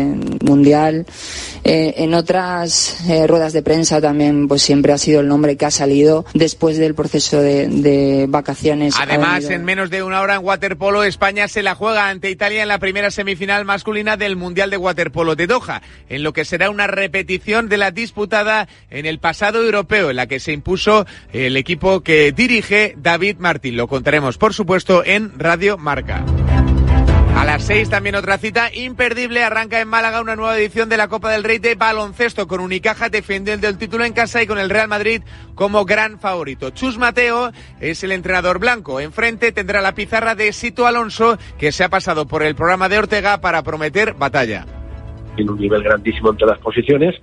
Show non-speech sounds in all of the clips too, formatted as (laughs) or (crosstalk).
mundial. Eh, en otras eh, ruedas de prensa también pues siempre ha sido el nombre que ha salido después del proceso de, vacaciones. Además, en menos de una hora en waterpolo, España se la juega ante Italia en la primera semifinal masculina del Mundial de Waterpolo de Doha, en lo que será una repetición de la disputada en el pasado europeo, en la que se impuso el equipo que dirige David Martín. Lo contaremos, por supuesto, en Radio Marca. A las seis también otra cita imperdible. Arranca en Málaga una nueva edición de la Copa del Rey de baloncesto con Unicaja defendiendo el título en casa y con el Real Madrid como gran favorito. Chus Mateo es el entrenador blanco. Enfrente tendrá la pizarra de Sito Alonso que se ha pasado por el programa de Ortega para prometer batalla. Tiene un nivel grandísimo en todas las posiciones,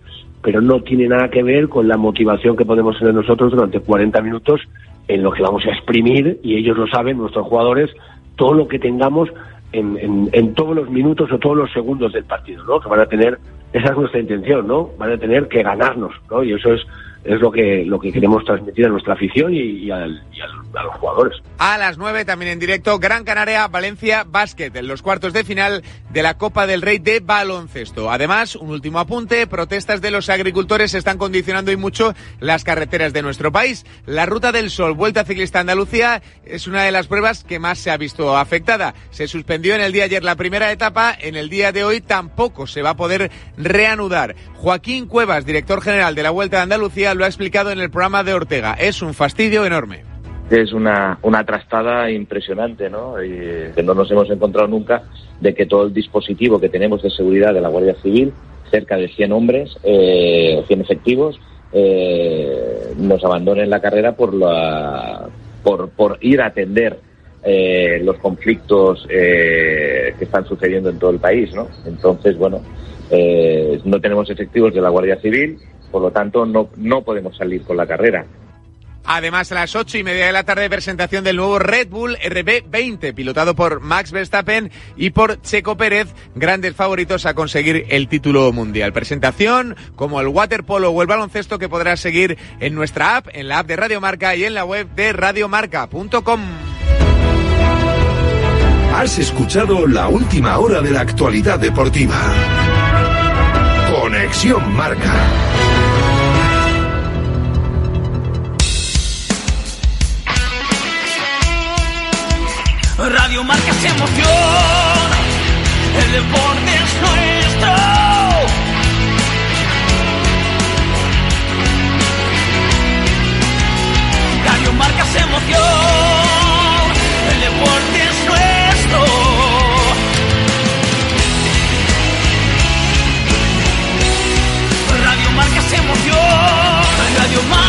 pero no tiene nada que ver con la motivación que podemos tener nosotros durante 40 minutos en lo que vamos a exprimir y ellos lo saben, nuestros jugadores, todo lo que tengamos en, en, todos los minutos o todos los segundos del partido, ¿no? Que van a tener, esa es nuestra intención, ¿no? Van a tener que ganarnos, ¿no? Y eso es es lo que, lo que queremos transmitir a nuestra afición y, a los jugadores. A las 9 también en directo, Gran Canaria, Valencia Basket, en los cuartos de final de la Copa del Rey de baloncesto. Además, un último apunte, protestas de los agricultores están condicionando y mucho las carreteras de nuestro país. La Ruta del Sol, Vuelta Ciclista Andalucía, es una de las pruebas que más se ha visto afectada. Se suspendió en el día ayer la primera etapa, en el día de hoy tampoco se va a poder reanudar. Joaquín Cuevas, director general de la Vuelta de Andalucía, lo ha explicado en el programa de Ortega. Es un fastidio enorme. Es una, una trastada impresionante, ¿no? Que no nos hemos encontrado nunca de que todo el dispositivo que tenemos de seguridad de la Guardia Civil, cerca de 100 hombres, eh, 100 efectivos, eh, nos abandonen la carrera por, la, por, por ir a atender eh, los conflictos eh, que están sucediendo en todo el país, ¿no? Entonces, bueno, no tenemos efectivos de la Guardia Civil, por lo tanto no, no podemos salir con la carrera. Además, a las ocho y media de la tarde, presentación del nuevo Red Bull RB20, pilotado por Max Verstappen y por Checo Pérez, grandes favoritos a conseguir el título mundial. Presentación como el waterpolo o el baloncesto que podrás seguir en nuestra app, en la app de Radio Marca y en la web de radiomarca.com. Has escuchado la última hora de la actualidad deportiva. Conexión Marca. Radio Marca se emoción. El deporte es nuestro. Radio Marca se emoción. El deporte es nuestro. Radio Marca.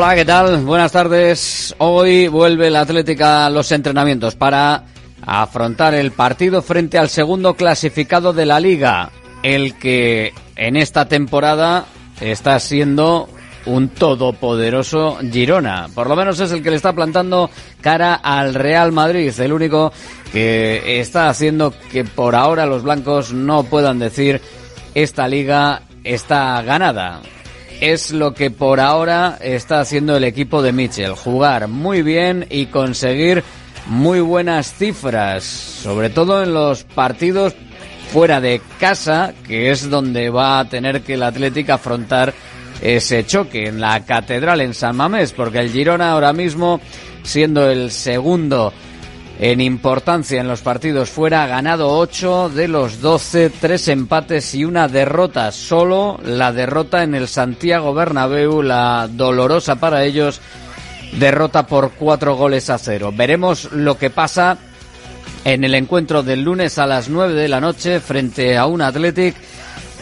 Hola, ¿qué tal? Buenas tardes. Hoy vuelve la Atlética a los entrenamientos para afrontar el partido frente al segundo clasificado de la liga, el que en esta temporada está siendo un todopoderoso Girona. Por lo menos es el que le está plantando cara al Real Madrid, el único que está haciendo que por ahora los blancos no puedan decir esta liga está ganada es lo que por ahora está haciendo el equipo de Mitchell. Jugar muy bien y conseguir muy buenas cifras, sobre todo en los partidos fuera de casa, que es donde va a tener que el Atlético afrontar ese choque en la Catedral en San Mamés, porque el Girona ahora mismo siendo el segundo en importancia en los partidos fuera, ha ganado 8 de los 12, tres empates y una derrota. Solo la derrota en el Santiago Bernabéu, la dolorosa para ellos, derrota por cuatro goles a cero. Veremos lo que pasa en el encuentro del lunes a las 9 de la noche frente a un Athletic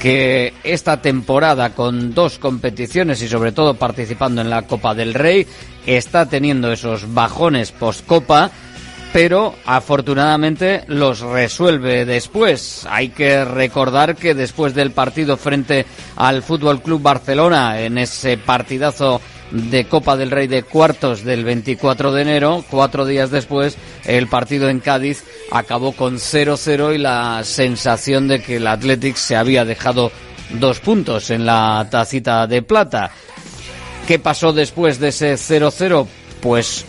que esta temporada con dos competiciones y sobre todo participando en la Copa del Rey está teniendo esos bajones post-Copa pero afortunadamente los resuelve después. Hay que recordar que después del partido frente al Fútbol Club Barcelona en ese partidazo de Copa del Rey de cuartos del 24 de enero, cuatro días después, el partido en Cádiz acabó con 0-0 y la sensación de que el Athletic se había dejado dos puntos en la tacita de plata. ¿Qué pasó después de ese 0-0? Pues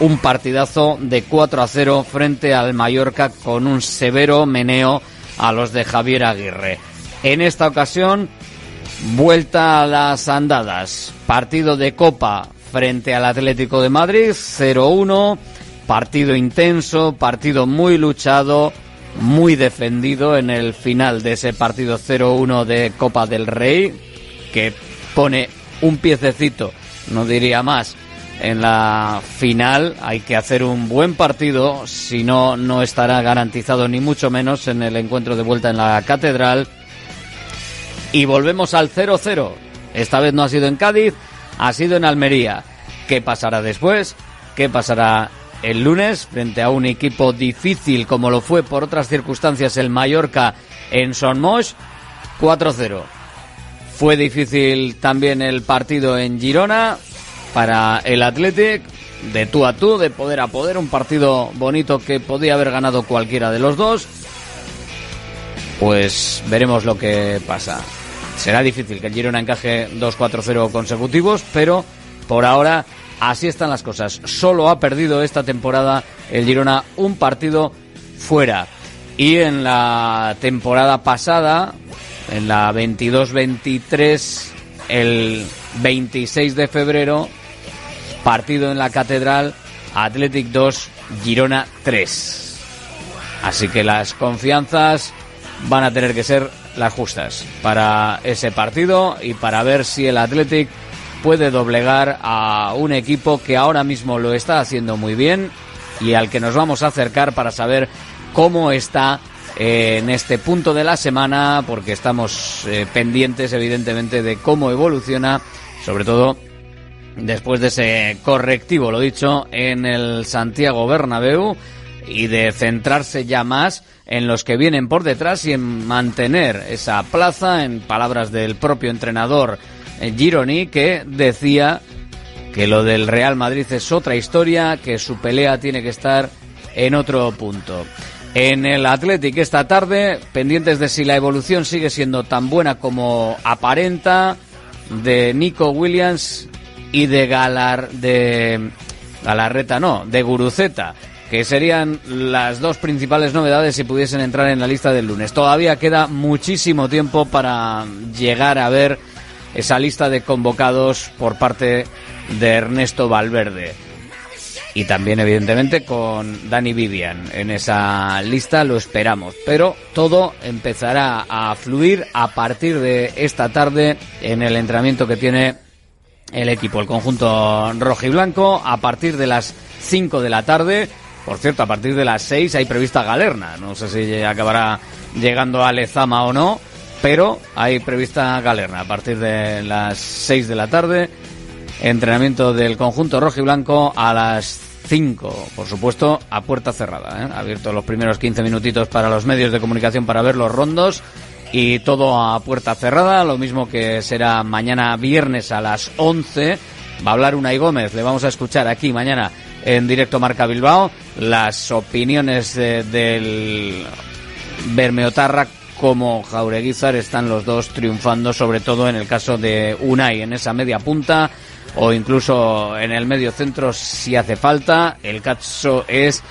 un partidazo de 4 a 0 frente al Mallorca con un severo meneo a los de Javier Aguirre. En esta ocasión, vuelta a las andadas. Partido de Copa frente al Atlético de Madrid, 0-1. Partido intenso, partido muy luchado, muy defendido en el final de ese partido 0-1 de Copa del Rey, que pone un piececito, no diría más, en la final hay que hacer un buen partido, si no, no estará garantizado ni mucho menos en el encuentro de vuelta en la catedral. Y volvemos al 0-0. Esta vez no ha sido en Cádiz, ha sido en Almería. ¿Qué pasará después? ¿Qué pasará el lunes frente a un equipo difícil como lo fue por otras circunstancias el Mallorca en Son Moix? 4-0. Fue difícil también el partido en Girona, para el Athletic, de tú a tú, de poder a poder, un partido bonito que podía haber ganado cualquiera de los dos. Pues veremos lo que pasa. Será difícil que el Girona encaje 2-4-0 consecutivos, pero por ahora así están las cosas. Solo ha perdido esta temporada el Girona un partido fuera. Y en la temporada pasada, en la 22-23, el 26 de febrero, Partido en la Catedral, Athletic 2, Girona 3. Así que las confianzas van a tener que ser las justas para ese partido y para ver si el Athletic puede doblegar a un equipo que ahora mismo lo está haciendo muy bien y al que nos vamos a acercar para saber cómo está en este punto de la semana, porque estamos eh, pendientes evidentemente de cómo evoluciona, sobre todo después de ese correctivo, lo dicho, en el Santiago Bernabéu y de centrarse ya más en los que vienen por detrás y en mantener esa plaza, en palabras del propio entrenador eh, Gironi, que decía que lo del Real Madrid es otra historia, que su pelea tiene que estar en otro punto. En el Athletic esta tarde, pendientes de si la evolución sigue siendo tan buena como aparenta, de Nico Williams y de Galar de Galarreta no, de Guruceta, que serían las dos principales novedades si pudiesen entrar en la lista del lunes. Todavía queda muchísimo tiempo para llegar a ver esa lista de convocados por parte de Ernesto Valverde. Y también, evidentemente, con Dani Vivian. En esa lista lo esperamos. Pero todo empezará a fluir a partir de esta tarde en el entrenamiento que tiene el equipo, el conjunto rojo y blanco, a partir de las 5 de la tarde. Por cierto, a partir de las 6 hay prevista Galerna. No sé si acabará llegando a Lezama o no, pero hay prevista Galerna a partir de las 6 de la tarde. Entrenamiento del conjunto rojo y blanco a las 5, por supuesto, a puerta cerrada. ¿eh? Abierto los primeros 15 minutitos para los medios de comunicación para ver los rondos y todo a puerta cerrada, lo mismo que será mañana viernes a las 11. Va a hablar Unai Gómez, le vamos a escuchar aquí mañana en directo Marca Bilbao las opiniones del Bermeotarra como Jaureguizar están los dos triunfando, sobre todo en el caso de Unai en esa media punta o incluso en el medio centro si hace falta. El caso es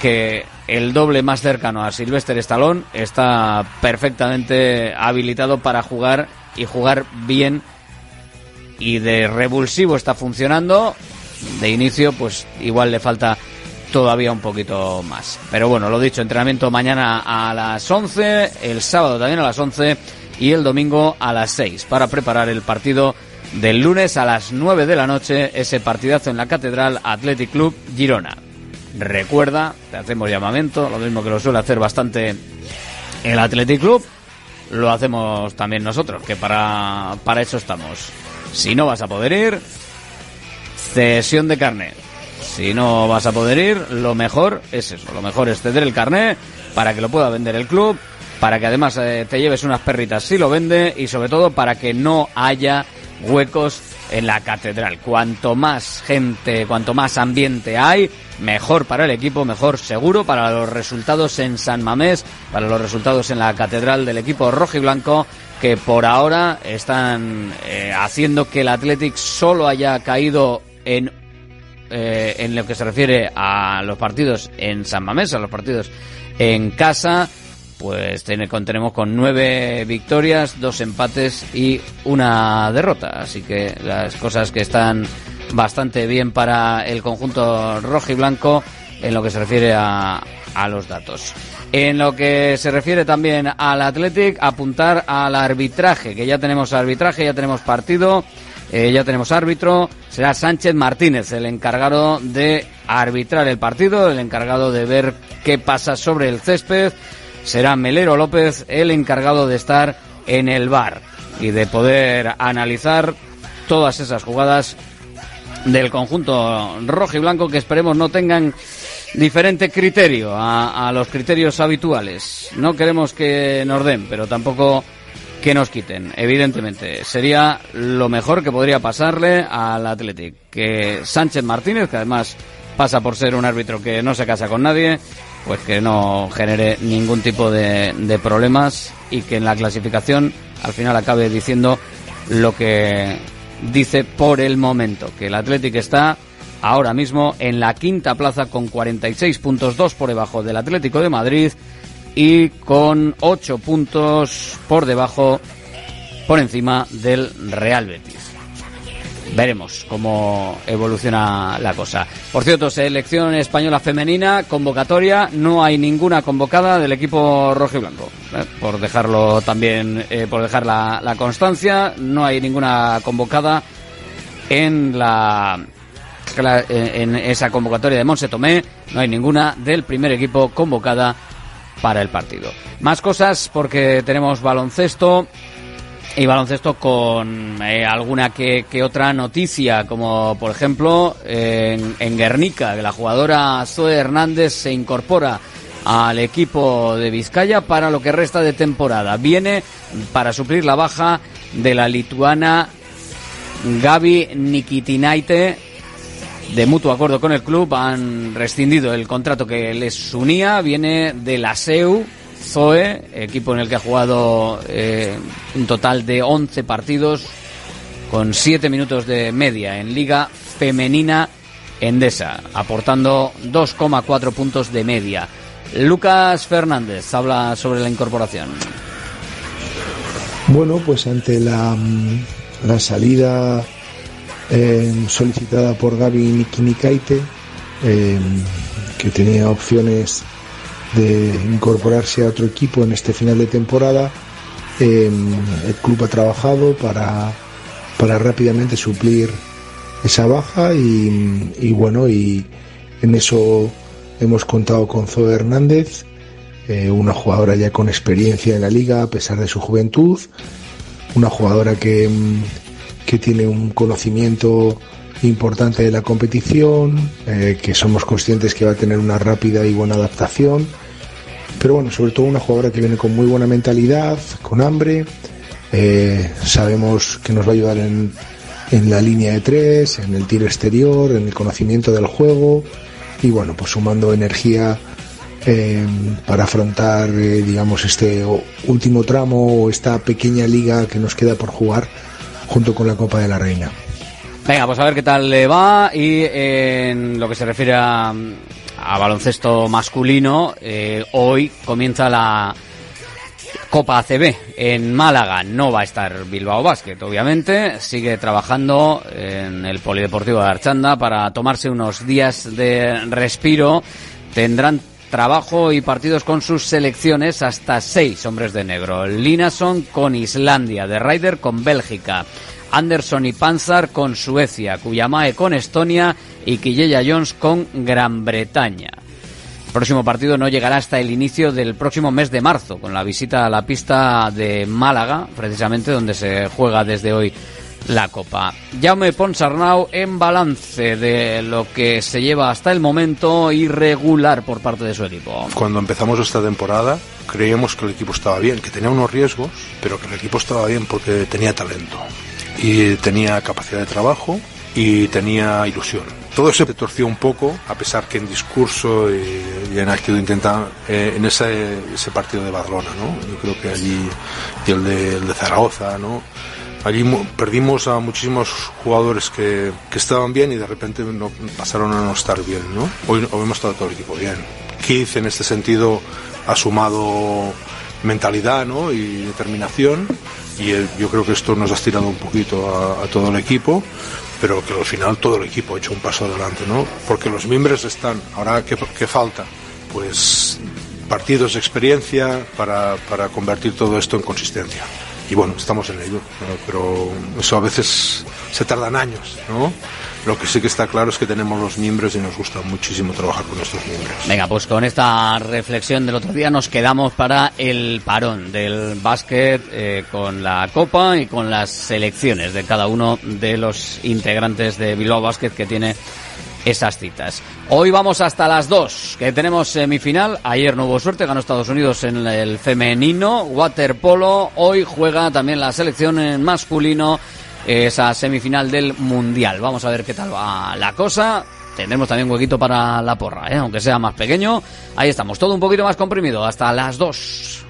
que el doble más cercano a Sylvester Stallone está perfectamente habilitado para jugar y jugar bien y de revulsivo está funcionando de inicio, pues igual le falta todavía un poquito más. Pero bueno, lo dicho, entrenamiento mañana a las 11, el sábado también a las 11 y el domingo a las 6 para preparar el partido del lunes a las 9 de la noche, ese partidazo en la Catedral Athletic Club Girona. Recuerda, te hacemos llamamiento, lo mismo que lo suele hacer bastante el Athletic Club, lo hacemos también nosotros, que para, para eso estamos. Si no vas a poder ir, cesión de carnet. Si no vas a poder ir, lo mejor es eso. Lo mejor es ceder el carnet para que lo pueda vender el club, para que además eh, te lleves unas perritas si lo vende y sobre todo para que no haya huecos en la catedral. Cuanto más gente, cuanto más ambiente hay, mejor para el equipo, mejor seguro para los resultados en San Mamés, para los resultados en la catedral del equipo rojo y blanco que por ahora están eh, haciendo que el Athletic solo haya caído en eh, en lo que se refiere a los partidos en San Mamés, a los partidos en casa, pues tenemos con nueve victorias, dos empates y una derrota. Así que las cosas que están bastante bien para el conjunto rojo y blanco en lo que se refiere a, a los datos. En lo que se refiere también al Athletic, apuntar al arbitraje, que ya tenemos arbitraje, ya tenemos partido. Eh, ya tenemos árbitro, será Sánchez Martínez, el encargado de arbitrar el partido, el encargado de ver qué pasa sobre el césped. Será Melero López el encargado de estar en el bar y de poder analizar todas esas jugadas del conjunto rojo y blanco que esperemos no tengan diferente criterio a, los criterios habituales. No queremos que nos den, pero tampoco que nos quiten, evidentemente. Sería lo mejor que podría pasarle al Athletic. Que Sánchez Martínez, que además pasa por ser un árbitro que no se casa con nadie, pues que no genere ningún tipo de, problemas y que en la clasificación al final acabe diciendo lo que dice por el momento, que el Athletic está ahora mismo en la quinta plaza con 46 puntos, dos por debajo del Atlético de Madrid y con 8 puntos por debajo, por encima del Real Betis. Veremos cómo evoluciona la cosa. Por cierto, selección española femenina, convocatoria, no hay ninguna convocada del equipo rojo y blanco. Eh, por dejarlo también, eh, por dejar la, constancia, no hay ninguna convocada en la en esa convocatoria de Monse Tomé, no hay ninguna del primer equipo convocada para el partido. Más cosas porque tenemos baloncesto y baloncesto con eh, alguna que, otra noticia, como por ejemplo en, en Guernica, que la jugadora Zoe Hernández se incorpora al equipo de Vizcaya para lo que resta de temporada. Viene para suplir la baja de la lituana Gaby Nikitinaite de mutuo acuerdo con el club han rescindido el contrato que les unía. Viene de la SEU, Zoe, equipo en el que ha jugado eh, un total de 11 partidos con 7 minutos de media en Liga Femenina Endesa, aportando 2,4 puntos de media. Lucas Fernández habla sobre la incorporación. Bueno, pues ante la, la salida eh, solicitada por Gaby Nikinikaite, eh, que tenía opciones de incorporarse a otro equipo en este final de temporada. Eh, el club ha trabajado para, para rápidamente suplir esa baja y, bueno, y en eso hemos contado con Zoe Hernández, eh, una jugadora ya con experiencia en la liga a pesar de su juventud, una jugadora que, que tiene un conocimiento importante de la competición, eh, que somos conscientes que va a tener una rápida y buena adaptación, pero bueno, sobre todo una jugadora que viene con muy buena mentalidad, con hambre, eh, sabemos que nos va a ayudar en, en la línea de tres, en el tiro exterior, en el conocimiento del juego y bueno, pues sumando energía eh, para afrontar, eh, digamos, este último tramo o esta pequeña liga que nos queda por jugar junto con la Copa de la Reina. Venga, pues a ver qué tal le va y en lo que se refiere a, a baloncesto masculino, eh, hoy comienza la Copa ACB en Málaga. No va a estar Bilbao Basket, obviamente. Sigue trabajando en el Polideportivo de Archanda para tomarse unos días de respiro. Tendrán trabajo y partidos con sus selecciones hasta seis hombres de negro. Linason con Islandia, De Ryder con Bélgica, Anderson y Panzar con Suecia, Kuyamae con Estonia y Quilleya Jones con Gran Bretaña. El próximo partido no llegará hasta el inicio del próximo mes de marzo, con la visita a la pista de Málaga, precisamente donde se juega desde hoy la Copa. Jaume Ponsarnau en balance de lo que se lleva hasta el momento irregular por parte de su equipo. Cuando empezamos esta temporada creíamos que el equipo estaba bien, que tenía unos riesgos, pero que el equipo estaba bien porque tenía talento y tenía capacidad de trabajo y tenía ilusión. Todo se torció un poco, a pesar que en discurso y, en actitud intentan eh, en ese, ese, partido de Badalona, ¿no? Yo creo que allí, y el de, el de Zaragoza, ¿no? Allí perdimos a muchísimos jugadores que, que, estaban bien y de repente no, pasaron a no estar bien, ¿no? Hoy, hemos estado todo el equipo bien. Keith en este sentido ha sumado mentalidad ¿no? y determinación y yo creo que esto nos ha estirado un poquito a, a, todo el equipo pero que al final todo el equipo ha hecho un paso adelante ¿no? porque los miembros están ahora ¿qué, qué falta? pues partidos de experiencia para, para convertir todo esto en consistencia y bueno, estamos en ello, pero eso a veces se tardan años, ¿no? Lo que sí que está claro es que tenemos los miembros y nos gusta muchísimo trabajar con nuestros miembros. Venga, pues con esta reflexión del otro día nos quedamos para el parón del básquet eh, con la Copa y con las selecciones de cada uno de los integrantes de Bilbao Basket que tiene esas citas. Hoy vamos hasta las 2, que tenemos semifinal. Ayer no hubo suerte, ganó Estados Unidos en el femenino, waterpolo. Hoy juega también la selección en masculino, esa semifinal del Mundial. Vamos a ver qué tal va la cosa. Tendremos también un huequito para la porra, ¿eh? aunque sea más pequeño. Ahí estamos, todo un poquito más comprimido, hasta las 2.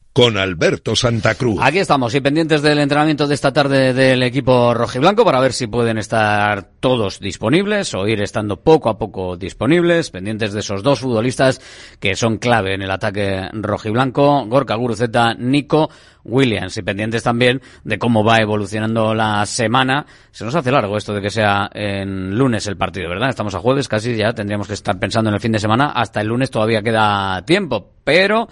con Alberto Santa Cruz. Aquí estamos y pendientes del entrenamiento de esta tarde del equipo rojiblanco para ver si pueden estar todos disponibles o ir estando poco a poco disponibles, pendientes de esos dos futbolistas que son clave en el ataque rojiblanco, Gorka Guruceta, Nico Williams y pendientes también de cómo va evolucionando la semana. Se nos hace largo esto de que sea en lunes el partido, ¿verdad? Estamos a jueves, casi ya tendríamos que estar pensando en el fin de semana. Hasta el lunes todavía queda tiempo, pero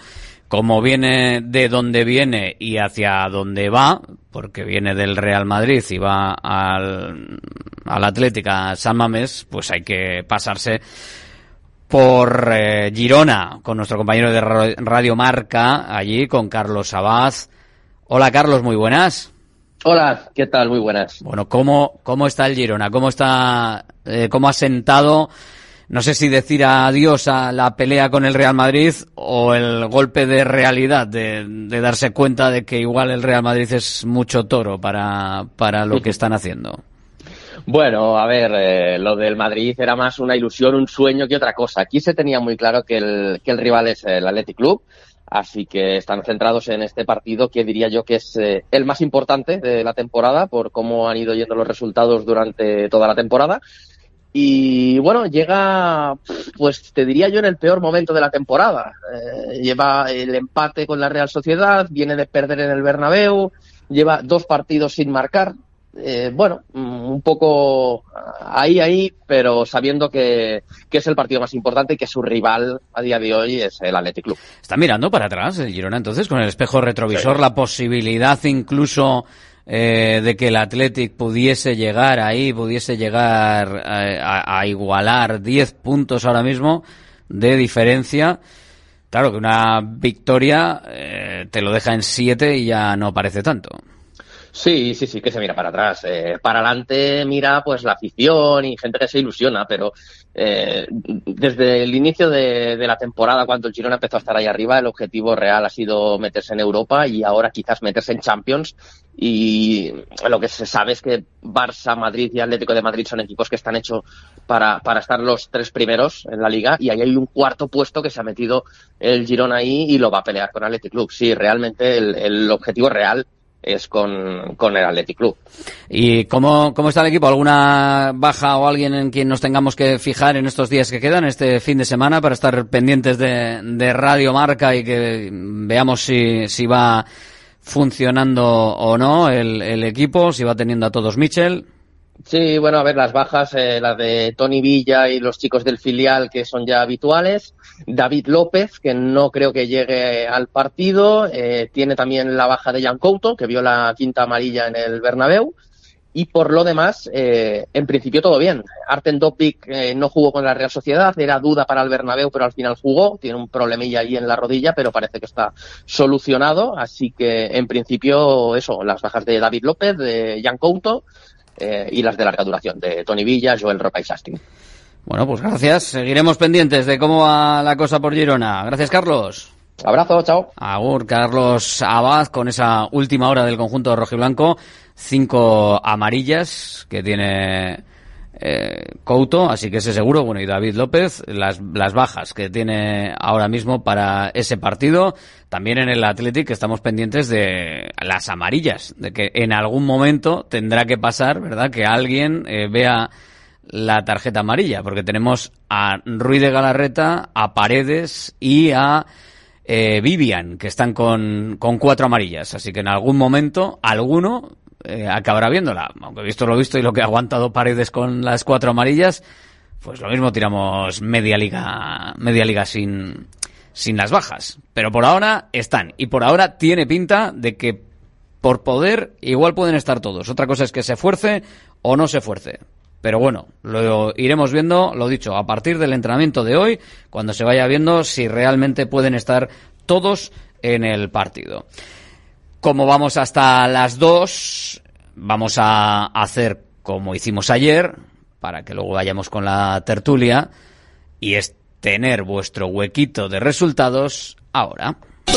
como viene de donde viene y hacia dónde va, porque viene del Real Madrid y va al, al Atlética San Mamés, pues hay que pasarse por eh, Girona con nuestro compañero de Radio Marca, allí con Carlos Abad. Hola Carlos, muy buenas. Hola, ¿qué tal? Muy buenas. Bueno, ¿cómo, cómo está el Girona? ¿Cómo está, eh, cómo ha sentado, no sé si decir adiós a la pelea con el Real Madrid o el golpe de realidad de, de darse cuenta de que igual el Real Madrid es mucho toro para, para lo que (laughs) están haciendo? Bueno, a ver, eh, lo del Madrid era más una ilusión, un sueño que otra cosa. Aquí se tenía muy claro que el, que el rival es el Athletic Club, así que están centrados en este partido que diría yo que es eh, el más importante de la temporada por cómo han ido yendo los resultados durante toda la temporada. Y bueno, llega, pues te diría yo, en el peor momento de la temporada. Eh, lleva el empate con la Real Sociedad, viene de perder en el Bernabéu, lleva dos partidos sin marcar, eh, bueno, mm, un poco ahí, ahí, pero sabiendo que, es el partido más importante y que su rival a día de hoy es el Athletic Club. Está mirando para atrás el Girona entonces con el espejo retrovisor, la posibilidad incluso eh, de que el Athletic pudiese llegar ahí, pudiese llegar eh, a, igualar 10 puntos ahora mismo de diferencia. Claro que una victoria te lo deja en 7 y ya no parece tanto. Sí, sí, sí, que se mira para atrás. Eh, para adelante mira pues la afición y gente que se ilusiona, pero eh, desde el inicio de, la temporada, cuando el Girona empezó a estar ahí arriba, el objetivo real ha sido meterse en Europa y ahora quizás meterse en Champions. Y lo que se sabe es que Barça, Madrid y Atlético de Madrid son equipos que están hechos para, estar los tres primeros en la liga y ahí hay un cuarto puesto que se ha metido el Girona ahí y lo va a pelear con Athletic Club. Sí, realmente el objetivo real es con, con el Athletic Club. ¿Y cómo, cómo está el equipo? ¿Alguna baja o alguien en quien nos tengamos que fijar en estos días que quedan, este fin de semana, para estar pendientes de, de Radio Marca y que veamos si, si va funcionando o no el, el equipo, si va teniendo a todos Mitchell? Sí, bueno, a ver, las bajas, eh, las de Tony Villa y los chicos del filial que son ya habituales. David López, que no creo que llegue al partido. Eh, tiene también la baja de Jan Couto, que vio la quinta amarilla en el Bernabéu. Y por lo demás, eh, en principio todo bien. Arten Dopic eh, no jugó con la Real Sociedad, era duda para el Bernabéu, pero al final jugó. Tiene un problemilla ahí en la rodilla, pero parece que está solucionado. Así que en principio, eso, las bajas de David López, de Jan Couto eh, y las de larga duración, de Tony Villa, Joel Roca y Sastin. Bueno, pues gracias. Seguiremos pendientes de cómo va la cosa por Girona. Gracias, Carlos. Abrazo, chao. Agur, Carlos Abad, con esa última hora del conjunto rojiblanco. Cinco amarillas que tiene eh, Couto, así que ese seguro. Bueno, y David López, las, las bajas que tiene ahora mismo para ese partido. También en el Athletic estamos pendientes de las amarillas, de que en algún momento tendrá que pasar, ¿verdad? Que alguien eh, vea la tarjeta amarilla, porque tenemos a Ruiz de Galarreta, a Paredes y a eh, Vivian, que están con, con cuatro amarillas. Así que en algún momento, alguno eh, acabará viéndola. Aunque visto lo visto y lo que ha aguantado Paredes con las cuatro amarillas, pues lo mismo tiramos media liga, media liga sin, sin las bajas. Pero por ahora están. Y por ahora tiene pinta de que por poder igual pueden estar todos. Otra cosa es que se fuerce o no se fuerce. Pero bueno, lo iremos viendo, lo dicho, a partir del entrenamiento de hoy, cuando se vaya viendo si realmente pueden estar todos en el partido. Como vamos hasta las dos, vamos a hacer como hicimos ayer, para que luego vayamos con la tertulia, y es tener vuestro huequito de resultados ahora.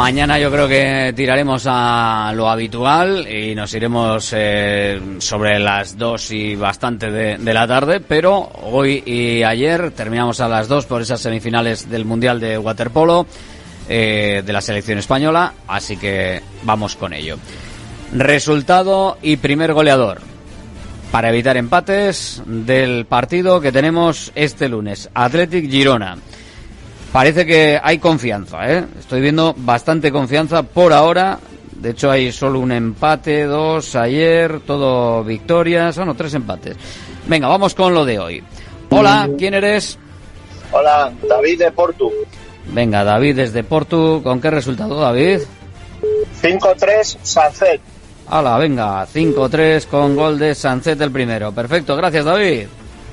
Mañana yo creo que tiraremos a lo habitual y nos iremos eh, sobre las 2 y bastante de, la tarde, pero hoy y ayer terminamos a las 2 por esas semifinales del Mundial de Waterpolo eh, de la selección española, así que vamos con ello. Resultado y primer goleador para evitar empates del partido que tenemos este lunes. Athletic Girona. Parece que hay confianza, ¿eh? Estoy viendo bastante confianza por ahora. De hecho, hay solo un empate, dos ayer, todo victorias, bueno, tres empates. Venga, vamos con lo de hoy. Hola, ¿quién eres? Hola, David de Portu. Venga, David desde Portu. ¿Con qué resultado, David? 5-3, Sancet. Hala, venga, 5-3 con gol de Sancet el primero. Perfecto, gracias, David.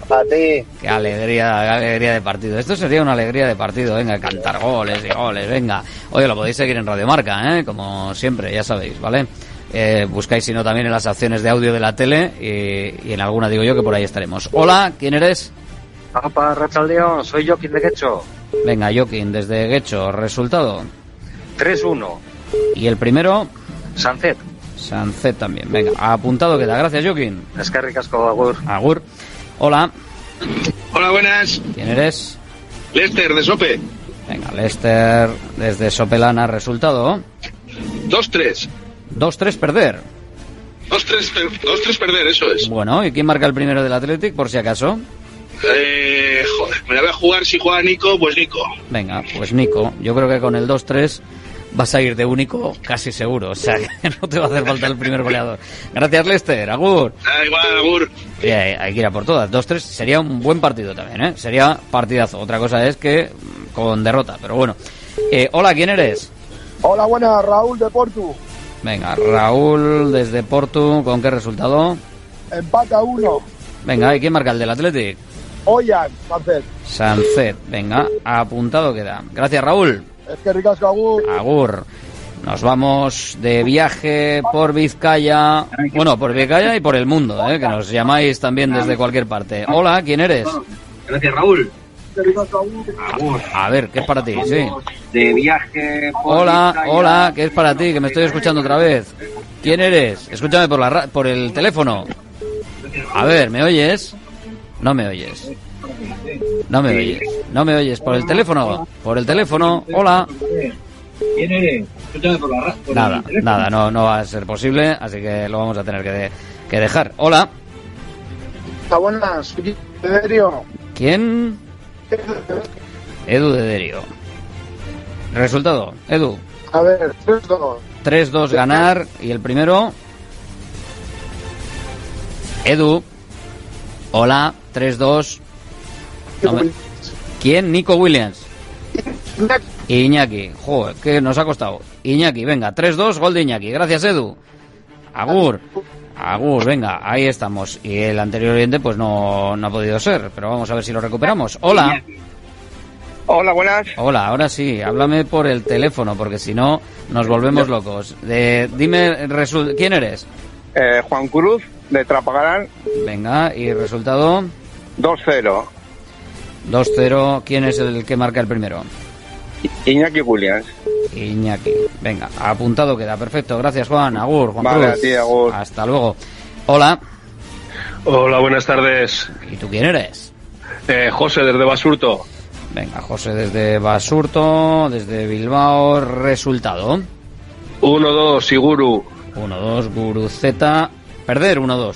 A ti. Qué alegría, qué alegría de partido. Esto sería una alegría de partido. Venga, cantar goles y goles, venga. Oye, lo podéis seguir en Radio Marca, ¿eh? Como siempre, ya sabéis, ¿vale? Eh, buscáis, si no, también en las opciones de audio de la tele y, y en alguna digo yo que por ahí estaremos. Hola, ¿quién eres? Apa, Rachaldeón, soy Joaquín de Quecho. Venga, Joaquín, desde Guecho. ¿Resultado? 3-1. ¿Y el primero? Sancet. Sancet también. Venga, apuntado queda. Gracias, Joaquín. Es que ricasco, Agur. Agur. Hola. Hola, buenas. ¿Quién eres? Lester, de Sope. Venga, Lester desde Sopelana. ¿Resultado? 2-3. 2-3 perder. 2-3 per- 2-3 perder, eso es. Bueno, ¿y quién marca el primero del Athletic, por si acaso? Eh, joder, me la voy a jugar si juega Nico, pues Nico. Venga, pues Nico. Yo creo que con el 2-3 vas a ir de único casi seguro. O sea, que no te va a hacer falta el primer goleador. Gracias, Lester. Agur. Da igual, Agur. Sí, hay, hay que ir a por todas. 2-3 sería un buen partido también, ¿eh? Sería partidazo. Otra cosa es que mm, con derrota, pero bueno. Eh, hola, ¿quién eres? Hola, buenas, Raúl de Portu. Venga, Raúl desde Portu. ¿Con qué resultado? Empate a uno. Venga, ¿y quién marca el del Athletic? Oyan, Sancet. Sancet. Venga, apuntado queda. Gracias, Raúl. Es que ricasco, Agur. Agur. Nos vamos de viaje por Vizcaya. Bueno, por Vizcaya y por el mundo, ¿eh? que nos llamáis también desde cualquier parte. Hola, ¿quién eres? Gracias, Raúl. A ver, ¿qué es para ti? Sí. De viaje por Hola, Vizcaya. hola, ¿qué es para ti? Que me estoy escuchando otra vez. ¿Quién eres? Escúchame por, la ra- por el teléfono. A ver, ¿me oyes? No me oyes. No me oyes. No me oyes. Por el teléfono. Por el teléfono. Hola. ¿Quién eres? Por la por Nada, nada, no, no va a ser posible, así que lo vamos a tener que, de- que dejar. Hola. Hola, buenas. soy Derio. ¿Quién? Edu de Derio. Resultado, Edu. A ver, 3-2. 3-2 ganar y el primero. Edu. Hola, 3-2. No me- ¿Quién? Nico Williams. Iñaki. Joder, que nos ha costado. Iñaki, venga, 3-2, gol de Iñaki. Gracias, Edu. Agur. Agur, venga, ahí estamos. Y el anterior oyente, pues no, no ha podido ser, pero vamos a ver si lo recuperamos. Hola. Hola, buenas. Hola, ahora sí, háblame por el teléfono, porque si no nos volvemos locos. De, dime, resu- ¿quién eres? Eh, Juan Cruz, de Trapagarán, Venga, y resultado 2-0. 2-0. ¿Quién es el que marca el primero? Iñaki Williams. Iñaki. Venga, apuntado queda. Perfecto, gracias Juan. Agur, Juan Vale, Cruz. a ti, agur. Hasta luego. Hola. Hola, buenas tardes. ¿Y tú quién eres? Eh, José, desde Basurto. Venga, José desde Basurto, desde Bilbao. Resultado. 1-2, Siguru. 1-2, Guru Z. Perder 1-2.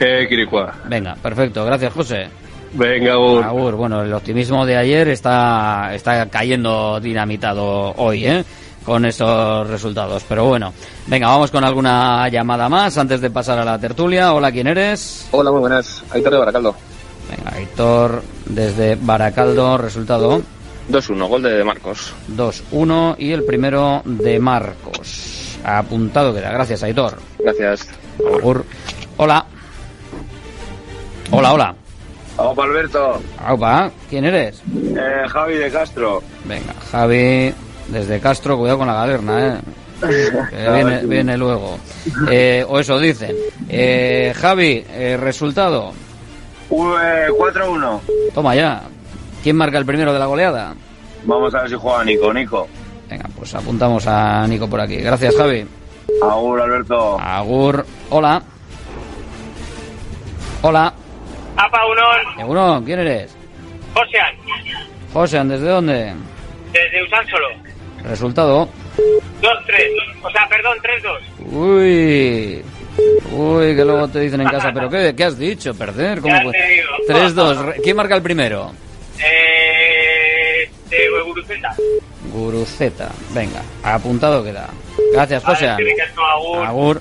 Eh, Quiricua. Venga, perfecto. Gracias, José. Venga, Agur. Agur, bueno, el optimismo de ayer está, está cayendo dinamitado hoy, ¿eh? Con estos resultados. Pero bueno, venga, vamos con alguna llamada más antes de pasar a la tertulia. Hola, ¿quién eres? Hola, muy buenas. Aitor de Baracaldo. Venga, Aitor desde Baracaldo, resultado 2-1, gol de Marcos. 2-1 y el primero de Marcos. Apuntado queda. Gracias, Aitor. Gracias. Agur. Hola. Hola, hola. Opa, Alberto. Aupa, ¿quién eres? Eh, Javi de Castro. Venga, Javi, desde Castro, cuidado con la galerna, ¿eh? Que (laughs) viene, viene luego. Eh, o eso dicen. Eh, Javi, eh, resultado. Eh, 4-1. Toma ya. ¿Quién marca el primero de la goleada? Vamos a ver si juega Nico. Nico. Venga, pues apuntamos a Nico por aquí. Gracias, Javi. Agur, Alberto. Agur. Hola. Hola. Apa Unón, Eguno, ¿quién eres? Josean, José, ¿desde dónde? desde Usánsolo. Resultado. 2-3, o sea, perdón, 3-2. Uy. Uy, que luego te dicen en casa, pero ¿qué, qué has dicho? ¿Perder? ¿Cómo digo. 3-2. ¿Quién marca el primero? Eh, de Guruceta. Guruceta. Venga, apuntado queda. Gracias, José. Agur.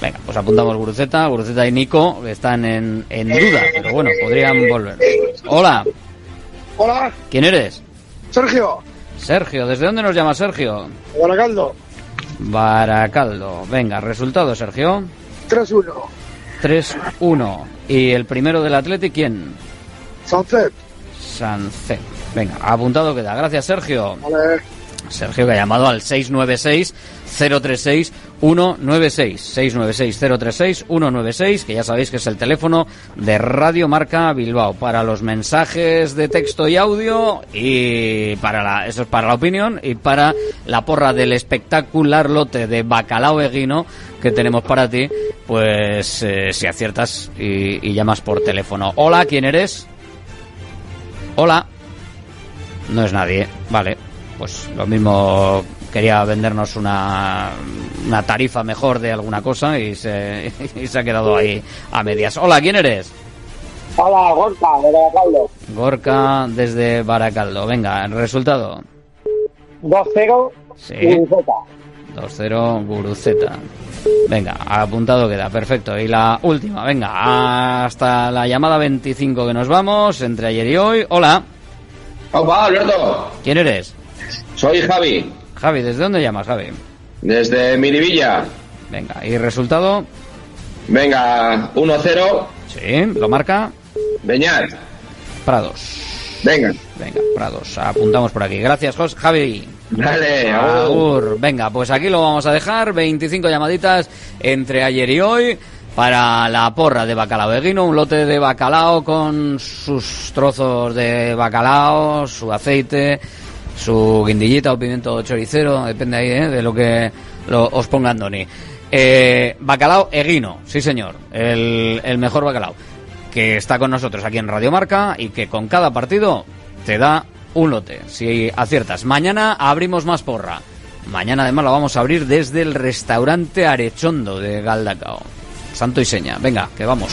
Venga, pues apuntamos Guruceta. Guruceta y Nico están en, en duda, pero bueno, podrían volver. Hola, Hola, ¿quién eres? Sergio, Sergio, ¿desde dónde nos llama Sergio? Guaracaldo, Baracaldo. Venga, resultado, Sergio. 3-1. 3-1. ¿Y el primero del Atleti quién? Sunset. Sancet. Venga, apuntado queda. Gracias, Sergio. Vale. Sergio que ha llamado al 696 036 196 696 036 196 que ya sabéis que es el teléfono de Radio Marca Bilbao para los mensajes de texto y audio y para la eso es para la opinión y para la porra del espectacular lote de bacalao eguino que tenemos para ti pues eh, si aciertas y, y llamas por teléfono. Hola quién eres hola. No es nadie vale. Pues lo mismo quería vendernos una, una tarifa mejor de alguna cosa y se, (laughs) y se ha quedado ahí a medias. Hola, ¿quién eres? Hola, Gorka, de Guaracaldo. Gorka desde Baracaldo. Venga, el resultado. 2-0. Sí. Guruceta. 2-0 Guruceta. Venga, apuntado queda, perfecto. Y la última, venga, hasta la llamada 25 que nos vamos, entre ayer y hoy. Hola, Opa, Alberto. ¿quién eres? Soy Javi, Javi, ¿desde dónde llamas, Javi? desde Miribilla. Venga, ¿y resultado? Venga, 1-0. Sí, lo marca Beñat. Prados. Venga. Venga, Prados, apuntamos por aquí. Gracias, Jos Javi. Dale, Agur. Venga, pues aquí lo vamos a dejar. 25 llamaditas entre ayer y hoy para la porra de bacalao eguino. Un lote de bacalao con sus trozos de bacalao, su aceite, su guindillita o pimiento choricero. Depende ahí ¿eh? de lo que os ponga Andoni. Eh, bacalao eguino, sí señor. El, el mejor bacalao. Que está con nosotros aquí en Radio Marca y que con cada partido te da un lote. Si aciertas. Mañana abrimos más porra. Mañana además la vamos a abrir desde el restaurante Arechondo de Galdacao. Santo y seña. Venga, que vamos.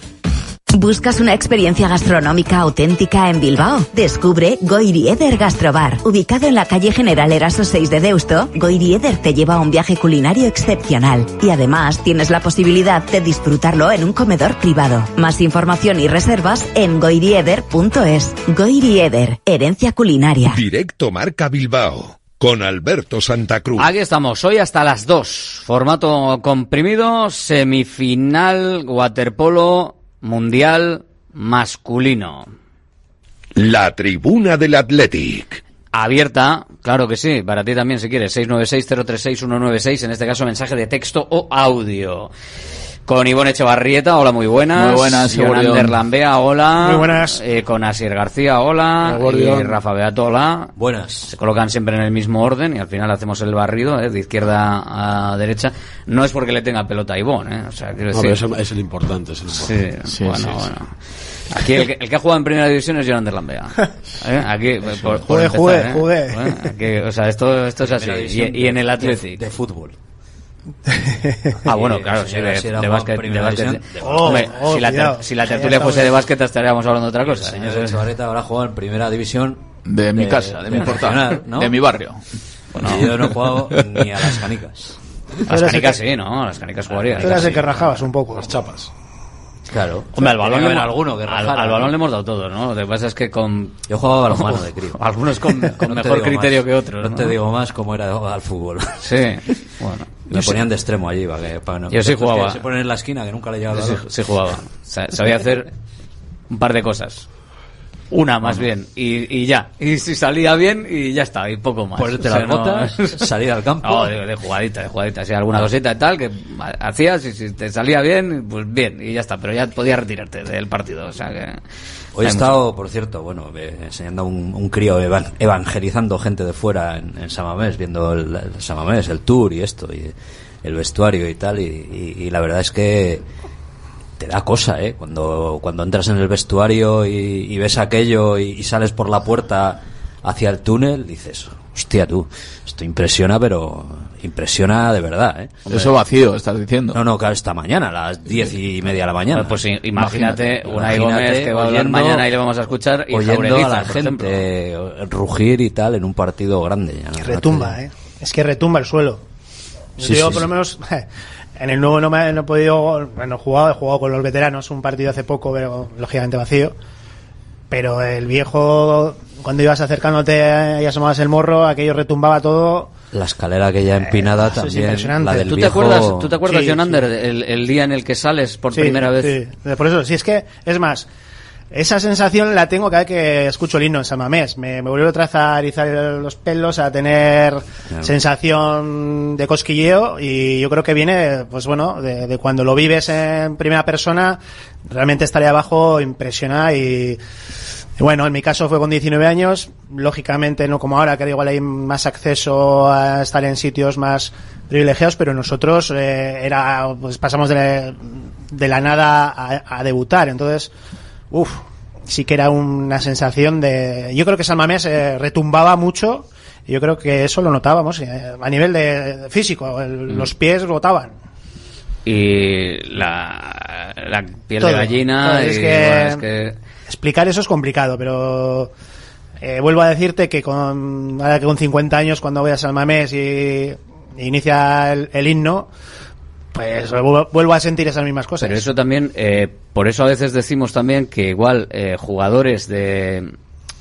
¿Buscas una experiencia gastronómica auténtica en Bilbao? Descubre Goirieder Gastrobar. Ubicado en la calle General Eraso 6 de Deusto, Goirieder te lleva a un viaje culinario excepcional y además tienes la posibilidad de disfrutarlo en un comedor privado. Más información y reservas en goirieder.es. Goirieder, herencia culinaria. Directo Marca Bilbao. Con Alberto Santa Cruz. Aquí estamos, hoy hasta las 2. Formato comprimido, semifinal, waterpolo, mundial, masculino. La tribuna del Athletic. Abierta, claro que sí, para ti también si quieres, 696-036-196, en este caso mensaje de texto o audio. Con Ivonne Echevarrieta, hola, muy buenas. Muy buenas, Eguardión. Lambea, hola. Muy buenas. Eh, con Asier García, hola. Y Rafa Beato, hola. Buenas. Se colocan siempre en el mismo orden y al final hacemos el barrido, eh, de izquierda a derecha. No es porque le tenga pelota a Ivonne, eh. O sea, quiero No, decir... pero eso es el importante. Es el Sí, importante. Sí, bueno, sí, sí. bueno. Aquí el que, el que ha jugado en primera división es Jonander Lambea. (laughs) ¿Eh? Aquí, por, por Jugué, empezar, jugué, ¿eh? jugué. Bueno, aquí, o sea, esto, esto es así. Y, y en el de- Athletic. de fútbol. Ah, bueno, Sí, claro, la sí, de, sí básquet. De Hombre, Oh, si, la ter- si la tertulia fuese de básquet estaríamos hablando de otra cosa. El ¿eh? señor Echevarrieta habrá jugado en primera división De mi casa, de mi portal, ¿no? de mi barrio. Y yo no he jugado ni a las canicas. Las canicas que- sí, ¿no? Las canicas jugaría. Tú eras el que rajabas un poco. Las chapas. Claro. Hombre, al balón, le alguno que al, rajara, al ¿no? balón le hemos dado todo, ¿no? Lo que pasa es que con... Yo jugaba balonmano (laughs) de crío. Algunos con, (laughs) con No mejor criterio más. que otros. No te digo más cómo era al fútbol. (laughs) Sí, bueno. Me ponían de extremo allí. Para que, para no- Yo sí jugaba. que Se ponen en la esquina que nunca le llegaba sí, sí jugaba. Sa- Sabía hacer un par de cosas. Una más bien. Y, y ya. Y si salía bien y ya está. Y poco más. Ponerte O sea, las no- botas, (laughs) salir al campo. No, de, de jugadita, de jugadita. Si alguna cosita y tal que hacías y si te salía bien, pues bien. Y ya está. Pero ya podías retirarte del partido. O sea que... Hoy he estado, por cierto, bueno, enseñando a un, un crío evan- evangelizando gente de fuera en, en Samamés, viendo el, el Samamés, el tour y esto, y el vestuario y tal, y, y- y la verdad es que te da cosa, ¿eh? Cuando, cuando entras en el vestuario y, y ves aquello y, y sales por la puerta hacia el túnel, dices, hostia tú, esto impresiona, pero impresiona de verdad, ¿eh? Eso vacío, estás diciendo. No, no, claro, esta mañana, a las diez y media de la mañana. Pues sí, imagínate, Imagínate Gómez que va a hablar mañana y le vamos a escuchar y oyendo a la gente rugir y tal en un partido grande. ya, te- Retumba, ¿eh? Es que retumba el suelo. Sí, Yo, sí, por lo sí. menos, en el nuevo no, me, no he podido. Bueno, he jugado, he jugado con los veteranos, un partido hace poco, pero lógicamente vacío. Pero el viejo, cuando ibas acercándote y asomabas el morro, aquello retumbaba todo. La escalera que ya empinada es también. impresionante. La del ¿Tú te viejo- acuerdas, ¿tú te acuerdas Sí, Jonander, el, el día en el que sales por Sí, primera vez? sí. Por eso, si es que, es más, esa sensación la tengo cada vez que escucho el himno en San Mamés. Me, me otra vez a erizar los pelos, a tener Claro. sensación de cosquilleo y yo creo que viene, pues bueno, de, de cuando lo vives en primera persona, realmente estar ahí abajo impresiona y, y bueno, en mi caso fue con 19 años, lógicamente no como ahora, que igual hay más acceso a estar en sitios más privilegiados, pero nosotros eh, era pues pasamos de, de la nada a, a debutar, entonces, uff, sí que era una sensación de, yo creo que San Mamés eh, retumbaba mucho, yo creo que eso lo notábamos eh, a nivel de físico, el- Mm. los pies rotaban. Y la, la piel Todo, de gallina. y, es que- bueno, es que- Explicar eso es complicado, pero eh, vuelvo a decirte que con, ahora que con 50 años, cuando voy a San Mamés y, y inicia el, el himno, pues vuelvo, a sentir esas mismas cosas. Pero eso también, eh, por eso a veces decimos también que igual eh, jugadores de,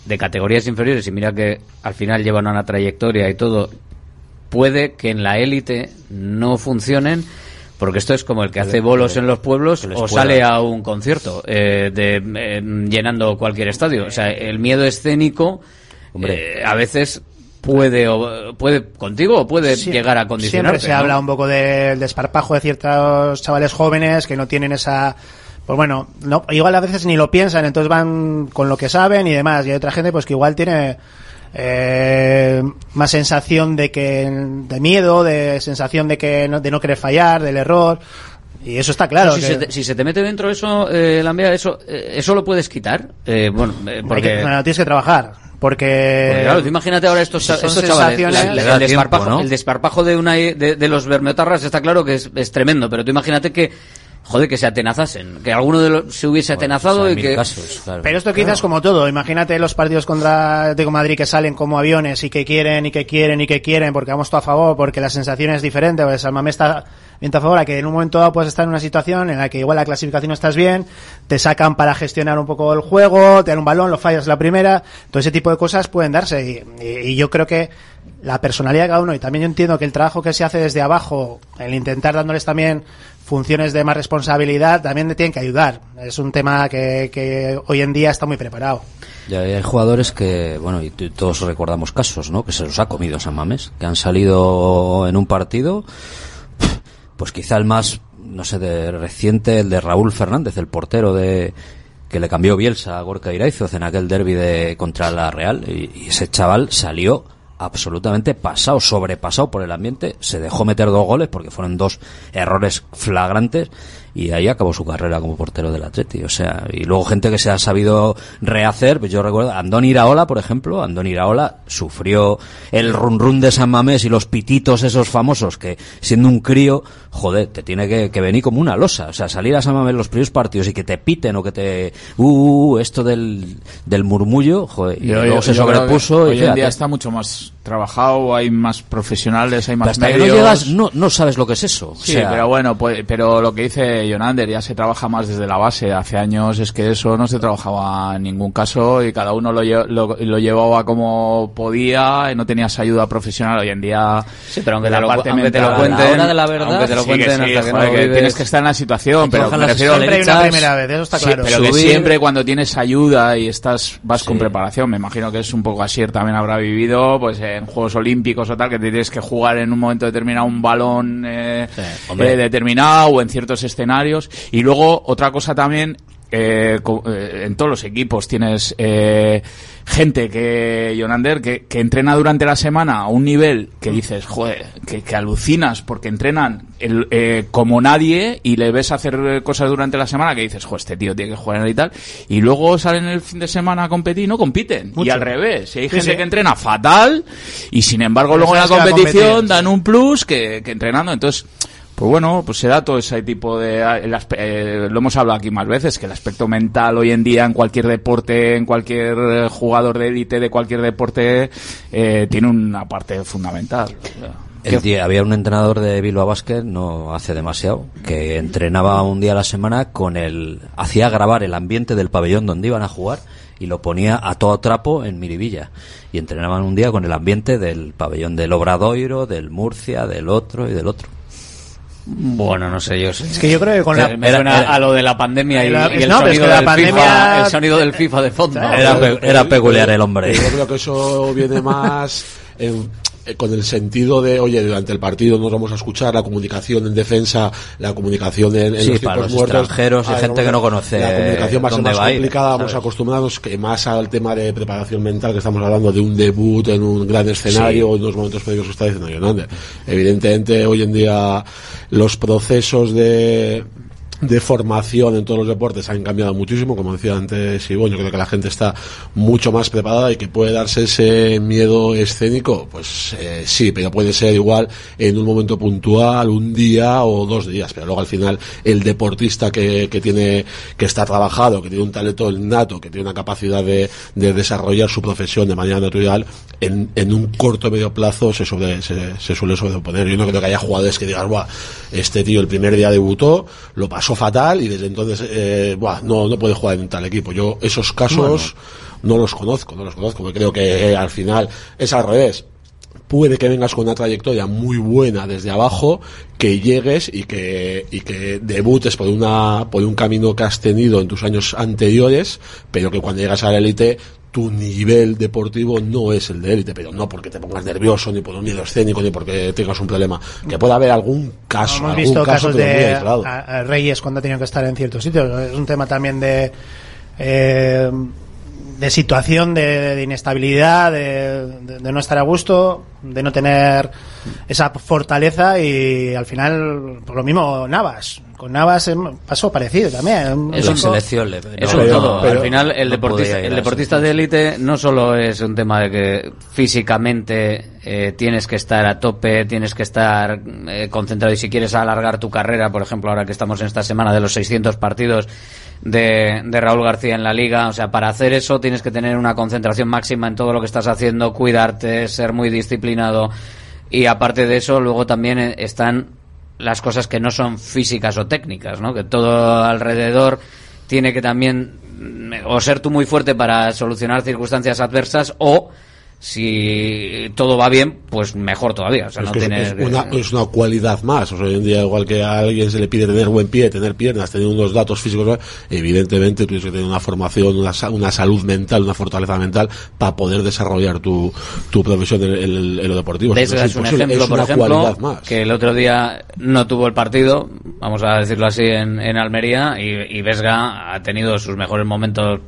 de categorías inferiores, y mira que al final llevan una trayectoria y todo, puede que en la élite no funcionen. Porque esto es como el que hace bolos en los pueblos o sale a un concierto eh, de, eh, llenando cualquier estadio. O sea, el miedo escénico Hombre. eh, a veces puede o, puede contigo o puede llegar a condicionar. Siempre se habla un poco del desparpajo de ciertos chavales jóvenes que no tienen esa pues bueno, no, igual a veces ni lo piensan, entonces van con lo que saben y demás. Y hay otra gente pues que igual tiene eh, más sensación de que de miedo, de sensación de que no, de no querer fallar, del error. Y eso está claro. si, que- se te, si se te mete dentro eso, eh, Lambea, eso, eh, eso lo puedes quitar. Eh, bueno, eh, porque, que- bueno, tienes que trabajar. Porque, porque, claro, tú imagínate ahora estos, estos chavales. la- el, desparpajo, tiempo, ¿no? el desparpajo de, una, de, de los bermeotarras está claro que es, es tremendo, pero tú imagínate que, joder, que se atenazasen, que alguno de los se hubiese atenazado hay y que. casos, claro. Pero esto quizás como todo. Imagínate los partidos contra Atlético Madrid que salen como aviones y que quieren y que quieren y que quieren porque vamos todo a favor, porque la sensación es diferente, porque San Mamés está bien a favor, a que en un momento dado puedes estar en una situación en la que igual la clasificación no estás bien, te sacan para gestionar un poco el juego, te dan un balón, lo fallas la primera, todo ese tipo de cosas pueden darse y, y- y yo creo que la personalidad de cada uno y también yo entiendo que el trabajo que se hace desde abajo, el intentar dándoles también funciones de más responsabilidad, también le tienen que ayudar. Es un tema que, hoy en día está muy preparado. Ya hay jugadores que, bueno, y todos recordamos casos, ¿no? Que se los ha comido San Mamés, que han salido en un partido, pues quizá el más, no sé, de reciente, el de Raúl Fernández, el portero de que le cambió Bielsa a Gorka Iraizoz en aquel derby de contra la Real y, y ese chaval salió absolutamente pasado, sobrepasado por el ambiente, se dejó meter dos goles porque fueron dos errores flagrantes y ahí acabó su carrera como portero del Atleti, o sea, y luego gente que se ha sabido rehacer, pues yo recuerdo, Andón Iraola, por ejemplo, Andón Iraola sufrió el run run de San Mamés y los pititos esos famosos que siendo un crío, joder, te tiene que, que venir como una losa, o sea, salir a San Mamés los primeros partidos y que te piten o que te, uh, uh, esto del, del murmullo, joder, y Yo- luego yo- se yo creo que sobrepuso y Hoy en día está mucho más trabajado, hay más profesionales, hay más hasta que no medios. llegas, no, no sabes lo que es eso. O Sí, sea, pero bueno, pues, pero lo que dice Jonander, ya se trabaja más desde la base. Hace años es que eso no se trabajaba en ningún caso y cada uno lo, lo, lo llevaba como podía y no tenías ayuda profesional. Hoy en día. Sí, pero aunque la te lo- parte aunque te lo mental- cuenten- de la verdad, aunque te lo Sí, que cuenten sí, hasta que joder, no que vives- tienes que estar en la situación, pero me refiero Siempre hay una primera vez, eso está Sí, claro. pero que Subir- siempre cuando tienes ayuda y estás vas con preparación, me imagino que es un poco así, también habrá vivido pues en Juegos Olímpicos o tal, que te tienes que jugar en un momento determinado un balón eh, eh, determinado o en ciertos escenarios. Y luego otra cosa también eh, eh, en todos los equipos tienes eh, gente que, Jonander, que, que entrena durante la semana a un nivel que dices, joder, que, que alucinas porque entrenan el- eh, como nadie y le ves hacer eh, cosas durante la semana que dices, joder, este tío tiene que jugar y tal. Y luego salen el fin de semana a competir y no compiten. Y al revés, hay Sí, gente sí. que entrena fatal y sin embargo Pero luego en la competición dan un plus que, que entrenando. Entonces, pues bueno, pues se da todo ese tipo de... eh, lo hemos hablado aquí más veces, que el aspecto mental hoy en día en cualquier deporte, en cualquier eh, jugador de élite de cualquier deporte, eh, tiene una parte fundamental. El día- había un entrenador de Bilbao Basket, no hace demasiado, que entrenaba un día a la semana con el, hacía grabar el ambiente del pabellón donde iban a jugar y lo ponía a todo trapo en Miribilla. Y entrenaban un día con el ambiente del pabellón del Obradoiro, del Murcia, del otro y del otro. Bueno, no sé yo. Es que yo creo que con la- me suena era- a lo de la pandemia y, Era- y el, no, pero es sonido que la del pandemia- FIFA, el sonido del FIFA de fondo. Era era peculiar el hombre. Yo creo que eso viene más en- eh, con el sentido de, oye, durante el partido nos vamos a escuchar la comunicación en defensa, la comunicación en, en Sí, los para los muertos. extranjeros y Ah, gente que no conoce La comunicación va a ser más va a ir, complicada, vamos acostumbrados que más al tema de preparación mental, que estamos hablando de un debut en un gran escenario, Sí. en unos momentos previos que está diciendo Jonander. Evidentemente, hoy en día los procesos de de formación en todos los deportes han cambiado muchísimo, como decía antes Ivonne, yo creo que la gente está mucho más preparada y que puede darse ese miedo escénico, pues eh, sí, pero puede ser igual en un momento puntual, un día o dos días, pero luego al final el deportista que, que tiene, que está trabajado, que tiene un talento innato, que tiene una capacidad de, de desarrollar su profesión de manera natural, en, en un corto medio plazo se, sobre, se, se suele sobreponer. Yo no creo que haya jugadores que digan, Buah, este tío el primer día debutó, lo pasó fatal y desde entonces eh, buah, no, no puede jugar en tal equipo. Yo esos casos no los conozco, no los conozco, porque creo que eh, al final es al revés puede que vengas con una trayectoria muy buena desde abajo, que llegues y que, y que debutes por una, por un camino que has tenido en tus años anteriores, pero que cuando llegas a la élite, tu nivel deportivo no es el de élite, pero no porque te pongas nervioso, ni por un miedo escénico, ni porque tengas un problema. Que pueda haber algún caso, Hemos algún visto caso casos de aislado. a- a Reyes cuando ha tenido que estar en ciertos sitios. Es un tema también de eh, de situación, de, de inestabilidad, de, de- de no estar a gusto, de no tener esa fortaleza y al final, por lo mismo, Navas. Con Navas em, pasó parecido también. Es un- selección le- Es no, un pero- todo. pero- Al final, el no deportista, el deportista de élite no solo es un tema de que físicamente eh, tienes que estar a tope, tienes que estar eh, concentrado y si quieres alargar tu carrera, por ejemplo, ahora que estamos en esta semana de los 600 partidos de, de Raúl García en la liga, o sea, para hacer eso tienes que tener una concentración máxima en todo lo que estás haciendo, cuidarte, ser muy disciplinado y aparte de eso, luego también eh, están las cosas que no son físicas o técnicas, ¿no? Que todo alrededor tiene que también mm, o ser tú muy fuerte para solucionar circunstancias adversas o si todo va bien, pues mejor todavía. O sea, es, no es- es una, es una cualidad más. O sea, hoy en día, igual que a alguien se le pide tener buen pie, tener piernas, tener unos datos físicos, evidentemente tienes que tener una formación, una, una salud mental, una fortaleza mental para poder desarrollar tu, tu profesión en, en- en lo deportivo. Si no Vesga es un ejemplo, es por ejemplo, cualidad más. que el otro día no tuvo el partido, vamos a decirlo así, en, en Almería, y, y Vesga ha tenido sus mejores momentos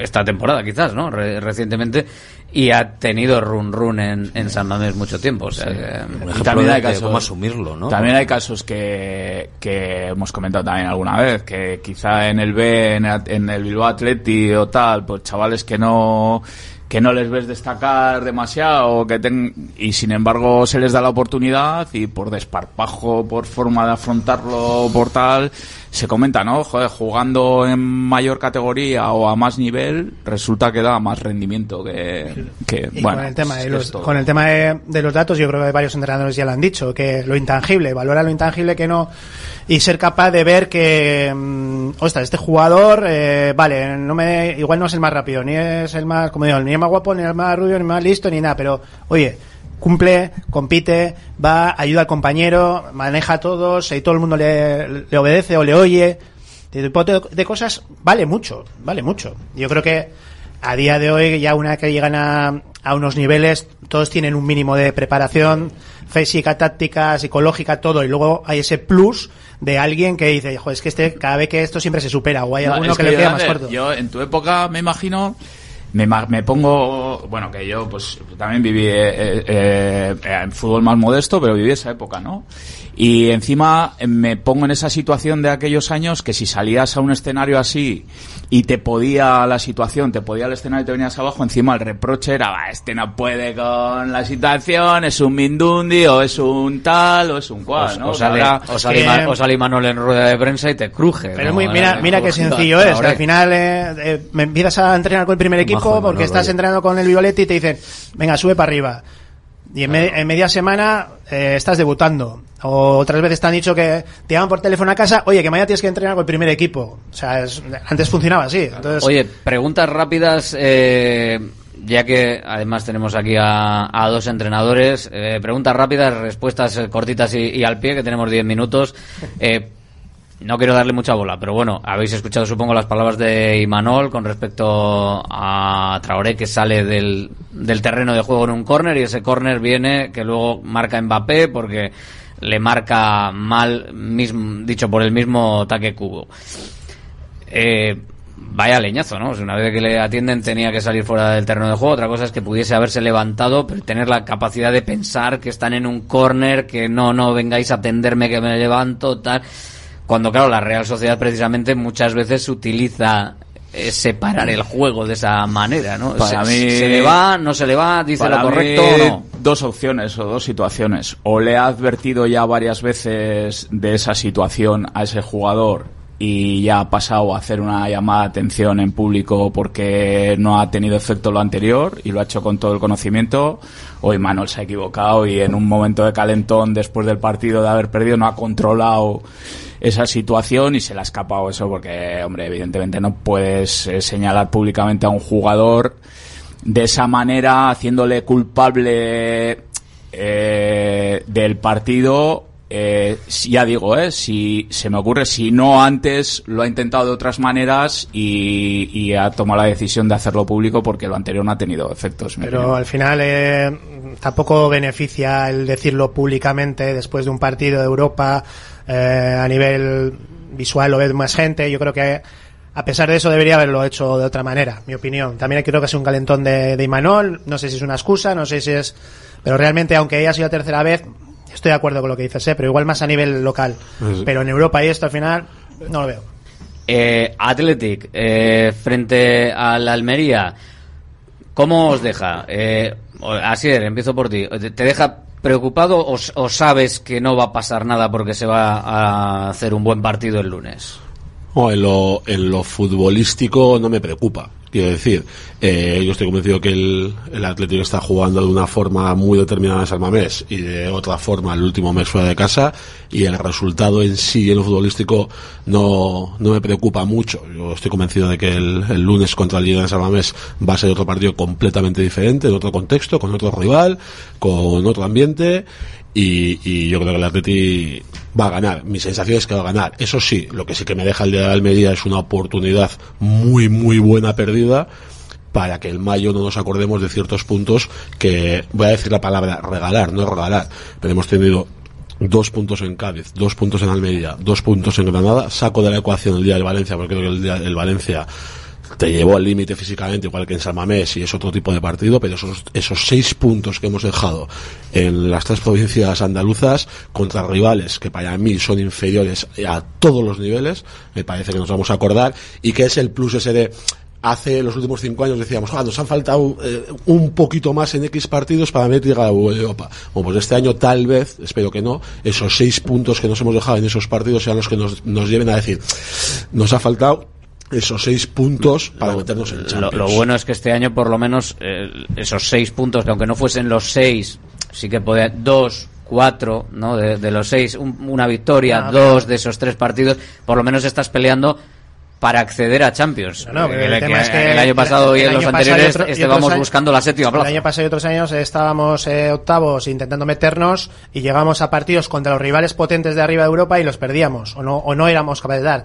esta temporada, quizás, ¿no? Re- recientemente, y ha tenido run run en, en San Mamés mucho tiempo. O sea, que- Y también hay casos, cómo asumirlo, ¿no? También hay casos que, que hemos comentado también alguna vez, que quizá en el B, en, el- en el Bilbao Atleti o tal, pues chavales que no que no les ves destacar demasiado que ten- y sin embargo se les da la oportunidad y por desparpajo, por forma de afrontarlo, por tal, se comenta, ¿no? Joder, jugando en mayor categoría o a más nivel, resulta que da más rendimiento que, que Y bueno, con el tema, de los, con el tema de, de los datos, yo creo que varios entrenadores ya lo han dicho, que lo intangible, valora lo intangible que no, y ser capaz de ver que, mm, ostras, este jugador, eh, vale, no me, igual no es el más rápido, ni es el más, como digo, ni el más guapo, ni el más rubio, ni el más listo, ni nada, pero, oye, cumple, compite, va, ayuda al compañero, maneja a todos, y todo el mundo le, le obedece o le oye, de tipo de, cosas vale mucho, vale mucho. Yo creo que a día de hoy, ya una que llegan a, a unos niveles, todos tienen un mínimo de preparación física, táctica, psicológica, todo, y luego hay ese plus de alguien que dice, joder, es que este, cada vez que esto siempre se supera, o hay No, alguno es que, le queda más corto. Yo en tu época me imagino, me, ma- me pongo, bueno, que yo pues también viví eh, eh, eh, en fútbol más modesto, pero viví esa época, ¿no? Y encima eh, me pongo en esa situación de aquellos años que si salías a un escenario así y te podía la situación, te podía el escenario y te venías abajo, encima el reproche era, "Va, este no puede con la situación, es un mindundi, o es un tal, o es un cual, ¿no? sale- Ahora- os sale sale Manuel en rueda de prensa y te cruje. Pero ¿no? muy- mira, mira qué sencillo es. que al final eh, eh, me empiezas a entrenar con el primer equipo Porque estás oye. entrenando con el Violetti y te dicen, venga, sube para arriba. Y en, me- en media semana eh, estás debutando. O otras veces te han dicho que te llaman por teléfono a casa, oye, que mañana tienes que entrenar con el primer equipo. O sea, es- antes funcionaba así. Entonces, Oye, preguntas rápidas, eh, ya que además tenemos aquí a, a dos entrenadores. Eh, preguntas rápidas, respuestas cortitas y, y al pie, que tenemos 10 minutos. Eh, no quiero darle mucha bola, pero bueno, habéis escuchado supongo las palabras de Imanol con respecto a Traoré que sale del, del terreno de juego en un córner y ese córner viene que luego marca Mbappé porque le marca mal, mismo, dicho por el mismo Taque Cubo. Eh, vaya leñazo, ¿no? O una vez que le atienden tenía que salir fuera del terreno de juego. Otra cosa es que pudiese haberse levantado, pero tener la capacidad de pensar que están en un córner, que no, no vengáis a atenderme que me levanto, tal. Cuando, claro, la Real Sociedad precisamente muchas veces utiliza eh, separar el juego de esa manera, ¿no? Para se, mí- se le va, no se le va, dice lo correcto mí, o no. Dos opciones o dos situaciones. O le ha advertido ya varias veces de esa situación a ese jugador y ya ha pasado a hacer una llamada de atención en público porque no ha tenido efecto lo anterior y lo ha hecho con todo el conocimiento. O Manuel se ha equivocado y en un momento de calentón después del partido de haber perdido no ha controlado esa situación y se le ha escapado eso porque, hombre, evidentemente no puedes eh, señalar públicamente a un jugador de esa manera, haciéndole culpable eh, del partido. eh, ya digo, eh, si se me ocurre, si no antes lo ha intentado de otras maneras y, y ha tomado la decisión de hacerlo público porque lo anterior no ha tenido efectos. Pero opinión. al final eh, tampoco beneficia el decirlo públicamente después de un partido de Europa eh, a nivel visual lo ve más gente. Yo creo que a pesar de eso debería haberlo hecho de otra manera, mi opinión. También creo que es un calentón de, de Imanol. No sé si es una excusa, no sé si es... Pero realmente, aunque haya sido la tercera vez, estoy de acuerdo con lo que dices, ¿eh? pero igual más a nivel local. Sí. Pero en Europa y esto al final no lo veo. Eh, Athletic, eh, frente al Almería, ¿cómo os deja? Eh, Asier, empiezo por ti. ¿Te te deja preocupado o, sabes que no va a pasar nada porque se va a hacer un buen partido el lunes? No, en, lo, en lo futbolístico no me preocupa. Quiero decir, eh, yo estoy convencido que el, el Atlético está jugando de una forma muy determinada en San Mamés y de otra forma el último mes fuera de casa y el resultado en sí en lo futbolístico no, no me preocupa mucho. Yo estoy convencido de que el, el lunes contra el Girona de San Mamés va a ser otro partido completamente diferente, en otro contexto, con otro rival, con otro ambiente y, y yo creo que el Atleti va a ganar. Mi sensación es que va a ganar. Eso sí, lo que sí que me deja el día de Almería es una oportunidad muy, muy buena perdida para que el mayo no nos acordemos de ciertos puntos que, voy a decir la palabra regalar, no regalar, pero hemos tenido dos puntos en Cádiz, dos puntos en Almería, dos puntos en Granada, saco de la ecuación el día del Valencia, porque creo que el día del Valencia te llevó al límite físicamente, igual que en San Mamés, y es otro tipo de partido, pero esos, esos seis puntos que hemos dejado en las tres provincias andaluzas contra rivales que para mí son inferiores a todos los niveles, me parece que nos vamos a acordar, y que es el plus ese de hace los últimos cinco años decíamos, ah, nos han faltado eh, un poquito más en X partidos para meter llegar a Europa. Bueno, pues este año tal vez, espero que no, esos seis puntos que nos hemos dejado en esos partidos sean los que nos, nos lleven a decir, nos ha faltado esos seis puntos para meternos en Lo, Champions. lo bueno es que este año, por lo menos, eh, esos seis puntos, que aunque no fuesen los seis, sí que podían. Dos, cuatro, ¿no? De, de los seis, un- una victoria, Ah, dos de esos tres partidos, por lo menos estás peleando para acceder a Champions. No, el, el tema es que el año pasado y el en los anteriores otro- estábamos buscando la séptima El plaza. año pasado y otros años estábamos eh, octavos intentando meternos y llegamos a partidos contra los rivales potentes de arriba de Europa y los perdíamos o no, o no éramos capaces de dar.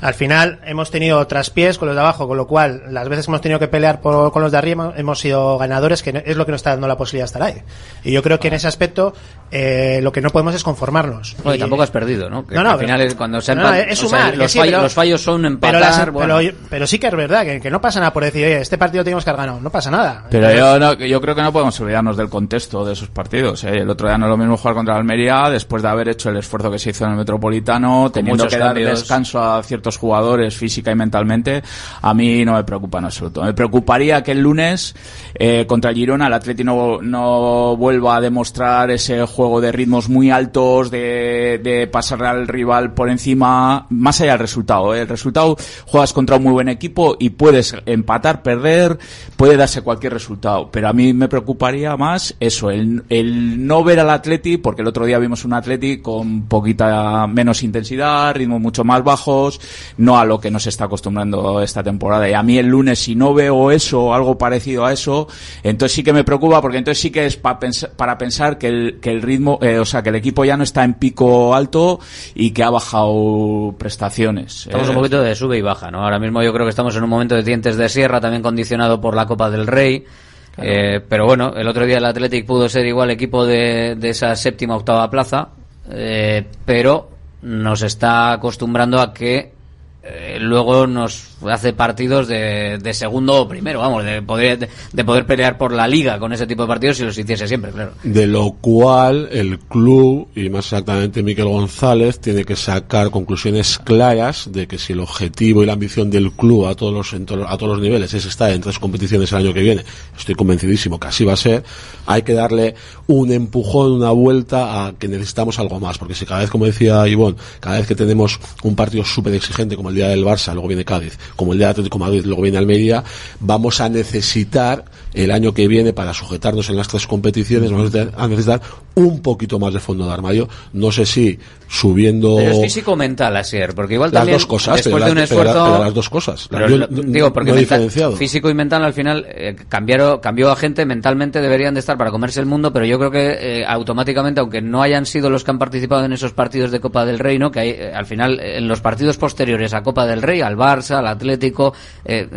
Al final hemos tenido traspiés con los de abajo, con lo cual las veces que hemos tenido que pelear por- con los de arriba hemos sido ganadores, que es lo que nos está dando la posibilidad de estar ahí. Y yo creo que en ese aspecto eh, lo que no podemos es conformarnos. No, y Y- tampoco has perdido, ¿no? Que No, no, al pero- final es cuando se no, es o sea, sumar, los, sí, fallos, pero- los fallos son pero, las- empatar. bueno. pero, pero sí que es verdad que, que no pasa nada por decir, oye, este partido tenemos que haber ganado. No pasa nada. Pero yo, no- yo creo que no podemos olvidarnos del contexto de esos partidos. ¿eh? El otro día no es lo mismo jugar contra Almería después de haber hecho el esfuerzo que se hizo en el Metropolitano, teniendo que dar descanso a ciertos jugadores física y mentalmente. A mí no me preocupa en absoluto. Me preocuparía que el lunes eh, contra Girona el Atleti no, no vuelva a demostrar ese juego de ritmos muy altos, de, de pasarle al rival por encima, más allá del resultado. ¿eh? El resultado juegas contra un muy buen equipo y puedes empatar, perder, puede darse cualquier resultado. Pero a mí me preocuparía más eso, el, el no ver al Atleti, porque el otro día vimos un Atleti con poquita menos intensidad, ritmos mucho más bajos, no a lo que nos está acostumbrando esta temporada. Y a mí el lunes, si no veo eso, algo parecido a eso, entonces sí que me preocupa, porque entonces sí que es pa para pensar que el, que el ritmo, eh, o sea, que el equipo ya no está en pico alto y que ha bajado prestaciones. Estamos Eh, un poquito de sube y baja, ¿no? Ahora mismo yo creo que estamos en un momento de dientes de sierra, también condicionado por la Copa del Rey. Eh, pero bueno, el otro día el Athletic pudo ser igual equipo de, de esa séptima octava plaza, eh, pero nos está acostumbrando a que eh, luego nos hace partidos de, de segundo o primero, vamos, de poder, de, de poder pelear por la liga con ese tipo de partidos si los hiciese siempre, claro. De lo cual el club, y más exactamente Miquel González, tiene que sacar conclusiones claras de que si el objetivo y la ambición del club a todos los, en to- a todos los niveles es estar en tres competiciones el año que viene, estoy convencidísimo que así va a ser, hay que darle un empujón, una vuelta a que necesitamos algo más, porque si cada vez, como decía Ivonne, cada vez que tenemos un partido súper exigente como el día del Barça, luego viene Cádiz, como el día de Atlético de Madrid, luego viene Almería, vamos a necesitar el año que viene para sujetarnos en las tres competiciones, vamos a necesitar- un poquito más de fondo de armario. No sé si subiendo Pero es físico o mental, Asier, porque igual las también dos cosas, después pero, de un la- pero la- esfuerzo pero las dos cosas. Pero Yo digo porque no he mental- diferenciado. físico y mental al final eh, cambiaron cambió a gente mentalmente deberían de estar para comerse el mundo pero yo creo que eh, automáticamente aunque no hayan sido los que han participado en esos partidos de Copa del Rey no que hay, eh, al final en los partidos posteriores a Copa del Rey al Barça al Atlético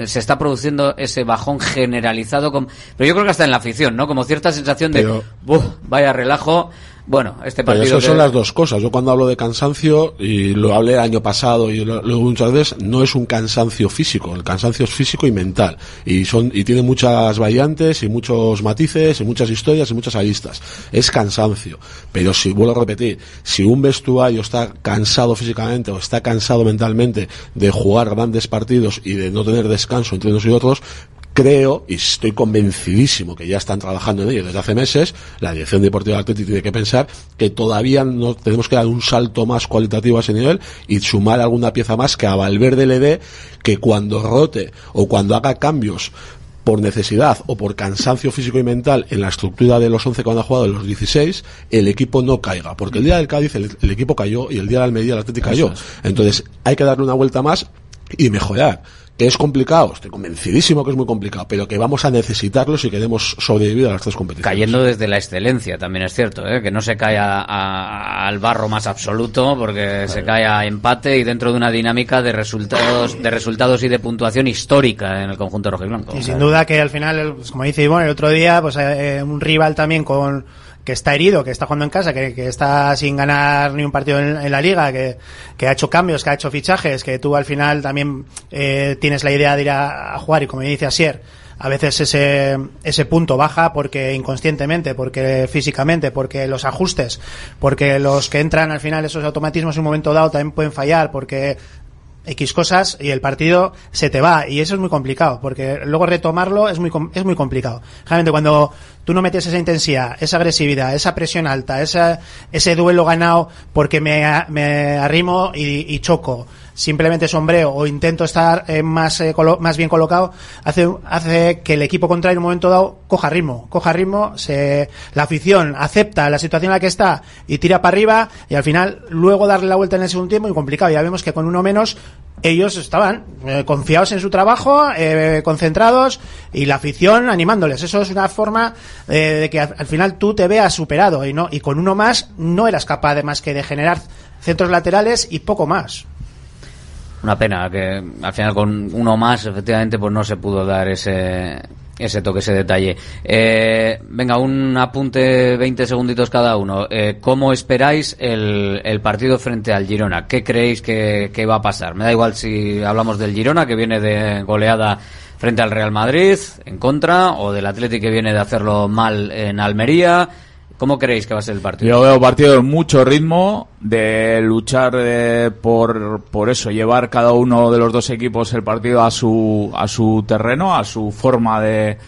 se está produciendo ese bajón generalizado con, pero yo creo que hasta en la afición no como cierta sensación de Pero- "Buf, vaya relajo bueno este Pero partido eso son que- las dos cosas. Yo cuando hablo de cansancio, y lo hablé el año pasado y lo, lo muchas veces, no es un cansancio físico. El cansancio es físico y mental. Y son y tiene muchas variantes y muchos matices y muchas historias y muchas aristas. Es cansancio. Pero si, vuelvo a repetir, si un vestuario está cansado físicamente o está cansado mentalmente de jugar grandes partidos y de no tener descanso entre unos y otros, creo y estoy convencidísimo que ya están trabajando en ello desde hace meses, la dirección deportiva del Atlético tiene que pensar que todavía no tenemos que dar un salto más cualitativo a ese nivel y sumar alguna pieza más que a Valverde le dé que cuando rote o cuando haga cambios por necesidad o por cansancio físico y mental en la estructura de los 11 cuando ha jugado en los 16, el equipo no caiga. Porque el día del Cádiz el, el equipo cayó y el día del Almería el Atlético cayó. Entonces hay que darle una vuelta más y mejorar. ¿Que es complicado? Estoy convencidísimo que es muy complicado, pero que vamos a necesitarlo si queremos sobrevivir a las tres competiciones. Cayendo desde la excelencia, también es cierto, ¿eh? que no se cae a- a- al barro más absoluto, porque se cae a empate y dentro de una dinámica de resultados, de resultados y de puntuación histórica en el conjunto rojiblanco. Y sin duda que al final, pues, como dice Ivonne, el otro día, pues eh, un rival también con que está herido, que está jugando en casa, que, que está sin ganar ni un partido en, en la liga, que, que ha hecho cambios, que ha hecho fichajes, que tú al final también eh, tienes la idea de ir a, a jugar y como dice Asier, a veces ese, ese punto baja porque inconscientemente, porque físicamente, porque los ajustes, porque los que entran al final esos automatismos en un momento dado también pueden fallar, porque X cosas y el partido se te va y eso es muy complicado porque luego retomarlo es muy es muy complicado. Realmente cuando tú no metes esa intensidad, esa agresividad, esa presión alta, esa, ese duelo ganado porque me, me arrimo y choco, simplemente sombreo o intento estar eh, más eh, colo- más bien colocado, hace hace que el equipo contrario en un momento dado coja ritmo, coja ritmo, se la afición acepta la situación en la que está y tira para arriba y al final luego darle la vuelta en el segundo tiempo muy complicado. Ya vemos que con uno menos ellos estaban eh, confiados en su trabajo, eh, concentrados y la afición animándoles. Eso es una forma de que al, al final tú te veas superado y no y con uno más no eras capaz de más que de generar centros laterales y poco más. Una pena que al final con uno más efectivamente pues no se pudo dar ese ese toque, ese detalle. Eh, venga, un apunte 20 segunditos cada uno. Eh, ¿Cómo esperáis el, el partido frente al Girona? ¿Qué creéis que, que va a pasar? Me da igual si hablamos del Girona, que viene de goleada frente al Real Madrid, en contra, o del Atlético que viene de hacerlo mal en Almería. ¿Cómo creéis que va a ser el partido? Yo veo partido de mucho ritmo, de luchar eh, por, por eso, llevar cada uno de los dos equipos el partido a su, a su terreno, a su forma de,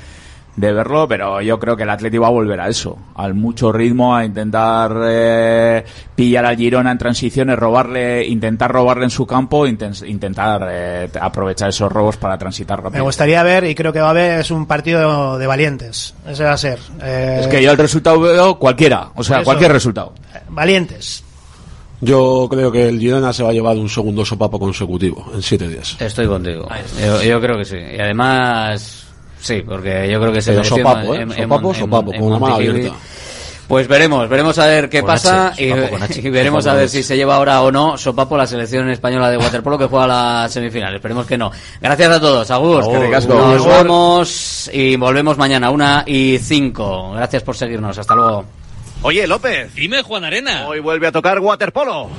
de verlo, pero yo creo que el Atlético va a volver a eso, al mucho ritmo, a intentar eh, pillar al Girona en transiciones, robarle, intentar robarle en su campo, inten- intentar eh, aprovechar esos robos para transitar Me rápido. gustaría ver y creo que va a haber es un partido de valientes. Ese va a ser. Eh, Es que yo el resultado veo cualquiera, o sea, Eso. cualquier resultado. Valientes. Yo creo que el Girona se va a llevar un segundo sopapo consecutivo en siete días. Estoy contigo. Yo, yo creo que sí. Y además, sí, porque yo creo que se sopapo, en- ¿eh? en- Sopapo, en- sopapo, en con mano abierta. Pues veremos, veremos a ver qué Con pasa H, y, sopapo con (laughs) H. y veremos a ver si se lleva ahora o no Sopapo la selección española de waterpolo que juega la semifinal. Esperemos que no. Gracias a todos, asko. Nos vamos y volvemos mañana, una y cinco. Gracias por seguirnos. Hasta luego. Oye, López. Dime, Juan Arena. Hoy vuelve a tocar waterpolo.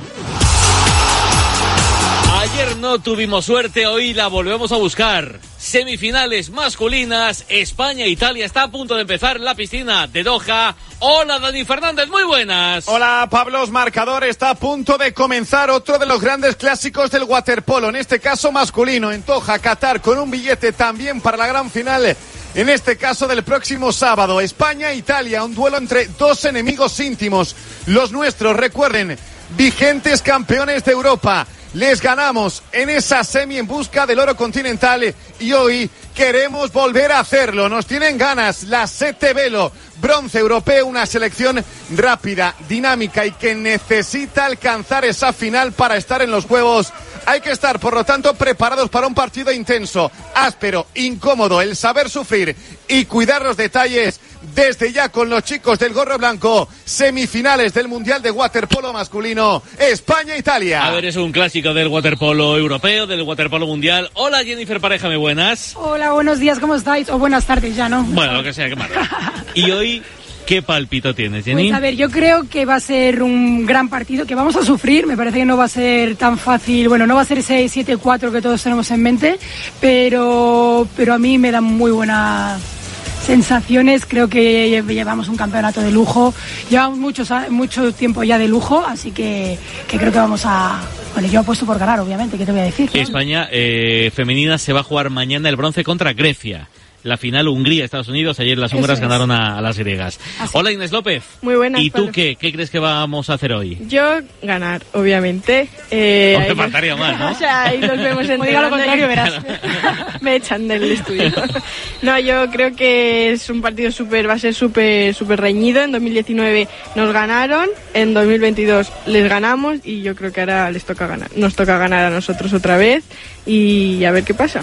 Ayer no tuvimos suerte, hoy la volvemos a buscar. Semifinales masculinas, España-Italia está a punto de empezar la piscina de Doha. Hola Dani Fernández, muy buenas. Hola, Pablos Marcador está a punto de comenzar otro de los grandes clásicos del waterpolo, en este caso masculino, en Toja, Qatar, con un billete también para la gran final, en este caso del próximo sábado. España-Italia, un duelo entre dos enemigos íntimos, los nuestros, recuerden, vigentes campeones de Europa. Les ganamos en esa semi en busca del oro continental y hoy queremos volver a hacerlo. Nos tienen ganas la Sete Velo, bronce europeo, una selección rápida, dinámica y que necesita alcanzar esa final para estar en los juegos. Hay que estar, por lo tanto, preparados para un partido intenso, áspero, incómodo, el saber sufrir y cuidar los detalles desde ya con los chicos del gorro blanco, semifinales del Mundial de Waterpolo masculino, España-Italia. A ver, es un clásico del waterpolo europeo, del waterpolo mundial. Hola Jennifer Pareja, muy buenas. Hola, buenos días, ¿cómo estáis? O buenas tardes ya, ¿no? Bueno, lo que sea, qué mal. (laughs) Y hoy, ¿qué palpito tienes, Jenny? Pues a ver, yo creo que va a ser un gran partido, que vamos a sufrir, me parece que no va a ser tan fácil, bueno, no va a ser ese 7-4 que todos tenemos en mente, pero, pero a mí me dan muy buenas sensaciones, creo que llevamos un campeonato de lujo, llevamos muchos, a- mucho tiempo ya de lujo, así que, que creo que vamos a... Bueno, yo apuesto por ganar, obviamente, ¿qué te voy a decir? España eh, femenina se va a jugar mañana el bronce contra Grecia. La final Hungría-Estados Unidos. Ayer las húngaras ganaron a, a las griegas. Hola Inés López. Muy buenas. ¿Y tú qué? ¿Qué crees que vamos a hacer hoy? Yo ganar, obviamente. Eh, Hombre, ahí- faltaría más, ¿no? (laughs) o sea, ahí nos vemos Como diga lo contrario, verás. (laughs) Me echan del estudio. no, yo creo que es un partido súper, va a ser súper, súper reñido. En 2019 nos ganaron, en 2022 les ganamos y yo creo que ahora les toca ganar. Nos toca ganar a nosotros otra vez y a ver qué pasa.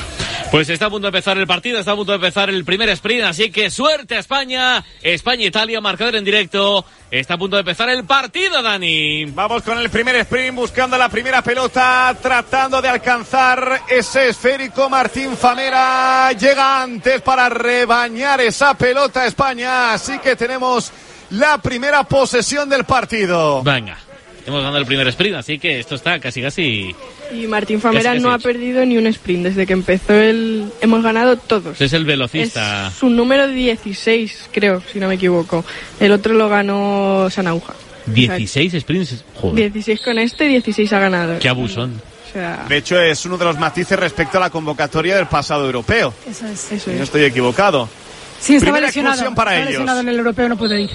Pues está a punto de empezar el partido, está a punto de empezar el primer sprint, así que suerte a España. España-Italia, marcador en directo. Está a punto de empezar el partido, Dani. Vamos con el primer sprint, buscando la primera pelota, tratando de alcanzar ese esférico. Martín Famera llega antes para rebañar esa pelota a España. Así que tenemos la primera posesión del partido. Venga, hemos ganado el primer sprint, así que esto está casi casi... Y Martín Famera Casi, casi no ha perdido ni un sprint desde que empezó el... Hemos ganado todos. Es el velocista. Es su número 16, creo, si no me equivoco. El otro lo ganó Sanauja. 16 sprints. Joder, 16 con este, 16 ha ganado. qué abusón. O sea, De hecho, es uno de los matices respecto a la convocatoria del pasado europeo. Eso es. Eso Si no estoy equivocado. Sí, estaba Primera lesionado. para estaba ellos. lesionado en el europeo, no puede ir.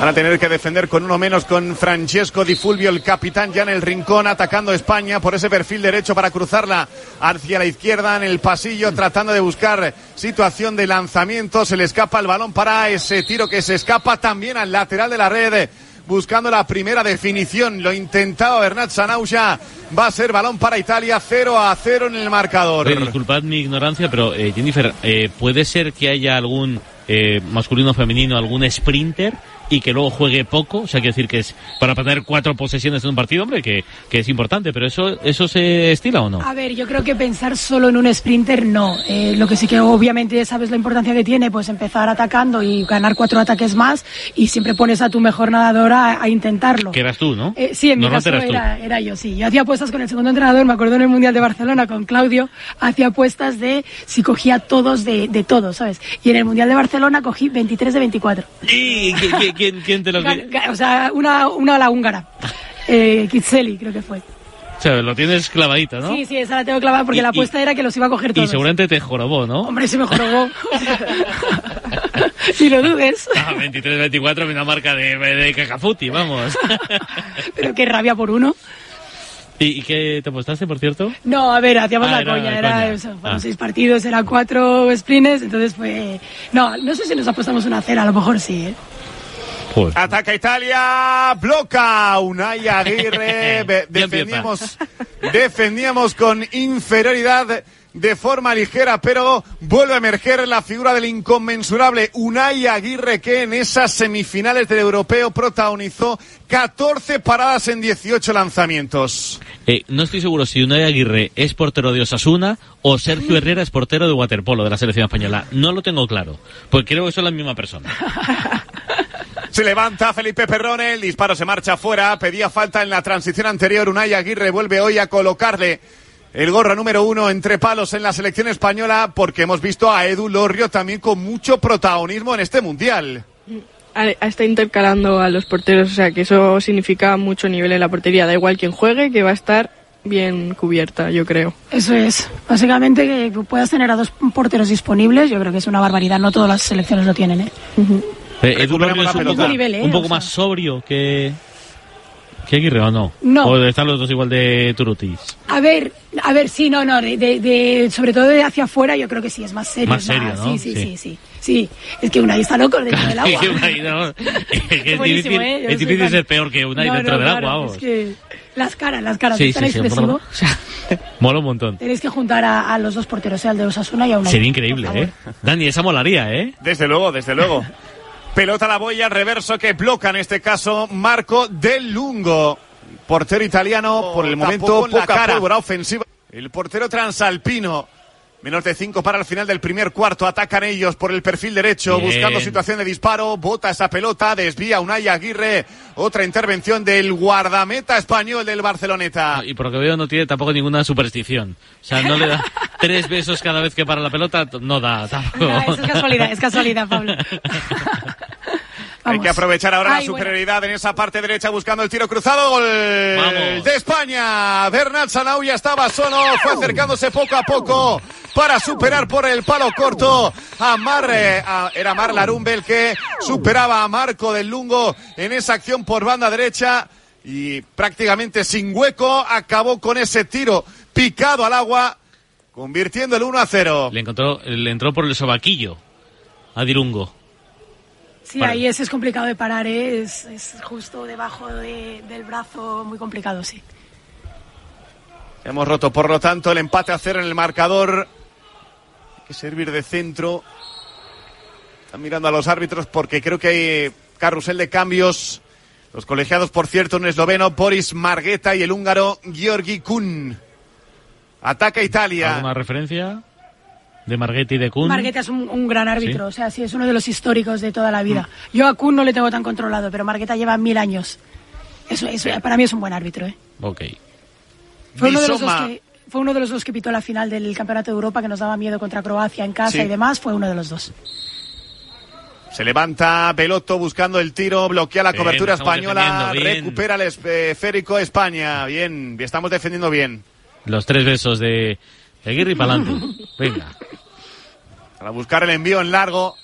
Van a tener que defender con uno menos con Francesco Di Fulvio, el capitán ya en el rincón, atacando a España por ese perfil derecho para cruzarla hacia la izquierda en el pasillo, tratando de buscar situación de lanzamiento. Se le escapa el balón para ese tiro que se escapa también al lateral de la red. Buscando la primera definición, lo intentaba Bernat Sanauja. Va a ser balón para Italia, 0 a 0 en el marcador. Oye, disculpad mi ignorancia, pero eh, Jennifer, eh, ¿puede ser que haya algún eh, masculino o femenino, algún sprinter y que luego juegue poco? O sea, quiere decir que es para tener cuatro posesiones en un partido, hombre, que, que es importante, pero eso, ¿eso se estila o no? A ver, yo creo que pensar solo en un sprinter no. Eh, lo que sí que obviamente sabes la importancia que tiene, pues empezar atacando y ganar cuatro ataques más y siempre pones a tu mejor nadadora a, a intentarlo. Que eras tú, ¿no? Eh, sí, en mi caso eras tú. era, era yo, sí. Yo hacía apuestas con el segundo entrenador, me acuerdo en el Mundial de Barcelona con Claudio, hacía apuestas de si cogía todos de, de todos, ¿sabes? Y en el Mundial de Barcelona cogí 23 de 24. ¿Y qui- qui- quién, quién te lo ga- O sea, una, una la húngara. Eh, Kitseli, creo que fue. O sea, lo tienes clavadito, ¿no? Sí, sí, esa la tengo clavada porque Y- la y- apuesta era que los iba a coger Y todos. seguramente te jorobó, ¿no? Hombre, se me jorobó. (laughs) si lo dudes. Ah, 23-24, una marca de, de cacafuti, vamos. (laughs) Pero qué rabia por uno. ¿Y, y qué te apostaste, por cierto? No, a ver, hacíamos Ah, la era coña. Era, coña. fueron Ah. seis partidos, eran cuatro sprints, entonces fue... No, no sé si nos apostamos una cera, a lo mejor sí, ¿eh? Ataca Italia, bloca Unai Aguirre. (laughs) Defendíamos, defendíamos con inferioridad de forma ligera, pero vuelve a emerger la figura del inconmensurable Unai Aguirre que en esas semifinales del europeo protagonizó 14 paradas en 18 lanzamientos. Eh, no estoy seguro si Unai Aguirre es portero de Osasuna o Sergio Herrera es portero de waterpolo de la selección española. No lo tengo claro, porque creo que son la misma persona. (laughs) Se levanta Felipe Perrone, el disparo se marcha fuera, pedía falta en la transición anterior, Unai Aguirre vuelve hoy a colocarle el gorro número uno entre palos en la selección española porque hemos visto a Edu Lorrio también con mucho protagonismo en este mundial. está intercalando a los porteros, o sea que eso significa mucho nivel en la portería. Da igual quien juegue, que va a estar bien cubierta, yo creo. Eso es. Básicamente que puedas tener a dos porteros disponibles, yo creo que es una barbaridad. No todas las selecciones lo tienen, ¿eh? Eh, Edu Lorrio es la un pelota. poco, nivel, ¿eh? un poco O sea. más sobrio que, que Aguirre, ¿o no? No. O están los dos igual de turutis. A ver, a ver, sí, no, no, de, de- de- sobre todo de hacia afuera yo creo que sí, es más serio. Más es serio, ¿no? Sí, sí, Sí. sí, sí, sí. Es que una está loco dentro del (laughs) agua. Unai, no. (laughs) Es difícil, ¿eh? Es difícil ser peor que Unai No, dentro no, del claro, agua, vamos. Es que las caras, las caras, Sí, tan mola, (laughs) mola un montón. Tenéis que juntar a, a los dos porteros, sea el de Osasuna y a una. Sería increíble, ¿eh? Dani, esa molaría, ¿eh? Desde luego, desde luego. Pelota a la boya, reverso que bloca en este caso Marco Del Lungo. Portero italiano, por el momento poca cara. pólvora ofensiva. El portero transalpino. Menos de cinco para el final del primer cuarto. Atacan ellos por el perfil derecho, Bien. buscando situación de disparo. Bota esa pelota, desvía Unai Aguirre. Otra intervención del guardameta español del Barceloneta. Y por lo que veo no tiene tampoco ninguna superstición. O sea, no le da (laughs) tres besos cada vez que para la pelota, no da (laughs) tampoco. No, es casualidad, es casualidad, Pablo. (laughs) Hay que aprovechar ahora Ay, la bueno. superioridad en esa parte derecha buscando el tiro cruzado. Gol de España. Bernat Sanau ya estaba solo, fue acercándose poco a poco para superar por el palo corto a Mar, eh, a- era Mar Larumbe el que superaba a Marco del Lungo en esa acción por banda derecha y prácticamente sin hueco acabó con ese tiro picado al agua, convirtiendo el 1 a 0. Le, encontró, le entró por el sobaquillo a Dirungo. Sí, Vale. ahí ese es complicado de parar, ¿eh? es, es justo debajo de- del brazo, muy complicado, sí. Hemos roto, por lo tanto, el empate a cero en el marcador. Hay que servir de centro. Están mirando a los árbitros porque creo que hay carrusel de cambios. Los colegiados, por cierto, un esloveno, Boris Margueta y el húngaro Georgi Kun. Ataca Italia. ¿Alguna referencia de Marghetti y de Kun? Margueta es un, un gran árbitro, Sí. o sea, sí, es uno de los históricos de toda la vida. Yo a Kuhn no le tengo tan controlado, pero Margueta lleva mil años. Eso, eso para mí es un buen árbitro, ¿eh? Ok. Fue uno, de los dos que, fue uno de los dos que pitó la final del Campeonato de Europa que nos daba miedo contra Croacia en casa Sí. y demás, fue uno de los dos. Se levanta Belotto buscando el tiro, bloquea la Bien, cobertura española, recupera el esférico España. Bien, estamos defendiendo bien. Los tres besos de Aguirre y pa'lante. (laughs) Venga. Para buscar el envío en largo.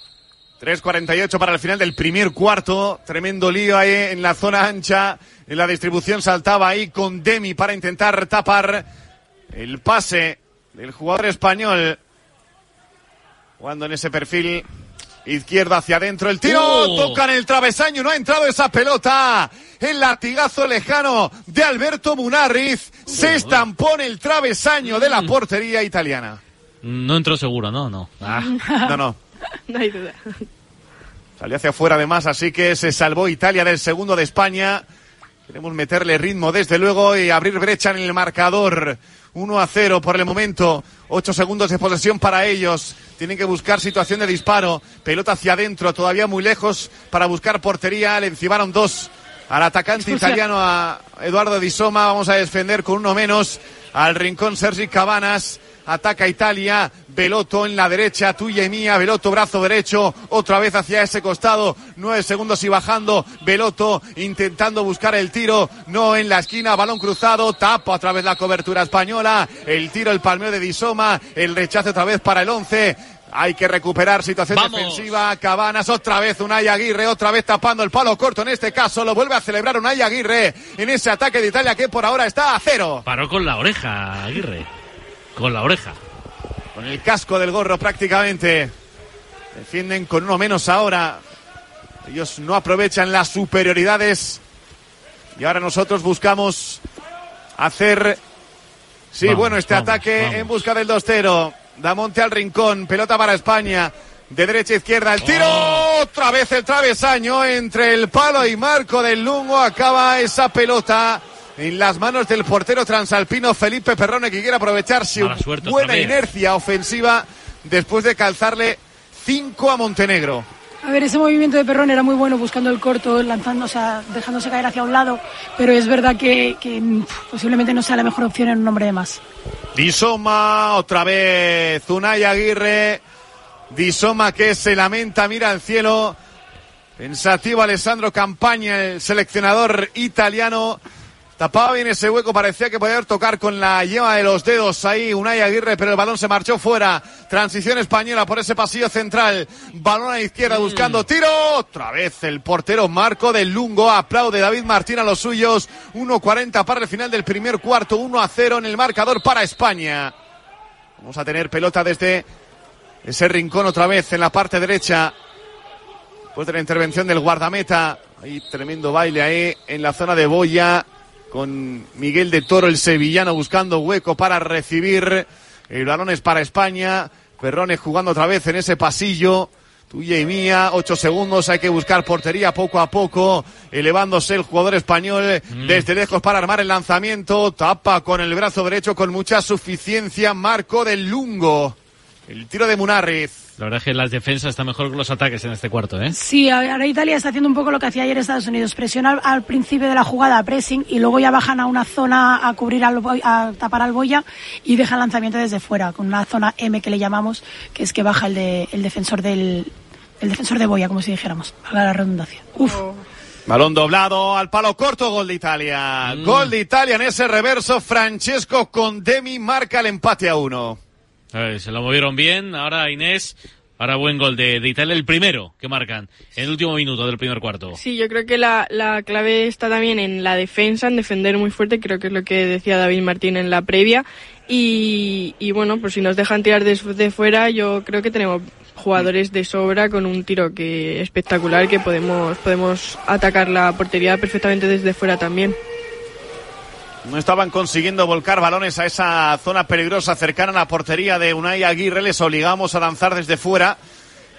3.48 para el final del primer cuarto. Tremendo lío ahí en la zona ancha. En la distribución saltaba ahí con Demi para intentar tapar el pase del jugador español. Jugando en ese perfil izquierdo hacia adentro. El tiro Oh. toca en el travesaño. No ha entrado esa pelota. El latigazo lejano de Alberto Munarriz. Se estampó en el travesaño de la portería italiana. No entró seguro, ¿no? No. Ah. No, no. (laughs) No hay duda. Salió hacia afuera además, así que se salvó Italia del segundo de España. Queremos meterle ritmo desde luego y abrir brecha en el marcador. 1 a 0 por el momento. 8 segundos de posesión para ellos. Tienen que buscar situación de disparo. Pelota hacia adentro, todavía muy lejos para buscar portería. Le encimaron dos al atacante Expulsión. italiano a Eduardo Di Soma. Vamos a defender con uno menos al rincón Sergi Cabanas. Ataca Italia, Veloto en la derecha, tuya y mía, Veloto brazo derecho, otra vez hacia ese costado, nueve segundos y bajando, Veloto intentando buscar el tiro, no en la esquina, balón cruzado, tapa otra vez la cobertura española, el tiro, el palmeo de Disoma, el rechazo otra vez para el once, hay que recuperar situación Vamos. defensiva, Cabanas, otra vez Unai Aguirre, otra vez tapando el palo corto, en este caso lo vuelve a celebrar Unai Aguirre en ese ataque de Italia que por ahora está a cero. Paró con la oreja, Aguirre. Con la oreja. Con el casco del gorro prácticamente. Defienden con uno menos ahora. Ellos no aprovechan las superioridades. Y ahora nosotros buscamos hacer. Sí, Vamos, bueno, este vamos, ataque vamos. en busca del 2-0. Damonte al rincón. Pelota para España. De derecha a izquierda. El tiro. Oh. Otra vez el travesaño entre el palo y marco del Lungo. Acaba esa pelota. En las manos del portero transalpino Felipe Perrone que quiere aprovechar su buena inercia ofensiva después de calzarle 5 a Montenegro. A ver, ese movimiento de Perrón era muy bueno buscando el corto, lanzando, o sea, dejándose caer hacia un lado, pero es verdad que, que, pf, posiblemente no sea la mejor opción en un hombre de más. Disoma, otra vez Unai Aguirre. Disoma que se lamenta, mira al cielo. Pensativo Alessandro Campaña, el seleccionador italiano. Tapaba bien ese hueco, parecía que podía tocar con la yema de los dedos ahí Unai Aguirre, pero el balón se marchó fuera. Transición española por ese pasillo central. Balón a la izquierda buscando tiro. Otra vez el portero Marco del Lungo. Aplaude David Martín a los suyos. 1.40 para el final del primer cuarto. 1 a 0 en el marcador para España. Vamos a tener pelota desde ese rincón otra vez en la parte derecha. Después de la intervención del guardameta. Hay tremendo baile ahí en la zona de Boya. Con Miguel de Toro, el sevillano, buscando hueco para recibir. El balón es para España. Perrones jugando otra vez en ese pasillo. Tuya y mía, ocho segundos, hay que buscar portería poco a poco, elevándose el jugador español desde lejos para armar el lanzamiento, tapa con el brazo derecho con mucha suficiencia, marco del Lungo. El tiro de Munarriz. La verdad es que las defensas están mejor que los ataques en este cuarto, ¿eh? Sí, ahora Italia está haciendo un poco lo que hacía ayer Estados Unidos, presionar al principio de la jugada, pressing, y luego ya bajan a una zona a cubrir, al, Boy- a tapar al Boya y dejan lanzamiento desde fuera, con una zona M que le llamamos, que es que baja el, de, el defensor del, el defensor de Boya, como si dijéramos, valga la redundancia. Uf. Balón doblado al palo corto, gol de Italia. Mm. Gol de Italia en ese reverso. Francesco Condemi marca el empate a uno. Eh, se lo movieron bien. Ahora Inés. Ahora buen gol de, Italia, el primero que marcan el último minuto del primer cuarto. Sí, yo creo que la, la clave está también en la defensa, en defender muy fuerte, creo que es lo que decía David Martín en la previa. Y, y bueno, pues si nos dejan tirar de, de fuera, yo creo que tenemos jugadores de sobra con un tiro que espectacular que podemos podemos atacar la portería perfectamente desde fuera también. No estaban consiguiendo volcar balones a esa zona peligrosa cercana a la portería de Unai Aguirre. Les obligamos a lanzar desde fuera.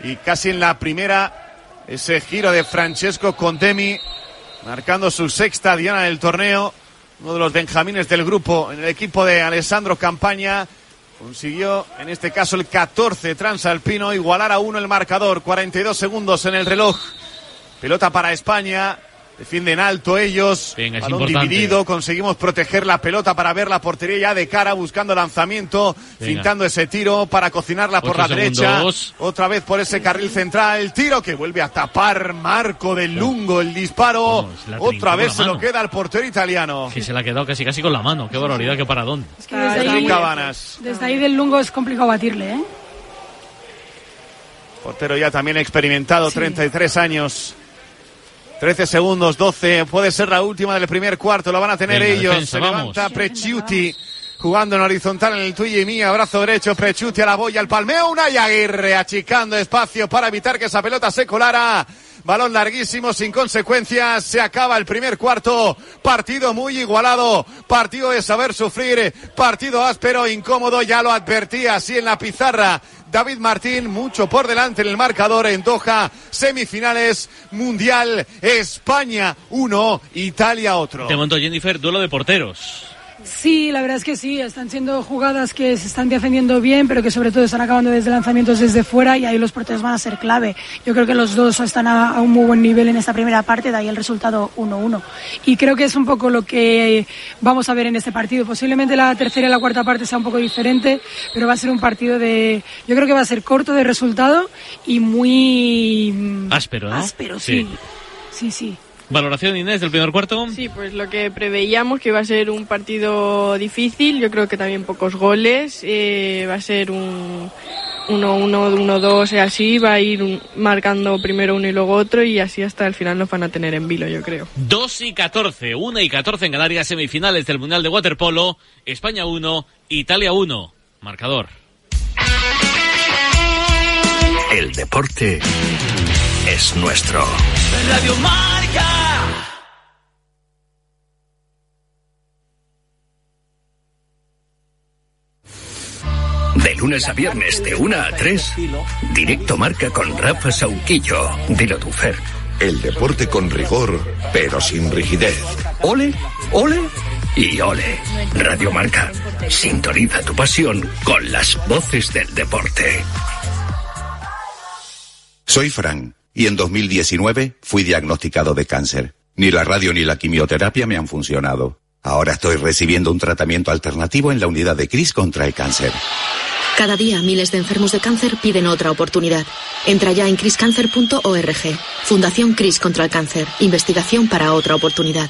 Y casi en la primera, ese giro de Francesco Condemi, marcando su sexta diana del torneo. Uno de los benjamines del grupo en el equipo de Alessandro Campaña. Consiguió, en este caso, el 14 transalpino, igualar a uno el marcador. 42 segundos en el reloj. Pelota para España. Defienden alto ellos. Venga, es Balón importante. dividido. Conseguimos proteger la pelota para ver la portería ya de cara, buscando lanzamiento, Venga. fintando ese tiro para cocinarla por Ocho la derecha. Otra vez por ese carril central. El tiro que vuelve a tapar Marco del Lungo. El disparo. Otra vez se lo queda al portero italiano. Que se la ha quedado casi casi con la mano. Qué barbaridad, qué paradón. Es que desde ahí, Cabanas. desde ahí del Lungo es complicado batirle, ¿eh? Portero ya también experimentado, 33 años. 13 segundos, 12. Puede ser la última del primer cuarto. Lo van a tener Venga, ellos. defensa, Se vamos. levanta Prechiuti. Jugando en horizontal en el tuyo y mío. Brazo derecho. Prechiuti a la boya. El palmeo. Unai Aguirre achicando espacio para evitar que esa pelota se colara. Balón larguísimo, sin consecuencias. Se acaba el primer cuarto. Partido muy igualado. Partido de saber sufrir. Partido áspero, incómodo. Ya lo advertía así en la pizarra. David Martín, mucho por delante en el marcador en Doha. Semifinales, Mundial, España 1, Italia otro. Te Jennifer, duelo de porteros. Sí, la verdad es que sí, están siendo jugadas que se están defendiendo bien, pero que sobre todo están acabando desde lanzamientos desde fuera y ahí los porteros van a ser clave. Yo creo que los dos están a, a un muy buen nivel en esta primera parte, de ahí el resultado 1-1. Y creo que es un poco lo que vamos a ver en este partido. Posiblemente la tercera y la cuarta parte sea un poco diferente, pero va a ser un partido de, yo creo que va a ser corto de resultado y muy mm, Áspero, ¿no? áspero, sí. Sí, sí. Valoración, Inés, del primer cuarto. Sí, pues lo que preveíamos que iba a ser un partido difícil, yo creo que también pocos goles, eh, va a ser un 1-1, 1-2 y así, va a ir un- marcando primero uno y luego otro y así hasta el final nos van a tener en vilo, yo creo. 2 y 14, 1 y 14 en Canarias, semifinales del Mundial de Waterpolo. España 1, Italia 1. Marcador. El deporte es nuestro. Radio Marca. De lunes a viernes de 1 a 3, directo marca con Rafa Sauquillo. Dilo tu Fer. El deporte con rigor, pero sin rigidez. Ole, ole y ole. Radio Marca. Sintoniza tu pasión con las voces del deporte. Soy Fran y en 2019 fui diagnosticado de cáncer. Ni la radio ni la quimioterapia me han funcionado. Ahora estoy recibiendo un tratamiento alternativo en la unidad de CRIS contra el cáncer. Cada día miles de enfermos de cáncer piden otra oportunidad. Entra ya en criscancer.org. Fundación Cris contra el cáncer. Investigación para otra oportunidad.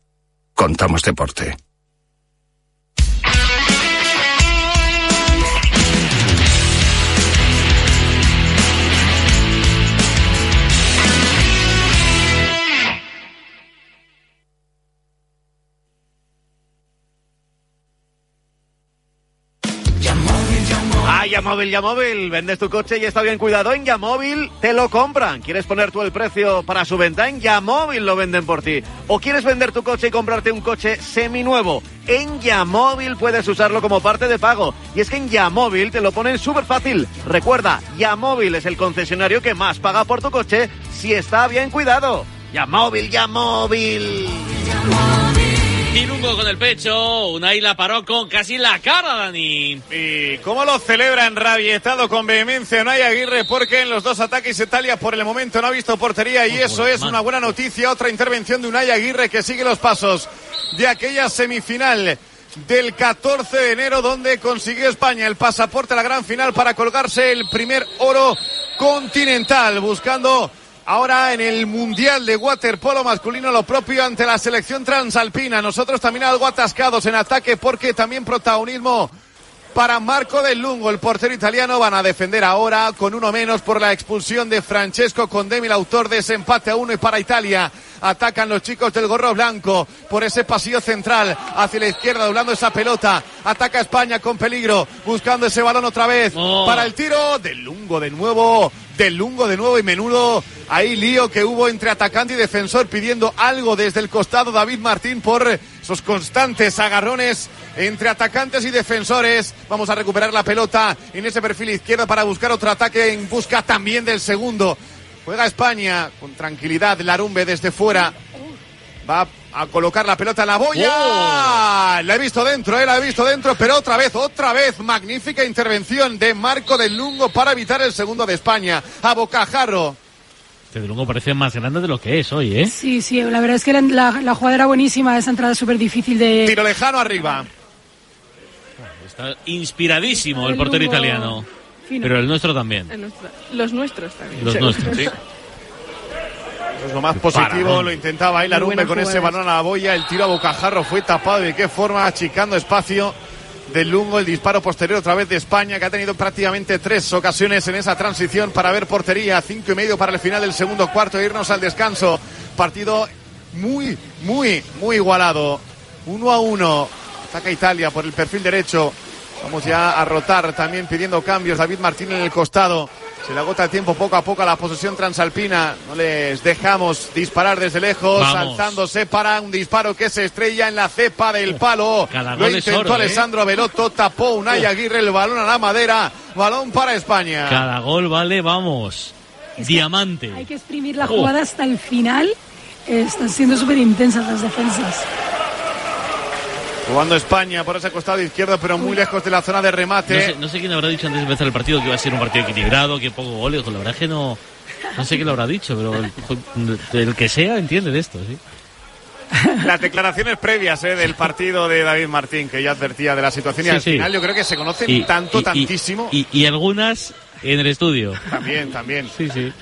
contamos deporte. Yamóvil, Yamóvil. Vendes tu coche y está bien cuidado. En Yamóvil te lo compran. ¿Quieres poner tú el precio para su venta? En Yamóvil lo venden por ti. ¿O quieres vender tu coche y comprarte un coche seminuevo? En Yamóvil puedes usarlo como parte de pago. Y es que en Yamóvil te lo ponen súper fácil. Recuerda, Yamóvil es el concesionario que más paga por tu coche si está bien cuidado. Yamóvil, Yamóvil. Con el pecho, Unai la paró con casi la cara, Dani. Y cómo lo celebra enrabietado con vehemencia Unai Aguirre porque en los dos ataques Italia por el momento no ha visto portería y eso es una buena noticia. Otra intervención de Unai Aguirre que sigue los pasos de aquella semifinal del 14 de enero donde consiguió España el pasaporte a la gran final para colgarse el primer oro continental buscando Ahora en el Mundial de Waterpolo masculino lo propio ante la selección transalpina. Nosotros también algo atascados en ataque porque también protagonismo para Marco Del Lungo, el portero italiano. Van a defender ahora con uno menos por la expulsión de Francesco Condemi, el autor de ese empate a uno y para Italia. Atacan los chicos del gorro blanco por ese pasillo central hacia la izquierda, doblando esa pelota. Ataca España con peligro, buscando ese balón otra vez Oh. para el tiro. Del Lungo de nuevo, Del Lungo de nuevo y menudo. Ahí lío que hubo entre atacante y defensor pidiendo algo desde el costado David Martín por esos constantes agarrones entre atacantes y defensores. Vamos a recuperar la pelota en ese perfil izquierdo para buscar otro ataque en busca también del segundo. Juega España con tranquilidad. Larumbe desde fuera. Va a colocar la pelota en la boya. La he visto dentro, eh, la he visto dentro, pero otra vez, otra vez, magnífica intervención de Marco del Lungo para evitar el segundo de España. A bocajarro. Este de luego parece más grande de lo que es hoy, ¿eh? Sí, sí, la verdad es que la, la- la jugada era buenísima, esa entrada es súper difícil de... Tiro lejano arriba. Está inspiradísimo el El portero italiano. Fino. Pero el nuestro también. En nuestra- Los nuestros también. Los nuestros, sí. Eso es lo más positivo, lo intentaba ahí Larumbe buena con ese balón a la boya, el tiro a bocajarro fue tapado de qué forma, achicando espacio del Lungo, el disparo posterior otra vez de España, que ha tenido prácticamente tres ocasiones en esa transición para ver portería, cinco y medio para el final del segundo cuarto e irnos al descanso. Partido muy, muy, muy igualado. Uno a uno. Ataca Italia por el perfil derecho. Vamos ya a rotar también pidiendo cambios. David Martín en el costado. Se le agota el tiempo poco a poco a la posesión transalpina. No les dejamos disparar desde lejos. Vamos. Alzándose para un disparo que se estrella en la cepa del palo. Cada Lo intentó oro, ¿eh? Alessandro Veloto. Tapó Unai Aguirre el balón a la madera. Balón para España. Cada gol vale, vamos. Diamante. Hay que exprimir la Oh. jugada hasta el final. Eh, están siendo súper intensas las defensas. Jugando España por ese costado izquierdo, pero muy lejos de la zona de No remate. sé, no sé quién habrá dicho antes de empezar el partido que iba a ser un partido equilibrado, que poco goles. La verdad es que no, no sé quién lo habrá dicho, pero el, el que sea entiende de esto, sí. (laughs) Las declaraciones previas eh, del partido de David Martín, que ya advertía de la situación y Sí, al sí. final yo creo que se conocen Y- tanto, y- tantísimo. Y, y algunas en el estudio. También, también. Sí, sí.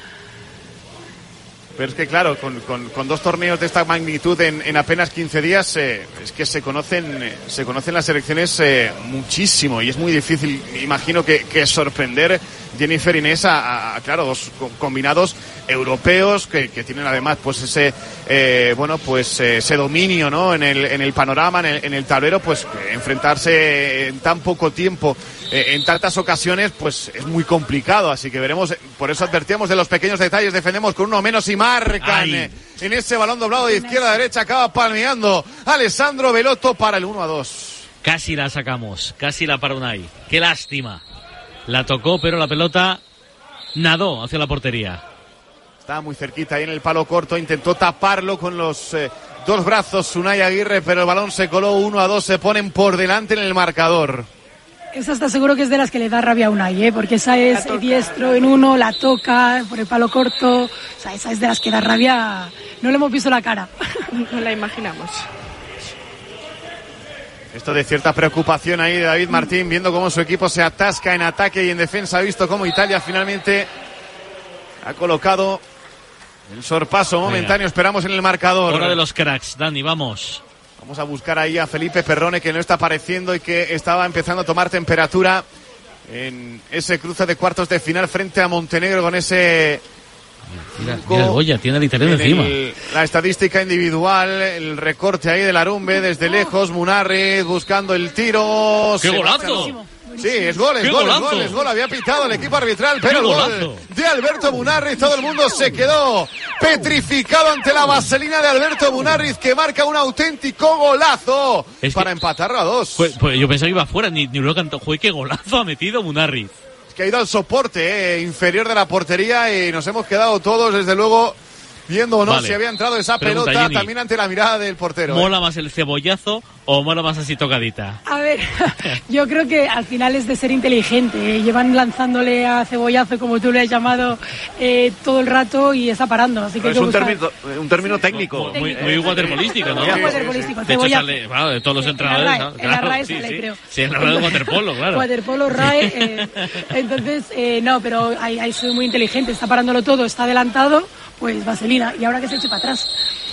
Pero es que claro, con, con- con dos torneos de esta magnitud en, en apenas 15 días, eh, es que se conocen, eh, se conocen las selecciones eh, muchísimo y es muy difícil, imagino que sorprender Jennifer Inés a, a- claro, dos co- combinados europeos que, que tienen además pues ese, eh, bueno, pues eh, ese dominio, ¿no? En el, en el panorama, en el, en el tablero, pues enfrentarse en tan poco tiempo, eh, en tantas ocasiones, pues es muy complicado. Así que veremos, por eso advertíamos de los pequeños detalles, defendemos con uno menos y marcan Ay. eh, en ese balón doblado de izquierda a derecha, acaba palmeando Alessandro Veloto para el 1 a 2. Casi la sacamos, casi la para Unai. Qué lástima. La tocó, pero la pelota nadó hacia la portería. Está muy cerquita ahí en el palo corto, intentó taparlo con los eh, dos brazos Unai Aguirre, pero el balón se coló 1 a 2, se ponen por delante en el marcador. Esa está seguro que es de las que le da rabia a Unai, ¿eh? porque esa es diestro en uno, la toca por el palo corto. O sea, esa es de las que da rabia. No le hemos visto la cara. (laughs) No la imaginamos. Esto de cierta preocupación ahí de David Martín, viendo cómo su equipo se atasca en ataque y en defensa, ha visto cómo Italia finalmente ha colocado el sorpaso momentáneo, esperamos en el marcador. Hora de los cracks, Dani, vamos. Vamos a buscar ahí a Felipe Perrone que no está apareciendo y que estaba empezando a tomar temperatura en ese cruce de cuartos de final frente a Montenegro con ese Mira, mira el Goya, tiene el italiano en encima. el- la estadística individual, el recorte ahí de Larumbe desde lejos, Munarri buscando el tiro. ¡Qué golazo! Sí, es gol, es ¡Qué gol, es gol, es gol. Había pitado el equipo arbitral, pero el ¡Qué gol de Alberto Munarriz. Todo el mundo se quedó petrificado ante la vaselina de Alberto Munarriz, que marca un auténtico golazo Es que- para empatarlo a dos. Pues, pues yo pensaba que iba fuera, ni, ni lo cantó. Joder, qué golazo ha metido Munarriz. Que ha ido al soporte eh, inferior de la portería y nos hemos quedado todos, desde luego, viendo o no Vale. si había entrado esa Pregunta, pelota Jenny. también ante la mirada del portero. eh. ¿Mola más el cebollazo o mola más así tocadita? A ver, (laughs) yo creo que al final es de ser inteligente. ¿eh? Llevan lanzándole a cebollazo, como tú le has llamado, eh, todo el rato y está parando. Así que Es que un término, un término técnico. Muy, muy waterpolístico, ¿no? Muy waterpolístico, De hecho, sale, claro, de todos los En la entrenadores. RAE, ¿no? en la RAE sí, sale, sí. creo. Sí, en la RAE de waterpolo, claro. Waterpolo, RAE. eh, (laughs) entonces, eh, no, pero ahí, ahí soy muy inteligente. Está parándolo todo, está adelantado, pues vaselina. Y ahora que se eche para atrás.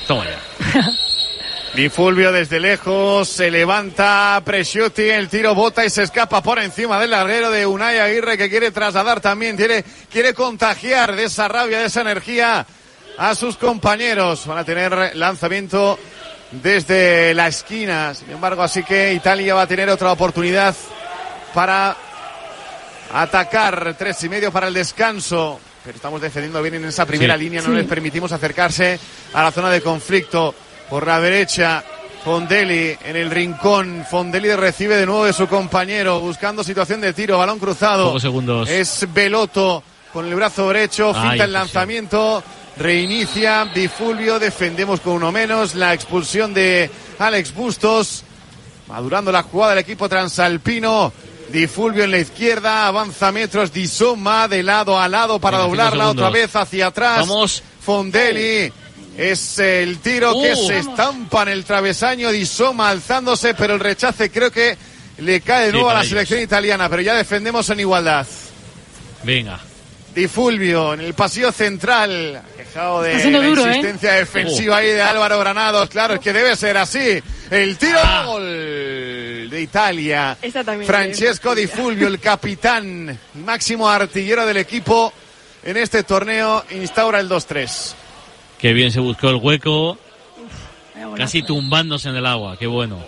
Toma ya. (laughs) Di Fulvio desde lejos, se levanta Presciuti, el tiro bota y se escapa por encima del larguero de Unai Aguirre que quiere trasladar también, quiere, quiere contagiar de esa rabia, de esa energía a sus compañeros. Van a tener lanzamiento desde la esquina, sin embargo, así que Italia va a tener otra oportunidad para atacar. Tres y medio para el descanso. Pero estamos defendiendo bien en esa primera Sí. línea, no Sí. les permitimos acercarse a la zona de conflicto. Por la derecha, Fondelli en el rincón. Fondelli recibe de nuevo de su compañero, buscando situación de tiro, balón cruzado. Pocos segundos. Es Veloto con el brazo derecho, Ay, finta el lanzamiento, reinicia, Bifulvio, defendemos con uno menos, la expulsión de Alex Bustos, madurando la jugada del equipo transalpino, Di Fulvio en la izquierda, avanza metros, Di Somma de lado a lado para doblarla otra vez hacia atrás. Vamos. Fondelli. Es el tiro que Uh. se estampa en el travesaño, Di Somma alzándose, pero el rechace creo que le cae de Sí, nuevo a la ellos. selección italiana, pero ya defendemos en igualdad. Venga. Di Fulvio en el pasillo central. Quejado de la duro, ¿eh? insistencia defensiva ahí de Álvaro Granados. Claro, es que debe ser así. El tiro Ah. gol de Italia. Esa también Francesco Di Fulvio, el capitán y máximo artillero del equipo en este torneo, instaura el 2-3. Qué bien se buscó el hueco. Casi tumbándose en el agua. Qué bueno.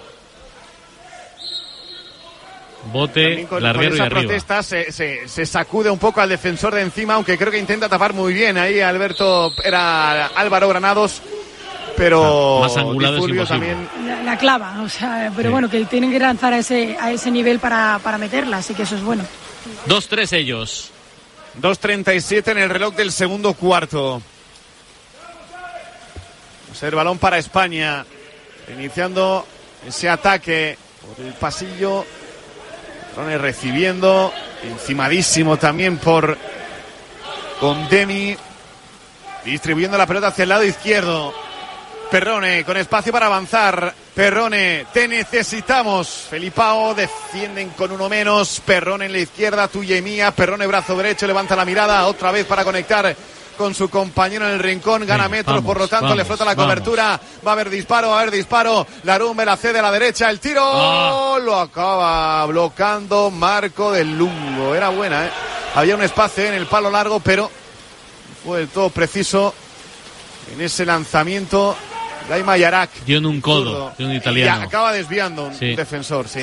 Bote, con, con y esa arriba. protesta se, se- se sacude un poco al defensor de encima, aunque creo que intenta tapar muy bien ahí Alberto, era Álvaro Granados, pero más angulado Di es Fulvio imposible. también La, la clava, o sea, pero Sí. bueno, que tienen que lanzar a ese, a ese nivel para, para meterla, así que eso es bueno. 2-3 ellos. 2.37 en el reloj del segundo cuarto. Es el balón para España, iniciando ese ataque por el pasillo. Rone recibiendo, encimadísimo también por Condemi, distribuyendo la pelota hacia el lado izquierdo. Perrone con espacio para avanzar. Perrone, te necesitamos. Felipao defienden con uno menos. Perrone en la izquierda, tuya y mía. Perrone brazo derecho, levanta la mirada otra vez para conectar con su compañero en el rincón. Gana Venga, metros, vamos, por lo tanto le flota la vamos. cobertura. Va a haber disparo, va a haber disparo. La rumbe la cede a la derecha. El tiro Ah. lo acaba bloqueando Marco del Lungo. Era buena, ¿eh? Había un espacio en el palo largo, pero fue del todo preciso en ese lanzamiento. Laima Yarak. Dio en un codo de un Y italiano. acaba desviando un Sí. defensor, sí.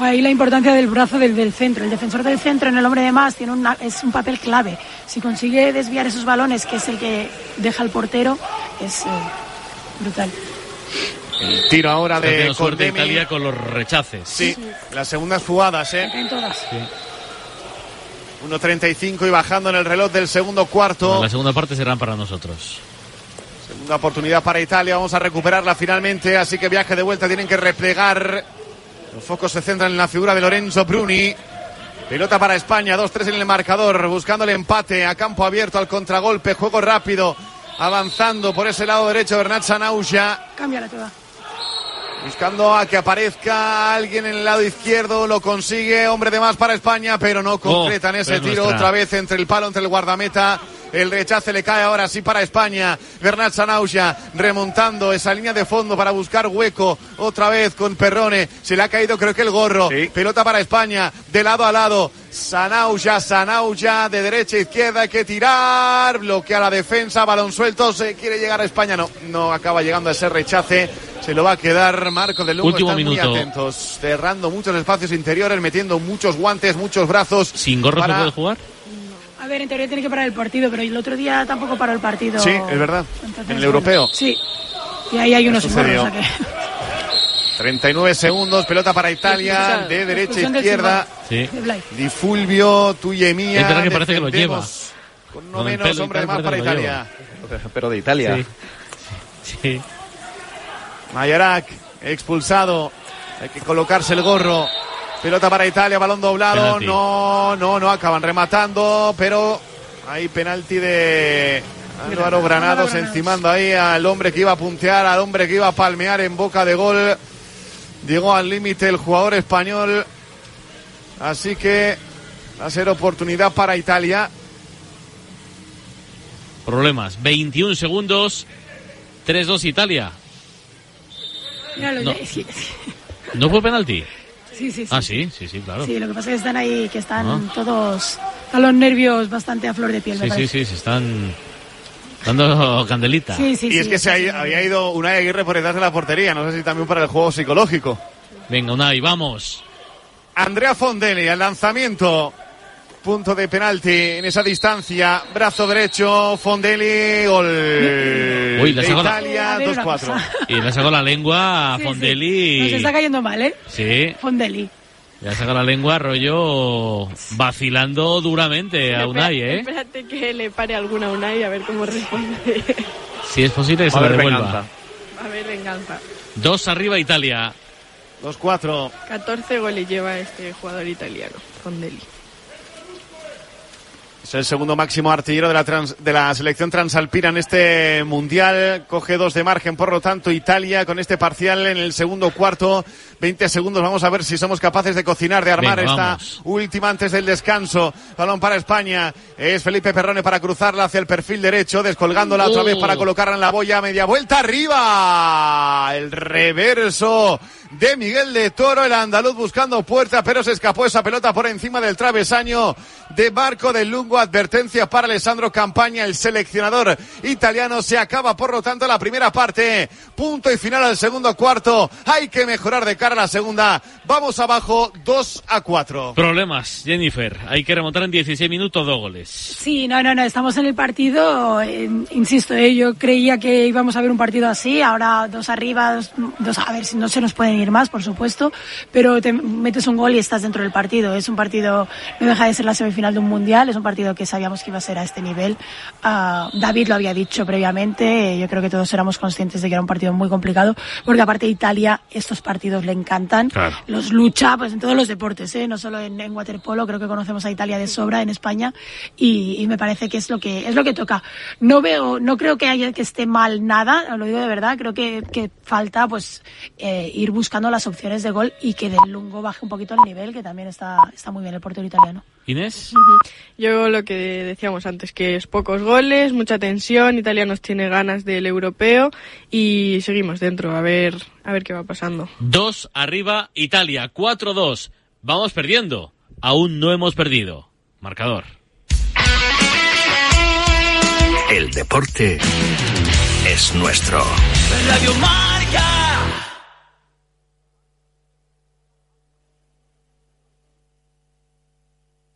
Ahí la importancia del brazo del, del centro. El defensor del centro en el hombre de más tiene una, es un papel clave. Si consigue desviar esos balones, que es el que deja el portero, es eh, brutal. El tiro ahora de teniendo suerte. Italia con los rechaces. Sí, las segundas jugadas, ¿eh? En todas. Sí. 1.35 y bajando en el reloj del segundo cuarto. La segunda parte serán para nosotros. Segunda oportunidad para Italia, vamos a recuperarla finalmente, así que viaje de vuelta tienen que replegar. Los focos se centran en la figura de Lorenzo Bruni. Pelota para España, 2-3 en el marcador, buscando el empate a campo abierto al contragolpe, juego rápido, avanzando por ese lado derecho Bernat Sanauja, Cámbiala toda. buscando a que aparezca alguien en el lado izquierdo, lo consigue, hombre de más para España, pero no concretan ese es tiro nuestra. otra vez entre el palo, entre el guardameta. El rechace le cae ahora sí para España. Bernat Sanauja remontando esa línea de fondo para buscar hueco. Otra vez con Perrone. Se le ha caído creo que el gorro. Pelota para España. De lado a lado. Sanauja, Sanauja. De derecha a izquierda. Hay que tirar. Bloquea la defensa. Balón suelto. Se quiere llegar a España. No, no acaba llegando a ese rechace. se lo va a quedar Marco del Lugo. Último Están minuto. muy atentos, cerrando muchos espacios interiores, metiendo muchos guantes, muchos brazos. ¿Sin gorro para- se puede jugar? A ver, en teoría tiene que parar el partido, pero el otro día tampoco paró el partido. Sí, es verdad. Entonces, en el bueno, europeo. Sí. Y ahí hay unos o sea que- 39 segundos, pelota para Italia, de derecha a izquierda. Sí. Di Fulvio, tuya y mía. Es verdad que parece que lo lleva. Con el menos, pelo hombre más para Italia. Pero de Italia. Sí. Sí. Mayorak, expulsado. Hay que colocarse el gorro. Pelota para Italia, balón doblado. Penalti. No, no, no, acaban rematando, pero hay penalti de Álvaro Granados encimando ahí al hombre que iba a puntear, al hombre que iba a palmear en boca de gol. Llegó al límite el jugador español. Así que va a ser oportunidad para Italia. Problemas. 21 segundos. 3-2 Italia. ¿No fue penalti? Sí, sí, sí. Ah, sí, sí, sí, claro. Sí, lo que pasa es que están ahí, que están Ah. todos a los nervios bastante a flor de piel, me Sí, sí, sí, se están dando (laughs) candelita. Sí, sí, y es que se sí. ha- había ido Unai Aguirre por detrás de la portería. No sé si también para el juego psicológico. Venga, Unai, vamos. Andrea Fondelli al lanzamiento. Punto de penalti en esa distancia. Brazo derecho, Fondelli, gol Uy, le de sacó la- Italia, A ver, una 2-4. cosa. Y le ha sacado la lengua a Sí, sí. Fondelli. Nos está cayendo mal, ¿eh? Sí, Fondeli. le ha sacado la lengua rollo vacilando duramente a Unai, ¿eh? Espérate que le pare alguna a Unai a ver cómo responde. Si es posible que se la haber devuelva. venganza. a ver, venganza. Dos arriba Italia. 2-4. 14 goles lleva este jugador italiano, Fondelli. El segundo máximo artillero de la, de la selección transalpina en este mundial. Coge dos de margen, por lo tanto, Italia con este parcial en el segundo cuarto. 20 segundos. Vamos a ver si somos capaces de cocinar, de armar esta vamos. última antes del descanso. Balón para España. Es Felipe Perrone para cruzarla hacia el perfil derecho, descolgándola otra vez para colocarla en la boya. Media vuelta arriba. El reverso de Miguel de Toro, el andaluz buscando puerta, pero se escapó esa pelota por encima del travesaño de Marco del Lungo. Advertencia para Alessandro Campaña, el seleccionador italiano. Se acaba, por lo tanto, la primera parte. Punto y final al segundo cuarto. Hay que mejorar de cara la segunda. Vamos abajo, 2 a 4. Problemas, Jennifer. Hay que remontar en 16 minutos dos goles. Sí, no, no, no, estamos en el partido, eh, insisto, eh, yo creía que íbamos a ver un partido así, ahora dos arriba, dos, dos- a ver si no se nos pueden ir más, por supuesto, pero te metes un gol y estás dentro del partido, es un partido, no deja de ser la semifinal de un mundial, es un partido que sabíamos que iba a ser a este nivel, Ah, David lo había dicho previamente, yo creo que todos éramos conscientes de que era un partido muy complicado, porque aparte de Italia estos partidos le encantan, Claro. los lucha pues en todos los deportes, ¿eh? no solo en, en waterpolo, creo que conocemos a Italia de sobra en España y, y me parece que es lo que es lo que toca. No veo, no creo que haya que esté mal nada, lo digo de verdad, creo que, que falta pues eh, ir buscando las opciones de gol y que del Lungo baje un poquito el nivel, que también está, está muy bien el portero italiano. Inés. Yo lo que decíamos antes, que es pocos goles, mucha tensión, Italia nos tiene ganas del europeo y seguimos dentro, a ver, a ver qué va pasando. Dos arriba Italia. 4-2. Vamos perdiendo. Aún no hemos perdido. Marcador. El deporte es nuestro. Radio Marca.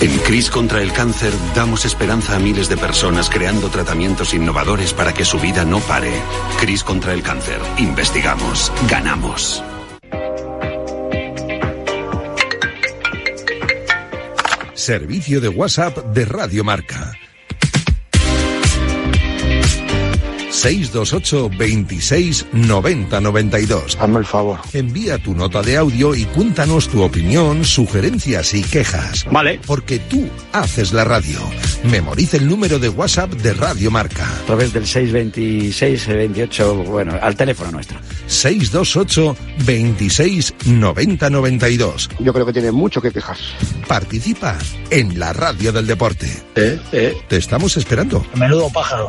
En CRIS contra el cáncer damos esperanza a miles de personas creando tratamientos innovadores para que su vida no pare. CRIS contra el cáncer. Investigamos. Ganamos. Servicio de WhatsApp de Radio Marca. 628 26 90 92. Hazme el favor. Envía tu nota de audio y cuéntanos tu opinión, sugerencias y quejas. Vale. Porque tú haces la radio. Memoriza el número de WhatsApp de Radio Marca. A través del 626 28, bueno, al teléfono nuestro. 628 26 90 92. Yo creo que tiene mucho que quejarse. Participa en la radio del deporte. Te estamos esperando. Menudo pájaro.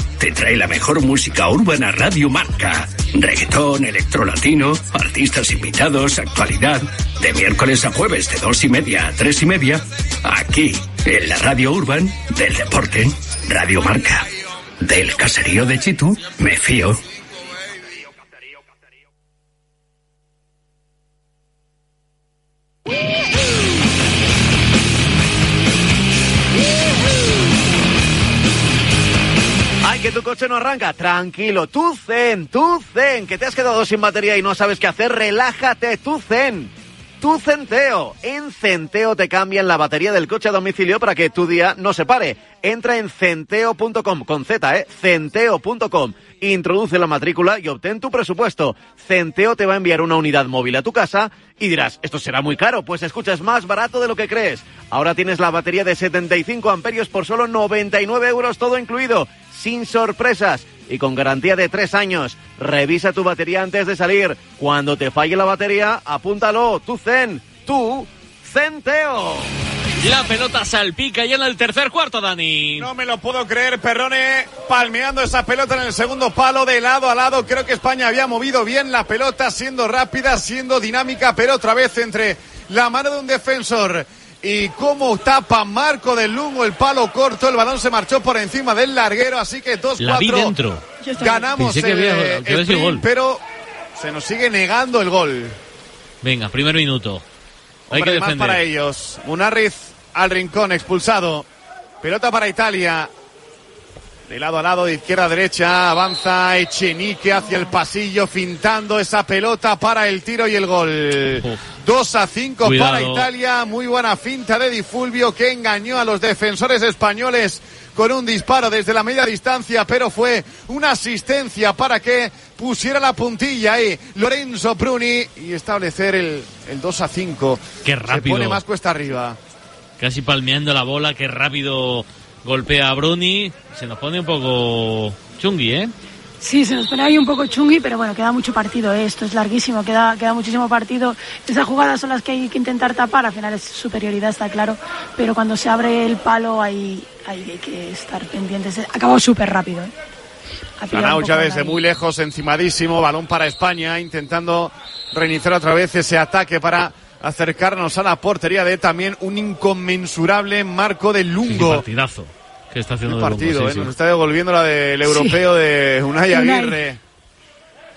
te trae la mejor música urbana Radio Marca. Reggaetón, electrolatino, artistas invitados, actualidad. De miércoles a jueves de dos y media a tres y media. Aquí, en la Radio Urban del Deporte. Radio Marca. Del caserío de Chitu, me fío. Coche no arranca. Tranquilo, tu zen, tu zen, que te has quedado sin batería y no sabes qué hacer. Relájate, tu zen. Tu Centeo. En Centeo te cambian la batería del coche a domicilio para que tu día no se pare. Entra en centeo.com, con Z, ¿eh? Centeo.com. Introduce la matrícula y obtén tu presupuesto. Centeo te va a enviar una unidad móvil a tu casa y dirás, esto será muy caro, pues escucha, es más barato de lo que crees. Ahora tienes la batería de 75 amperios por solo 99 euros, todo incluido, sin sorpresas y con garantía de tres años. Revisa tu batería antes de salir. Cuando te falle la batería, apúntalo, tu Zen, tu Centeo. La pelota salpica ya en el tercer cuarto, Dani. No me lo puedo creer, Perrone palmeando esa pelota en el segundo palo de lado a lado. Creo que España había movido bien la pelota, siendo rápida, siendo dinámica, pero otra vez entre la mano de un defensor y cómo tapa Marco del Lungo el palo corto. El balón se marchó por encima del larguero, así que 2-4. La vi dentro. Ganamos el, había- el que había sprint, gol. pero se nos sigue negando el gol. Venga, primer minuto. Hay Hombre que más defender. para ellos. Munarriz al rincón, expulsado. Pelota para Italia. De lado a lado, de izquierda a derecha, avanza Echenique hacia el pasillo, fintando esa pelota para el tiro y el gol. 2 a 5 Cuidado. para Italia. Muy buena finta de Di Fulvio que engañó a los defensores españoles con un disparo desde la media distancia, pero fue una asistencia para que pusiera la puntilla ahí Lorenzo Bruni y establecer el, el 2 a 5. Qué rápido. Se pone más cuesta arriba. Casi palmeando la bola, qué rápido golpea a Bruni. Se nos pone un poco chungui, ¿eh? Sí, se nos pone ahí un poco chungui, pero bueno, queda mucho partido ¿eh? esto, es larguísimo, queda, queda muchísimo partido. Esas jugadas son las que hay que intentar tapar, al final es superioridad, está claro, pero cuando se abre el palo hay, hay que estar pendientes. Acabado súper rápido. ¿eh? Ya desde muy lejos, encimadísimo, balón para España, intentando reiniciar otra vez ese ataque para acercarnos a la portería de también un inconmensurable Marco de Sí, sí, Lungo. partidazo que está haciendo Lungo, partido, sí, eh, sí. nos está devolviendo la del Sí. europeo de (laughs) Unai. Aguirre.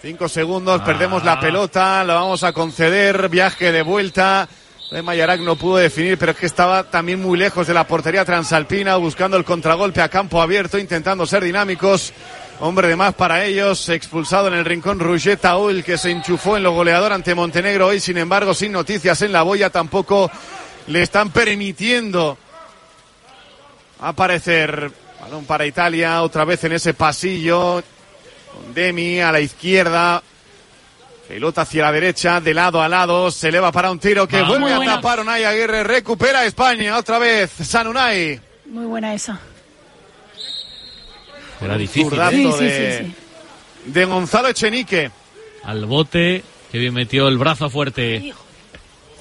Cinco segundos, Ah. perdemos la pelota, la vamos a conceder, viaje de vuelta. De Mayarak no pudo definir, pero es que estaba también muy lejos de la portería transalpina, buscando el contragolpe a campo abierto, intentando ser dinámicos. Hombre de más para ellos, expulsado en el rincón Roger Taul, que se enchufó en lo goleador ante Montenegro hoy, sin embargo, sin noticias en la boya, tampoco le están permitiendo aparecer. Balón para Italia, otra vez en ese pasillo. Con Demi a la izquierda. Pelota hacia la derecha, de lado a lado, se eleva para un tiro que Vamos. vuelve a tapar Unai Aguirre, recupera España otra vez, San Unai. Muy buena esa. Era difícil, ¿eh? Sí, sí, de, sí, sí. de Gonzalo Echenique. Al bote, que bien metió el brazo fuerte.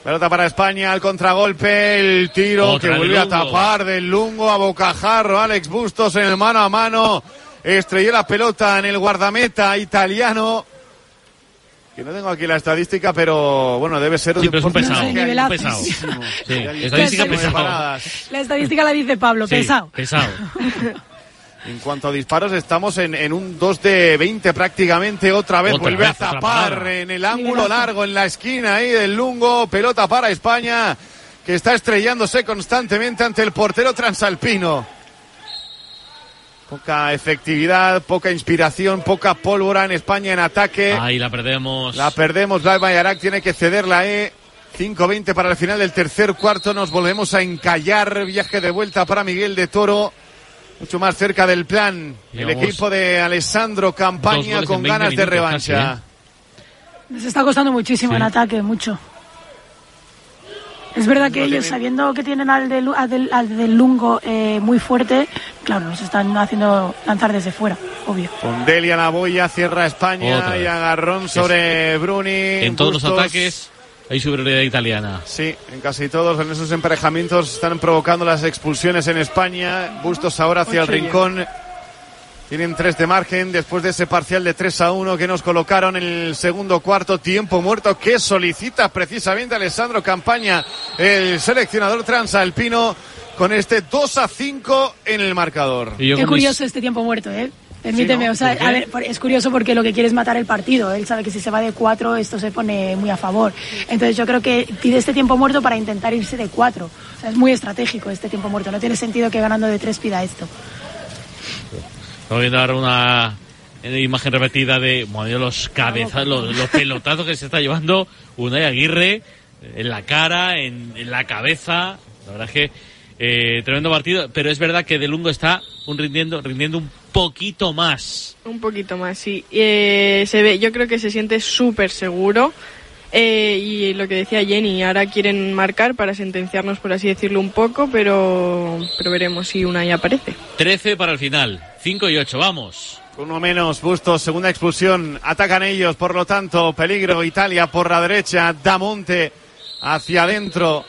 Pelota para España, al contragolpe, el tiro Otra que de vuelve a tapar del Lungo a Bocajarro, Alex Bustos en el mano a mano, estrelló la pelota en el guardameta italiano, que no tengo aquí la estadística, pero bueno, debe ser Sí, pero es un pesado. porcentaje Un altísimo. Sí, estadística 19 pesado. La estadística la dice Pablo, Sí, pesado. pesado. (laughs) En cuanto a disparos, estamos en, en un 2 de 20 prácticamente. Otra vez Otra vuelve vez, a tapar en el ángulo largo, en la esquina ahí del Lungo. Pelota para España, que está estrellándose constantemente ante el portero transalpino. Poca efectividad, poca inspiración, poca pólvora en España en ataque. Ahí la perdemos. La perdemos, la Mayarak tiene que cederla, eh. 5.20 para el final del tercer cuarto. Nos volvemos a encallar. Viaje de vuelta para Miguel de Toro. Mucho más cerca del plan. El equipo de Alessandro Campaña con en 20 ganas de revancha. casi, ¿eh? Les está costando muchísimo Sí. en ataque, mucho. Es verdad que No ellos, tienen- sabiendo que tienen al del, al del, al del Lungo eh, muy fuerte, claro, nos están haciendo lanzar desde fuera, obvio. Con Delia la boya, cierra España Otra y vez. agarrón sobre Bruni. En todos los ataques hay superioridad italiana. Sí, en casi todos, en esos emparejamientos están provocando las expulsiones en España. Bustos ahora hacia el rincón. Tienen tres de margen después de ese parcial de 3 a 1 que nos colocaron en el segundo cuarto tiempo muerto que solicita precisamente Alessandro Campaña, el seleccionador transalpino, con este 2 a 5 en el marcador. Qué mis- curioso este tiempo muerto, ¿eh? Permíteme, Sí, ¿no? o sea, a ver, es curioso porque lo que quiere es matar el partido. Él sabe que si se va de cuatro, esto se pone muy a favor. Entonces yo creo que pide este tiempo muerto para intentar irse de cuatro. O sea, es muy estratégico este tiempo muerto. No tiene sentido que ganando de tres pida esto. Estamos viendo ahora una eh, imagen repetida de bueno, los cabezas, los, los pelotazos que se está llevando Unai Aguirre en la cara, en, en la cabeza. La verdad es que eh, tremendo partido, pero es verdad que De Lungo está un rindiendo, rindiendo un poquito más. Un poquito más, sí. Eh, se ve, yo creo que se siente súper seguro. Eh, y lo que decía Jenny, ahora quieren marcar para sentenciarnos, por así decirlo, un poco, pero, pero veremos si una ya aparece. 13 para el final, 5 y 8, vamos. Uno menos, Bustos, segunda expulsión. Atacan ellos, por lo tanto, peligro. Italia por la derecha, Damonte hacia adentro.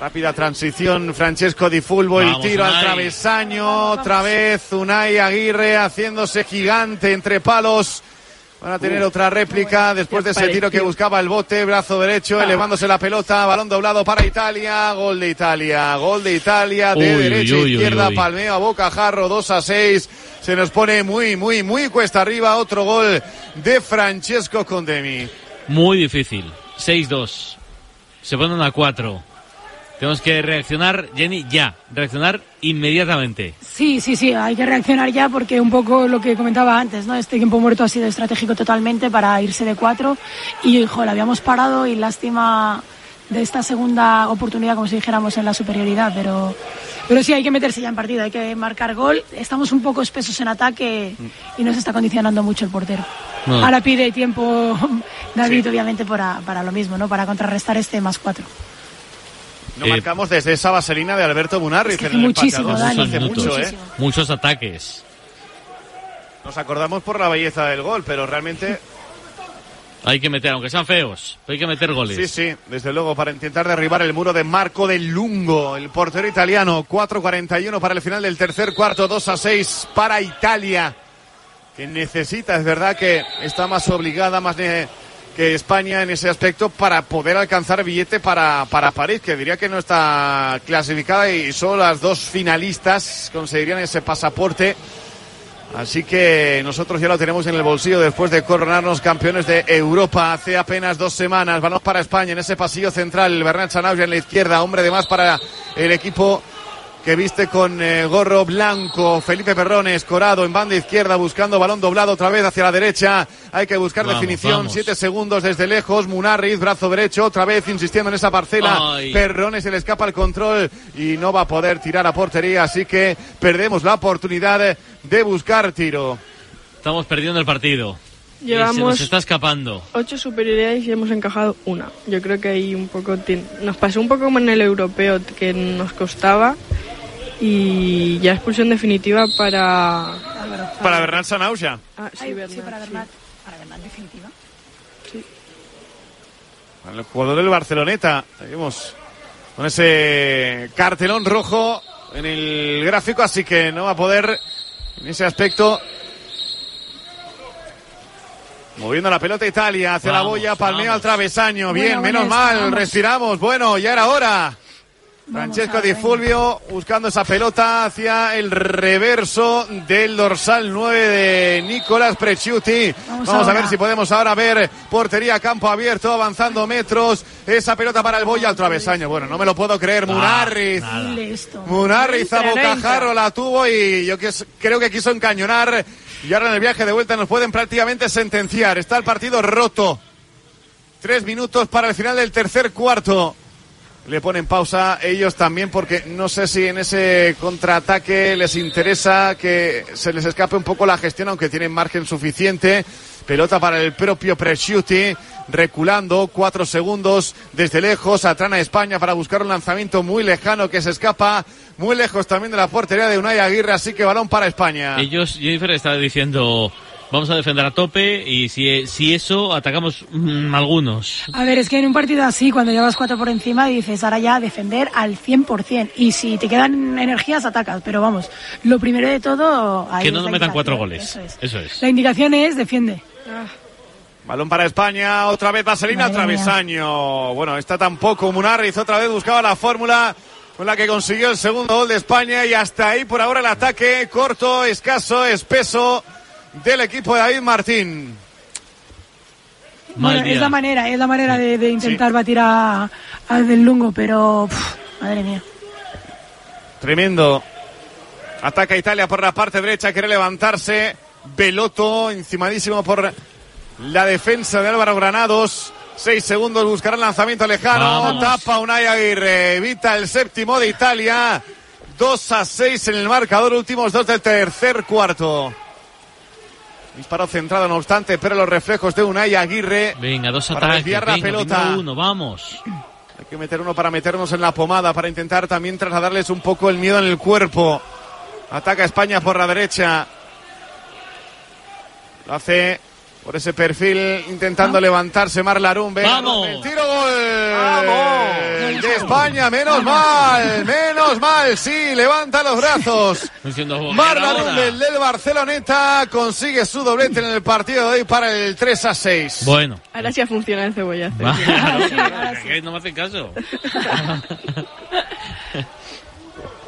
Rápida transición, Francesco Di Fulvo, el tiro al Unai. travesaño. Otra vez, Unai Aguirre haciéndose gigante entre palos. Van a tener otra réplica después de ese tiro que buscaba el bote, brazo derecho, elevándose la pelota, balón doblado para Italia, gol de Italia, gol de Italia, de Uy, derecha uy, izquierda, uy. palmeo a bocajarro, 2 a 6, se nos pone muy, muy, muy cuesta arriba, otro gol de Francesco Condemi. Muy difícil, 6-2. Se ponen a 4. Tenemos que reaccionar, Jenny, ya. Reaccionar inmediatamente. Sí, sí, sí, hay que reaccionar ya porque un poco lo que comentaba antes, ¿no? Este tiempo muerto ha sido estratégico totalmente para irse de cuatro y, joder, habíamos parado y lástima de esta segunda oportunidad, como si dijéramos, en la superioridad, pero, pero sí hay que meterse ya en partido, hay que marcar gol. Estamos un poco espesos en ataque y nos está condicionando mucho el portero. No. Ahora pide tiempo (laughs) David, obviamente, para, para lo mismo, ¿no? Para contrarrestar este más cuatro. No Eh, marcamos desde esa vaselina de Alberto Munarriz que en hace el muchísimo, Dani, hace mucho, ¿eh? Muchos ataques. Nos acordamos por la belleza del gol, pero realmente (laughs) Hay que meter, aunque sean feos, hay que meter goles. Sí, sí, desde luego, para intentar derribar el muro de Marco del Lungo, el portero italiano. 4.41 para el final del tercer cuarto, 2 a 6 para Italia, que necesita, es verdad que está más obligada, más ne- que España en ese aspecto para poder alcanzar billete para, para París, que diría que no está clasificada y solo las dos finalistas conseguirían ese pasaporte. Así que nosotros ya lo tenemos en el bolsillo después de coronarnos campeones de Europa hace apenas dos semanas. Vamos para España en ese pasillo central. Bernat Sanabria en la izquierda, hombre de más para el equipo que viste con eh, gorro blanco. Felipe Perrones, Corado en banda izquierda buscando balón doblado otra vez hacia la derecha. Hay que buscar Vamos, definición. vamos. Siete segundos desde lejos. Munarriz, brazo derecho, otra vez insistiendo en esa parcela. Ay. Perrones se le escapa el control y no va a poder tirar a portería. Así que perdemos la oportunidad de buscar tiro. Estamos perdiendo el partido. Y se Llevamos nos está escapando. ocho superioridades y hemos encajado una. Yo creo que ahí un poco nos pasó un poco como en el europeo que nos costaba y ya expulsión definitiva para Para Bernat Sanauja. Ah, sí, Ay, Bernat, sí, para sí. Bernat. Para Bernat, definitiva. El jugador del Barceloneta. Seguimos con ese cartelón rojo en el gráfico, así que no va a poder en ese aspecto. Moviendo la pelota Italia hacia la boya, palmeo al travesaño. Bueno, Bien, bueno, menos mal, vamos. respiramos. Bueno, ya era hora. Francesco Di Fulvio buscando esa pelota hacia el reverso del dorsal 9 de Nicolas Preciuti. Vamos Vamos, a ver si podemos ahora ver portería, campo abierto, avanzando metros. Esa pelota para el Boya al travesaño. Bueno, no me lo puedo creer. Munarriz. Munarriz a bocajarro la tuvo y yo creo que quiso encañonar. Y ahora en el viaje de vuelta nos pueden prácticamente sentenciar. Está el partido roto. Tres minutos para el final del tercer cuarto. Le ponen pausa ellos también porque no sé si en ese contraataque les interesa que se les escape un poco la gestión, aunque tienen margen suficiente. Pelota para el propio Presciuti, reculando cuatro segundos desde lejos. Atrana España para buscar un lanzamiento muy lejano que se escapa muy lejos también de la portería de Unai Aguirre, así que balón para España. Ellos, Jennifer está diciendo, vamos a defender a tope y si, si eso, atacamos mm, algunos. A ver, es que en un partido así, cuando llevas cuatro por encima, dices, ahora ya defender al 100%. Y si te quedan energías, atacas. Pero vamos, lo primero de todo... ahí que no nos metan cuatro goles. Eso es. Eso es. La indicación es defiende. Balón para España, otra vez Vaselina Madre mía. Travesaño. Bueno, está tampoco Munarriz, otra vez buscaba la fórmula con la que consiguió el segundo gol de España y hasta ahí por ahora el ataque corto, escaso, espeso del equipo de David Martín. Bueno, es la manera, es la manera de, de intentar batir a, del Lungo, pero... pf, madre mía. Tremendo. Ataca Italia por la parte derecha, quiere levantarse. Veloto, encimadísimo por la defensa de Álvaro Granados. Seis segundos, buscará el lanzamiento lejano. Vamos. Tapa Unai Aguirre. Evita el séptimo de Italia. 2 a 6 en el marcador, últimos dos del tercer cuarto. Disparo centrado, no obstante, pero los reflejos de Unai Aguirre. Venga, dos Para ataques. desviar la venga, pelota. uno, vamos. Hay que meter uno para meternos en la pomada, para intentar también trasladarles un poco el miedo en el cuerpo. Ataca España por la derecha. Lo hace por ese perfil, intentando levantarse Marlarumbe. ¡Vamos! El tiro gol de España, menos mal, menos mal, sí, levanta los brazos. (laughs) Diciendo, Marlarumbe, el del Barceloneta, consigue su doblete en el partido de hoy para el 3 a 6. Bueno. Ahora sí ha funcionado el cebollazo. (laughs) No me hacen caso. (laughs)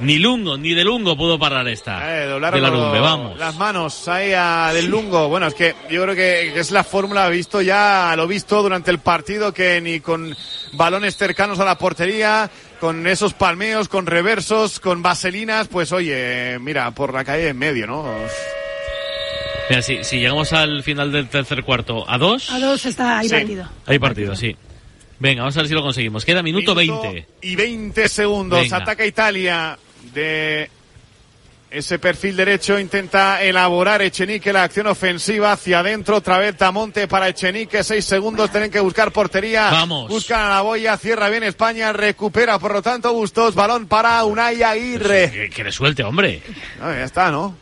ni Lungo, ni de Lungo pudo parar esta. Eh, doblaron de la Rumbe, vamos. las manos ahí a Del Lungo. Bueno, es que yo creo que, es la fórmula visto ya, lo visto durante el partido, que ni con balones cercanos a la portería, con esos palmeos, con reversos, con vaselinas, pues oye, mira, por la calle en medio, ¿no? Mira, si, si llegamos al final del tercer cuarto a dos, A dos está ahí Sí. partido. hay partido, sí. Venga, vamos a ver si lo conseguimos. Queda minuto, 20. Y 20 segundos. Venga. Ataca Italia de ese perfil derecho. Intenta elaborar Echenique la acción ofensiva hacia adentro. Otra vez Tamonte para Echenique. Seis segundos. Tienen que buscar portería. Vamos. Buscan a la boya. Cierra bien España. Recupera por lo tanto Bustos. Balón para Unai Aguirre. Que, que le suelte, hombre. No, ya está, ¿no?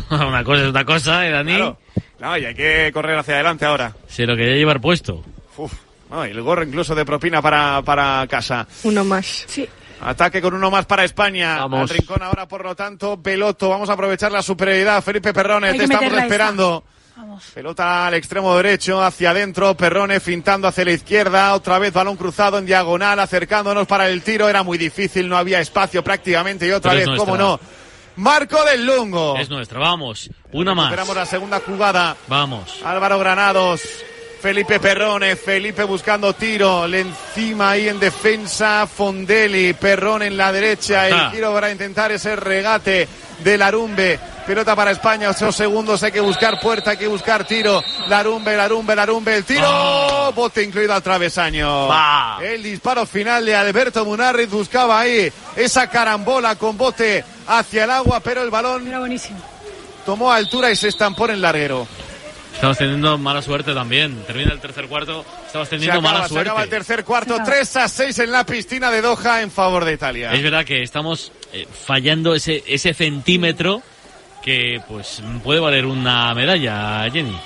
(laughs) una cosa es una cosa, ¿eh, Dani? Claro. No, y hay que correr hacia adelante ahora. Se lo quería llevar puesto. Uf. No, y el gorro incluso de propina para, para casa. Uno más. Sí. Ataque con uno más para España. Vamos. Al rincón ahora, por lo tanto, Peloto. Vamos a aprovechar la superioridad. Felipe Perrone, Hay te estamos esperando. Vamos. Pelota al extremo derecho, hacia adentro. Perrone fintando hacia la izquierda. Otra vez balón cruzado en diagonal, acercándonos para el tiro. Era muy difícil, no había espacio prácticamente. Y otra Pero vez, cómo no. Marco del Lungo. Es nuestra, vamos. Una más. Esperamos la segunda jugada. Vamos. Álvaro Granados. Felipe Perrone, Felipe buscando tiro, le encima ahí en defensa, Fondelli, Perrone en la derecha, Ah. el tiro para intentar ese regate de Larumbe, pelota para España, ocho segundos, hay que buscar puerta, hay que buscar tiro, Larumbe, Larumbe, Larumbe, el tiro, bote incluido al travesaño. El disparo final de Alberto Munarriz buscaba ahí esa carambola con bote hacia el agua, pero el balón Era buenísimo. tomó altura y se estampó en el larguero. Estamos teniendo mala suerte también. Termina el tercer cuarto. Estamos Se teniendo acaba, mala se suerte. acaba el tercer cuarto, 3 a 6 en la piscina de Doha en favor de Italia. Es verdad que estamos eh, fallando ese, ese centímetro que pues puede valer una medalla, Jenny.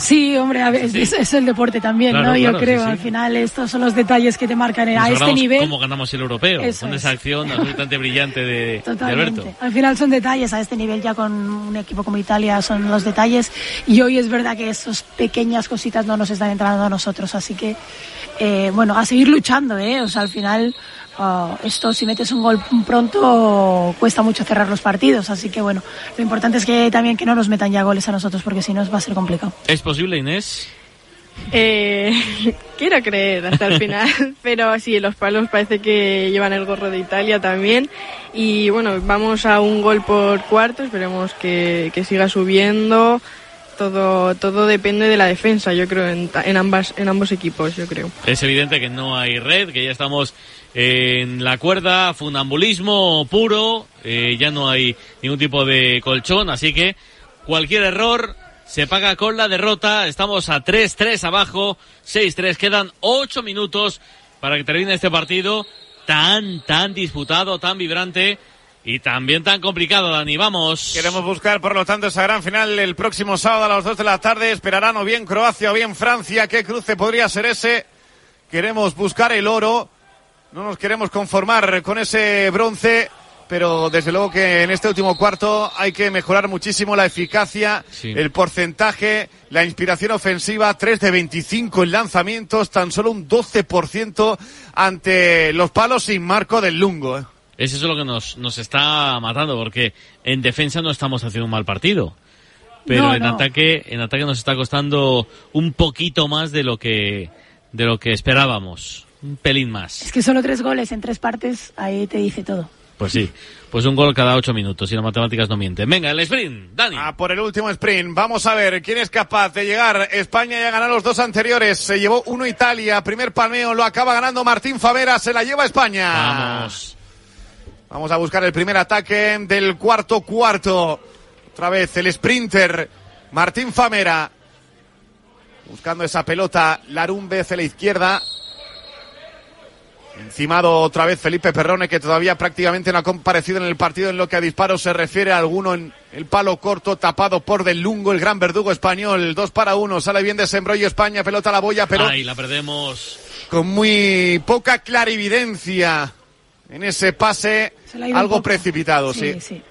Sí, hombre, a ver, es, es el deporte también, Claro, ¿no? Yo creo, sí, sí. al final estos son los detalles que te marcan a Nos este acordamos nivel. ¿Cómo ganamos el europeo? Eso Con es. esa acción absolutamente brillante de, de. Alberto. Al final son detalles, a este nivel ya con un equipo como Italia son los detalles y hoy es verdad que esas pequeñas cositas no nos están entrando a nosotros, así que eh, bueno, a seguir luchando, ¿eh? O sea, al final ah, esto si metes un gol pronto cuesta mucho cerrar los partidos, así que bueno, lo importante es que también que no nos metan ya goles a nosotros porque si no va a ser complicado. ¿Es posible, Inés? Eh, (laughs) quiero creer hasta el final, (laughs) pero sí, los palos parece que llevan el gorro de Italia también. Y bueno, vamos a un gol por cuarto, esperemos que, que siga subiendo. todo, todo depende de la defensa, yo creo, en, en ambas, en ambos equipos, yo creo. Es evidente que no hay red, que ya estamos en la cuerda, funambulismo puro, eh, ya no hay ningún tipo de colchón, así que cualquier error se paga con la derrota. Estamos a 3-3 abajo, 6-3, quedan 8 minutos para que termine este partido tan, tan disputado, tan vibrante y también tan complicado, Dani. Vamos. Queremos buscar, por lo tanto, esa gran final el próximo sábado a las 2 de la tarde. Esperarán o bien Croacia o bien Francia. ¿Qué cruce podría ser ese? Queremos buscar el oro. No nos queremos conformar con ese bronce. Pero desde luego que en este último cuarto hay que mejorar muchísimo la eficacia, Sí. el porcentaje, la inspiración ofensiva, 3 de 25 en lanzamientos, tan solo un 12% ante los palos sin marco del Lungo. ¿eh? Es eso lo que nos, nos está matando, porque en defensa no estamos haciendo un mal partido. Pero No, en no. ataque, en ataque nos está costando un poquito más de lo que, de lo que esperábamos. Un pelín más. Es que solo tres goles en tres partes, ahí te dice todo. Pues sí. Pues un gol cada ocho minutos y las matemáticas no mienten. Venga, el sprint, Dani. A por el último sprint. Vamos a ver quién es capaz de llegar. España ya ganó los dos anteriores. Se llevó uno Italia. Primer palmeo lo acaba ganando Martín Favera. Se la lleva España. Vamos. Vamos a buscar el primer ataque del cuarto cuarto. Otra vez el sprinter Martín Famera. Buscando esa pelota. Larumbe hacia la izquierda. Encimado otra vez Felipe Perrone, que todavía prácticamente no ha comparecido en el partido en lo que a disparos se refiere. Alguno en el palo corto, tapado por Del Lungo, el gran verdugo español. Dos para uno, sale bien desembrollo España, pelota a la boya, pero Ay, la perdemos. con muy poca clarividencia en ese pase. Algo precipitado, sí. Sí, sí.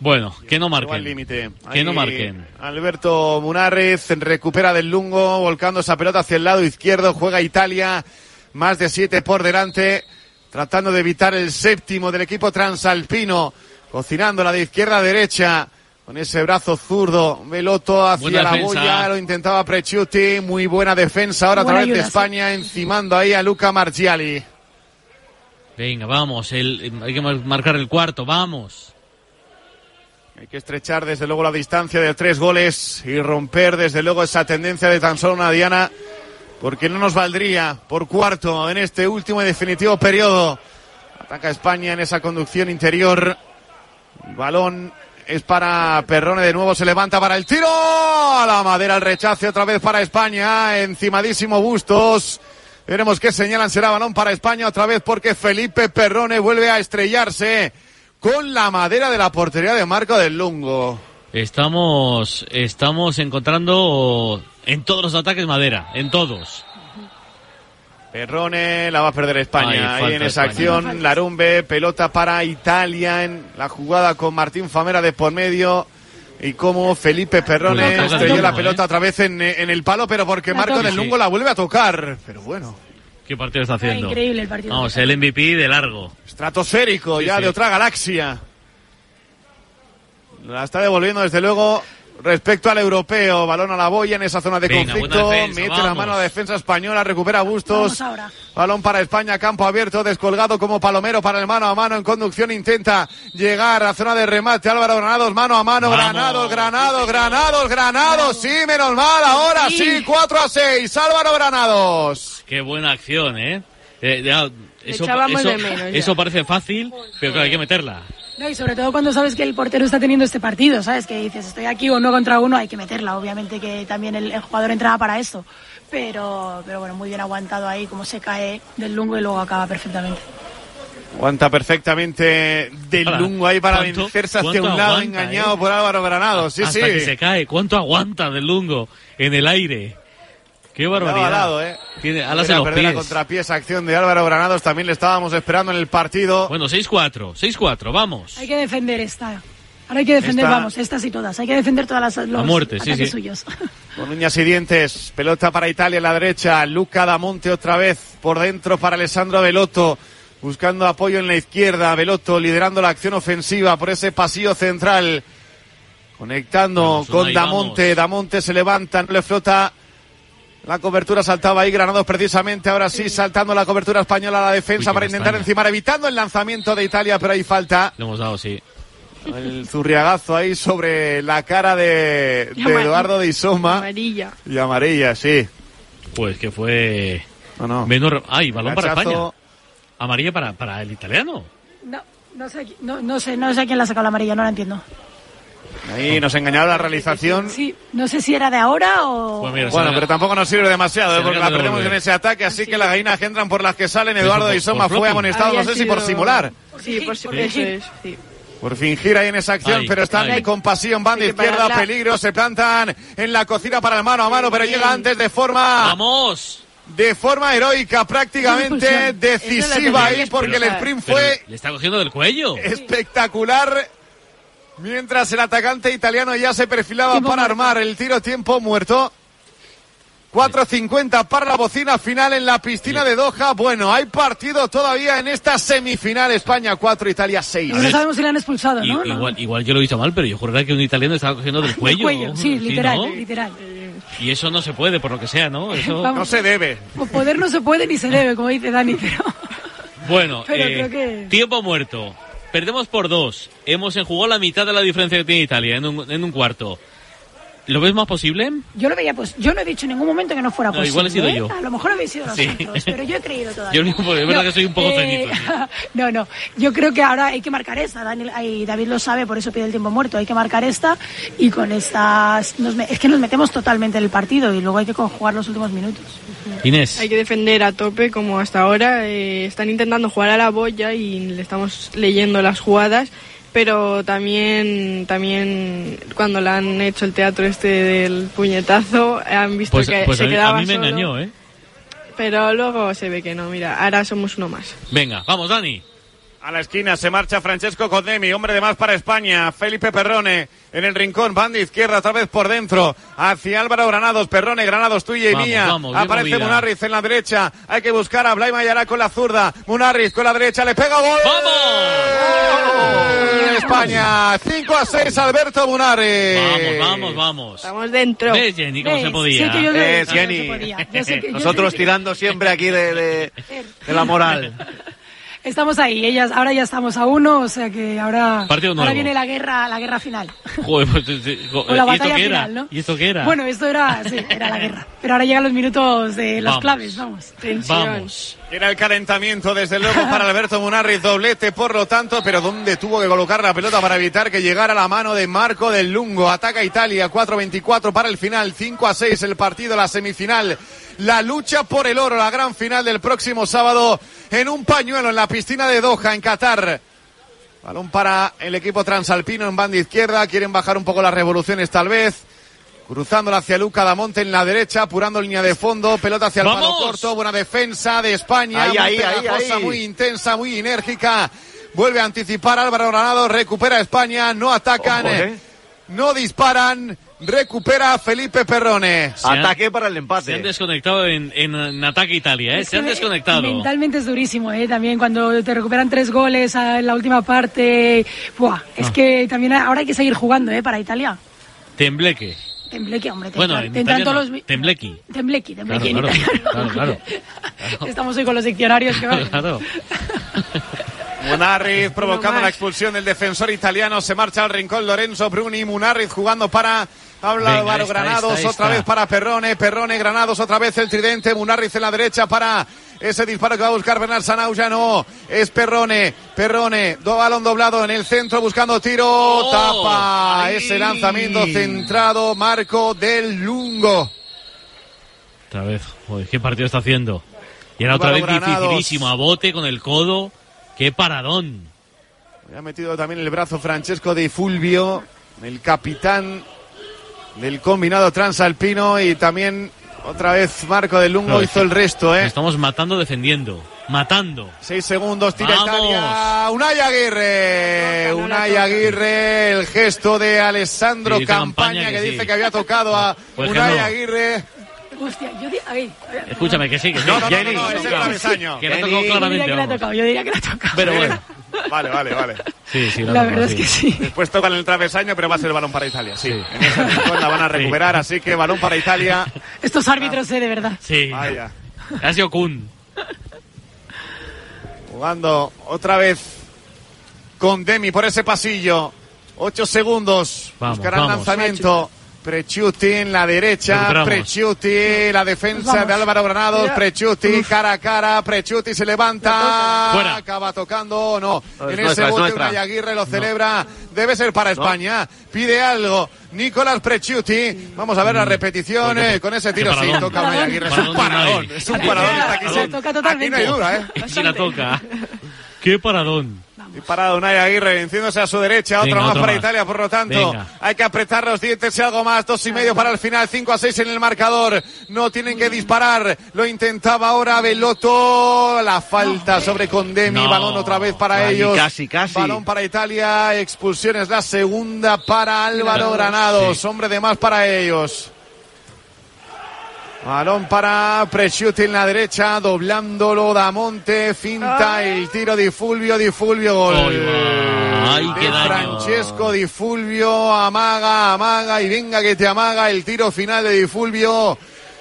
Bueno, que no marquen. límite. Que no Ahí marquen. Alberto Munárez recupera del Lungo, volcando esa pelota hacia el lado izquierdo, juega Italia, más de siete por delante, tratando de evitar el séptimo del equipo transalpino, cocinando la de izquierda a derecha, con ese brazo zurdo, Veloto hacia Buena la defensa. boya, lo intentaba Prechuti, muy buena defensa ahora a través de sí. España, encimando ahí a Luca Margiali. Venga, vamos. El, hay que mar- marcar el cuarto, vamos. Hay que estrechar desde luego la distancia de tres goles y romper desde luego esa tendencia de tan solo una diana, porque no nos valdría por cuarto en este último y definitivo periodo. Ataca España en esa conducción interior. El balón es para Perrone de nuevo, se levanta para el tiro. A la madera el rechace otra vez para España. Encimadísimo Bustos. Veremos qué señalan. Será balón para España otra vez porque Felipe Perrone vuelve a estrellarse con la madera de la portería de Marco del Lungo. Estamos, estamos encontrando en todos los ataques madera, en todos. Perrone la va a perder España. Ay, Ahí en esa España. acción, Larumbe, pelota para Italia en la jugada con Martín Famera de por medio. Y como Felipe Perrone estrelló la pelota ¿eh? otra vez en, en el palo, pero porque La Marco del Lungo la vuelve a tocar. Pero bueno, ¿Qué partido está haciendo? increíble el partido. Vamos, el MVP de largo. estratosférico Sí, ya sí. de otra galaxia. La está devolviendo desde luego respecto al europeo. Balón a la boya en esa zona de Venga, conflicto. defensa, Mete la mano a la defensa española, recupera Bustos. Balón para España, campo abierto, descolgado como palomero para el mano a mano en conducción. Intenta llegar a zona de remate. Álvaro Granados, mano a mano. Vamos. Granados, Granados, Granados, Granados. Sí, menos mal. Ahora sí, 4 a 6. Álvaro Granados. Qué buena acción, ¿eh? Eh, ya, eso, echábamos eso- de menos ya. eso parece fácil, pero claro, hay que meterla. No, y sobre todo cuando sabes que el portero está teniendo este partido, ¿sabes? Que dices, estoy aquí uno contra uno, hay que meterla. Obviamente que también el, el jugador entraba para eso. Pero, pero bueno, muy bien aguantado ahí, como se cae del lungo y luego acaba perfectamente. Aguanta perfectamente del lungo ahí para ¿cuánto- vencerse hacia un lado, aguanta, engañado eh? por Álvaro Granados. Sí, Hasta sí. que se cae. ¿Cuánto aguanta del lungo en el aire? Qué barbaridad. lado, ¿eh? Tiene alas en los la pies. contrapié esa acción de Álvaro Granados. También le estábamos esperando en el partido. Bueno, 6-4, 6-4, vamos. Hay que defender esta. Ahora hay que defender, Esta- vamos, estas y todas. Hay que defender todas las los A muerte, sí, sí. suyos. (laughs) Con uñas y dientes. Pelota para Italia en la derecha. Luca Damonte otra vez por dentro para Alessandro Veloto. Buscando apoyo en la izquierda. Veloto liderando la acción ofensiva por ese pasillo central. Conectando Vamos, con Damonte. vamos. Damonte se levanta, no le flota. La cobertura saltaba ahí, Granados precisamente, ahora sí, saltando la cobertura española a la defensa Uy, para intentar España. encimar, evitando el lanzamiento de Italia, pero hay falta. Le hemos dado, sí. El zurriagazo ahí sobre la cara de, Eduardo de Isoma. Amarilla. Y amarilla, sí. Pues que fue. No, no. Menor... Ay, balón para. España. Amarilla para, para el italiano. No, no sé, no sé, no sé quién la ha sacado la amarilla, no la entiendo. Ahí nos engañaba la realización. Sí, no sé si era de ahora o... Pues bueno, pero tampoco nos sirve demasiado, ¿eh? porque la de perdemos en ese ataque, así que las gallinas que entran por las que salen, Eduardo por- de Isoma por fue amonestado, no sé si por sido- simular. Sí, por Sí. eso es, sí. Por fingir ahí en esa acción, Ay, pero están ay. con pasión, banda Hay que izquierda, peligro, se plantan en la cocina para el mano a mano, pero llega antes de forma ¡Vamos! de forma heroica, prácticamente decisiva ahí, porque el sprint fue Le está cogiendo del cuello. espectacular. Mientras el atacante italiano ya se perfilaba para muerto. armar el tiro tiempo muerto. 4.50 para la bocina final en la piscina de Doha. Bueno, hay partido todavía en esta semifinal. España 4, Italia 6. No sabemos si le han expulsado, I- ¿no? No. igual, igual yo lo he visto mal, pero yo juraría que un italiano estaba cogiendo del El cuello. cuello, sí, literal, ¿no? literal. Y eso no se puede, por lo que sea, ¿no? (laughs) Eso... Vamos. No se debe. O Poder no se puede ni se debe, como dice Dani, pero... Bueno, (laughs) Pero eh, creo que- tiempo muerto. Perdemos por dos. Hemos enjugado la mitad de la diferencia que tiene Italia en un, en un cuarto. ¿Lo ves más posible? Yo lo veía, pues yo no he dicho en ningún momento que no fuera No, posible. igual he sido ¿eh? yo. A lo mejor habéis sido Sí. nosotros, pero yo he creído (laughs) todavía. Yo único- es verdad que soy un poco cenito, sí. (laughs) No, no. Yo creo que ahora hay que marcar esta. Daniel, David lo sabe, por eso pide el tiempo muerto. Hay que marcar esta y con estas. nos es que nos metemos totalmente en el partido y luego hay que jugar los últimos minutos. Inés. Hay que defender a tope como hasta ahora. eh, están intentando jugar a la boya y le estamos leyendo las jugadas. Pero también, también cuando le han hecho el teatro este del puñetazo, han visto Pues, que pues se a, mí, quedaba a mí me solo. engañó, ¿eh? Pero luego se ve que no, mira, ahora somos uno más. Venga, vamos, Dani. A la esquina se marcha Francesco Condemi, hombre de más para España. Felipe Perrone en el rincón, banda izquierda, otra vez por dentro. Hacia Álvaro Granados, Perrone, Granados tuya y Vamos, mía. vamos, Aparece. Munarriz en la derecha. Hay que buscar a Blay Mayará con la zurda. Munarriz con la derecha, le pega gol. ¡Vamos! España, 5 a 6, Alberto Munarriz. Vamos, vamos, vamos. Estamos dentro. ¿Ves, Jenny, cómo ¿Ves? se podía? Sí, que yo Jenny. no se podía. Yo sé que- yo Nosotros que- tirando siempre aquí de, de- de la moral. (laughs) Estamos ahí, ellas, ahora ya estamos a uno, o sea que ahora, Partido ahora nuevo. viene la guerra, la guerra final. Joder, pues, eh, O la ¿Y esto batalla qué era? final, ¿no? ¿Y esto qué era? Bueno, esto era, sí, era la guerra. Pero ahora llegan los minutos de las Vamos. claves, vamos. Vamos. Era el calentamiento, desde luego, para Alberto Munarriz, doblete, por lo tanto, pero ¿dónde tuvo que colocar la pelota para evitar que llegara a la mano de Marco del Lungo? Ataca Italia, 4-24 para el final, 5 a 6 el partido, la semifinal, la lucha por el oro, la gran final del próximo sábado en un pañuelo en la piscina de Doha, en Qatar. Balón para el equipo transalpino en banda izquierda, quieren bajar un poco las revoluciones tal vez. Cruzándola hacia Luca Damonte en la derecha, apurando línea de fondo, pelota hacia el palo corto, buena defensa de España, Ahí, muy ahí, ahí, pegajosa, ahí. muy intensa, muy enérgica. Vuelve a anticipar Álvaro Granado, recupera España, no atacan, Ojo, ¿eh? no disparan, recupera Felipe Perrone. Han- Ataque para el Se han empate. desconectado en, en, en ataque Italia, ¿eh? Es Se han desconectado. Mentalmente es durísimo, ¿eh? También cuando te recuperan tres goles ah, en la última parte. Buah, es Ah. que también ahora hay que seguir jugando, ¿eh? Para Italia. Tembleque. Tembleque, hombre. Te Bueno, entran- en te entran todos los... Temblequi. Temblequi, Claro, temblequi (laughs) claro, claro, claro. Estamos hoy con los diccionarios que van. Claro. (laughs) Munarriz provocando la expulsión del defensor italiano. Se marcha al rincón Lorenzo Bruni. Munarriz jugando para Habla Venga, Álvaro esta, Granados, esta, otra vez para Perrone, Perrone, Granados, otra vez el tridente, Munarriz en la derecha para ese disparo que va a buscar Bernard Sanau, ya no, es Perrone, Perrone, do balón doblado en el centro buscando tiro, tapa ahí. ese lanzamiento centrado, Marco del Lungo. Otra vez, joder, qué partido está haciendo. Y era otra vez Granados. dificilísimo, a bote con el codo. Qué paradón. Ha metido también el brazo Francesco de Fulvio, el capitán del combinado transalpino y también otra vez Marco del Lungo hizo el resto, ¿eh? Estamos matando defendiendo. Matando. Seis segundos, tira Vamos. Italia. Unai Aguirre. Unai Aguirre, el gesto de Alessandro Sí, Campaña, Campaña que, que sí. dice que había tocado a Pues Unai no. Aguirre. Hostia, yo di... Ay, Escúchame, que sí, que sí. No, no, no, Jenny, no, no, es el travesaño. Que la ha tocado Yo diría claramente. que la ha tocado, yo diría que la ha tocado. Pero bueno. (laughs) Vale, vale, vale. Sí, sí, La ha verdad es que sí. Después tocan el travesaño, pero va a ser balón para Italia. Sí, en ese rincón la van a recuperar, así que balón para Italia. (laughs) Estos árbitros, eh, de verdad. Sí. Vaya. Ha sido Kun. Jugando otra vez con Demi por ese pasillo. Ocho segundos. Vamos, Buscará el vamos. lanzamiento. Prechuti en la derecha. Prechuti, la defensa de Álvaro Granados. Prechuti, cara a cara, Prechuti se levanta, Fuera. acaba tocando, no, No, es en ese es bote nuestra. Unai Aguirre lo celebra, debe ser para No. España, pide algo, Nicolás Prechuti, vamos a ver la repetición Porque- eh, con ese tiro, sí, toca Unai. Aguirre, es un Paradón es un paradón, está aquí, no hay duda, eh. Y la toca. Qué paradón. Y parado Unai Aguirre venciéndose a su derecha, otro Venga, más otro para más. Italia, por lo tanto, Venga. hay que apretar los dientes y algo más, dos y medio para el final, cinco a seis en el marcador, no tienen que disparar, lo intentaba ahora Belotto, la falta sobre Condemi, No. balón otra vez para ellos, casi, casi. balón para Italia, expulsiones la segunda para Álvaro Granados, hombre de más para ellos. Balón para Presciuti en la derecha, doblándolo Damonte, finta el tiro de Fulvio, Di Fulvio, gol. Ay, qué de daño. Francesco Di Fulvio, amaga, amaga y venga que te amaga el tiro final de Di Fulvio.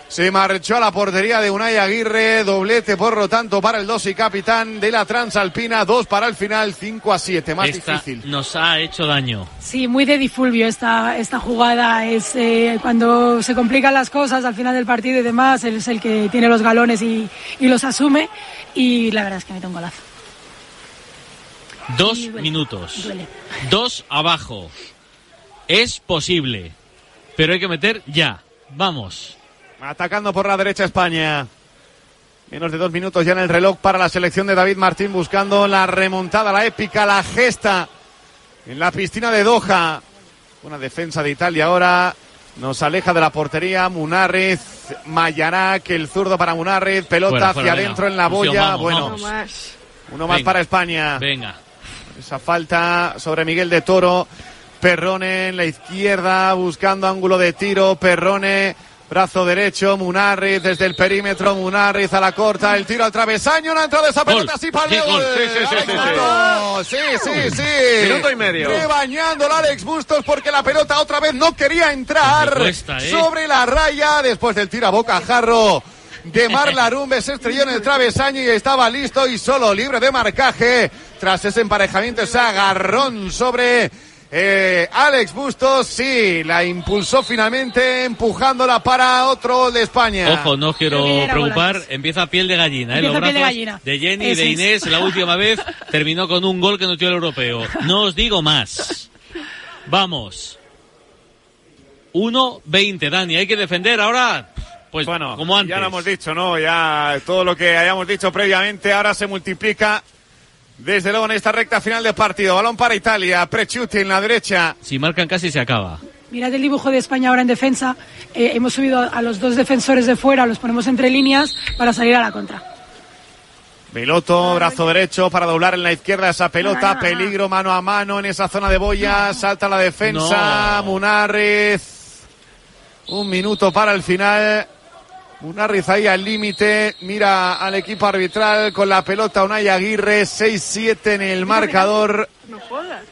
Se marchó a la portería de Unai Aguirre, doblete por lo tanto para el 2 y capitán de la Transalpina, 2 para el final, 5 a 7, más Esta difícil. nos ha hecho daño. Sí, muy de difulvio esta, esta jugada. Es eh, cuando se complican las cosas al final del partido y demás, él es el que tiene los galones y, y los asume. Y la verdad es que mete un golazo. Dos duele. minutos. Duele. Dos abajo. Es posible. Pero hay que meter ya. Vamos. Atacando por la derecha España. Menos de dos minutos ya en el reloj para la selección de David Martín buscando la remontada, la épica, la gesta en la piscina de Doha. Una defensa de Italia ahora. Nos aleja de la portería Munarriz, Mayarac, el zurdo para Munarriz, pelota Fuera, hacia venga. adentro en la Fusión, boya. vamos, bueno, vamos. uno más Venga. para España. Venga. Esa falta sobre Miguel de Toro. Perrone en la izquierda buscando ángulo de tiro. Perrone, brazo derecho. Munarriz desde el perímetro. Munarriz a la corta. El tiro al travesaño. No ha entrado esa pelota. Sí, para el Sí, gol. Sí, sí, sí, sí, sí. Bustos. Sí, sí, sí. Minuto y medio. Rebañando Alex Bustos porque la pelota otra vez no quería entrar. Cuesta, ¿eh? Sobre la raya después del tiro a boca jarro. De Mar Larumbe se estrelló en el travesaño y estaba listo y solo libre de marcaje. Tras ese emparejamiento, ese agarrón sobre eh, Alex Bustos. Sí, la impulsó finalmente empujándola para otro gol de España. Ojo, no quiero preocupar. Empieza piel de gallina, ¿eh? Los piel de gallina. de Jenny y de. Inés la última (laughs) vez terminó con un gol que no dio el europeo. No os digo más. Vamos. 1-20, Dani. Hay que defender ahora. Pues Bueno, como antes. ya lo hemos dicho, ¿no? Ya todo lo que hayamos dicho previamente ahora se multiplica. Desde luego en esta recta final de partido. Balón para Italia. Prechuti en la derecha. Si marcan casi se acaba. Mirad el dibujo de España ahora en defensa. Eh, hemos subido a los dos defensores de fuera, los ponemos entre líneas para salir a la contra. Piloto, brazo derecho para doblar en la izquierda esa pelota. Peligro mano a mano en esa zona de boya. Salta la defensa. Munarriz. Un minuto para el final. Munarriz ahí al límite. Mira al equipo arbitral con la pelota Unai Aguirre. 6-7 en el marcador. No jodas.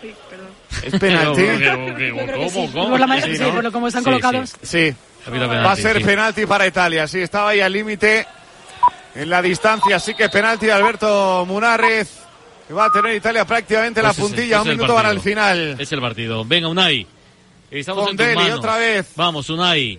Sí, perdón. Es penalti. (laughs) Que sí. Por la manera- sí, por lo como están colocados. Sí. Va a ser penalti para Italia. Sí, estaba ahí al límite en la distancia. Así que penalti de Alberto Munarriz. Que va a tener Italia prácticamente la Pues puntilla. Un es minuto para el partido. final. Es el partido. Venga, Unai. Estamos en tus manos. otra vez. Vamos, Unai.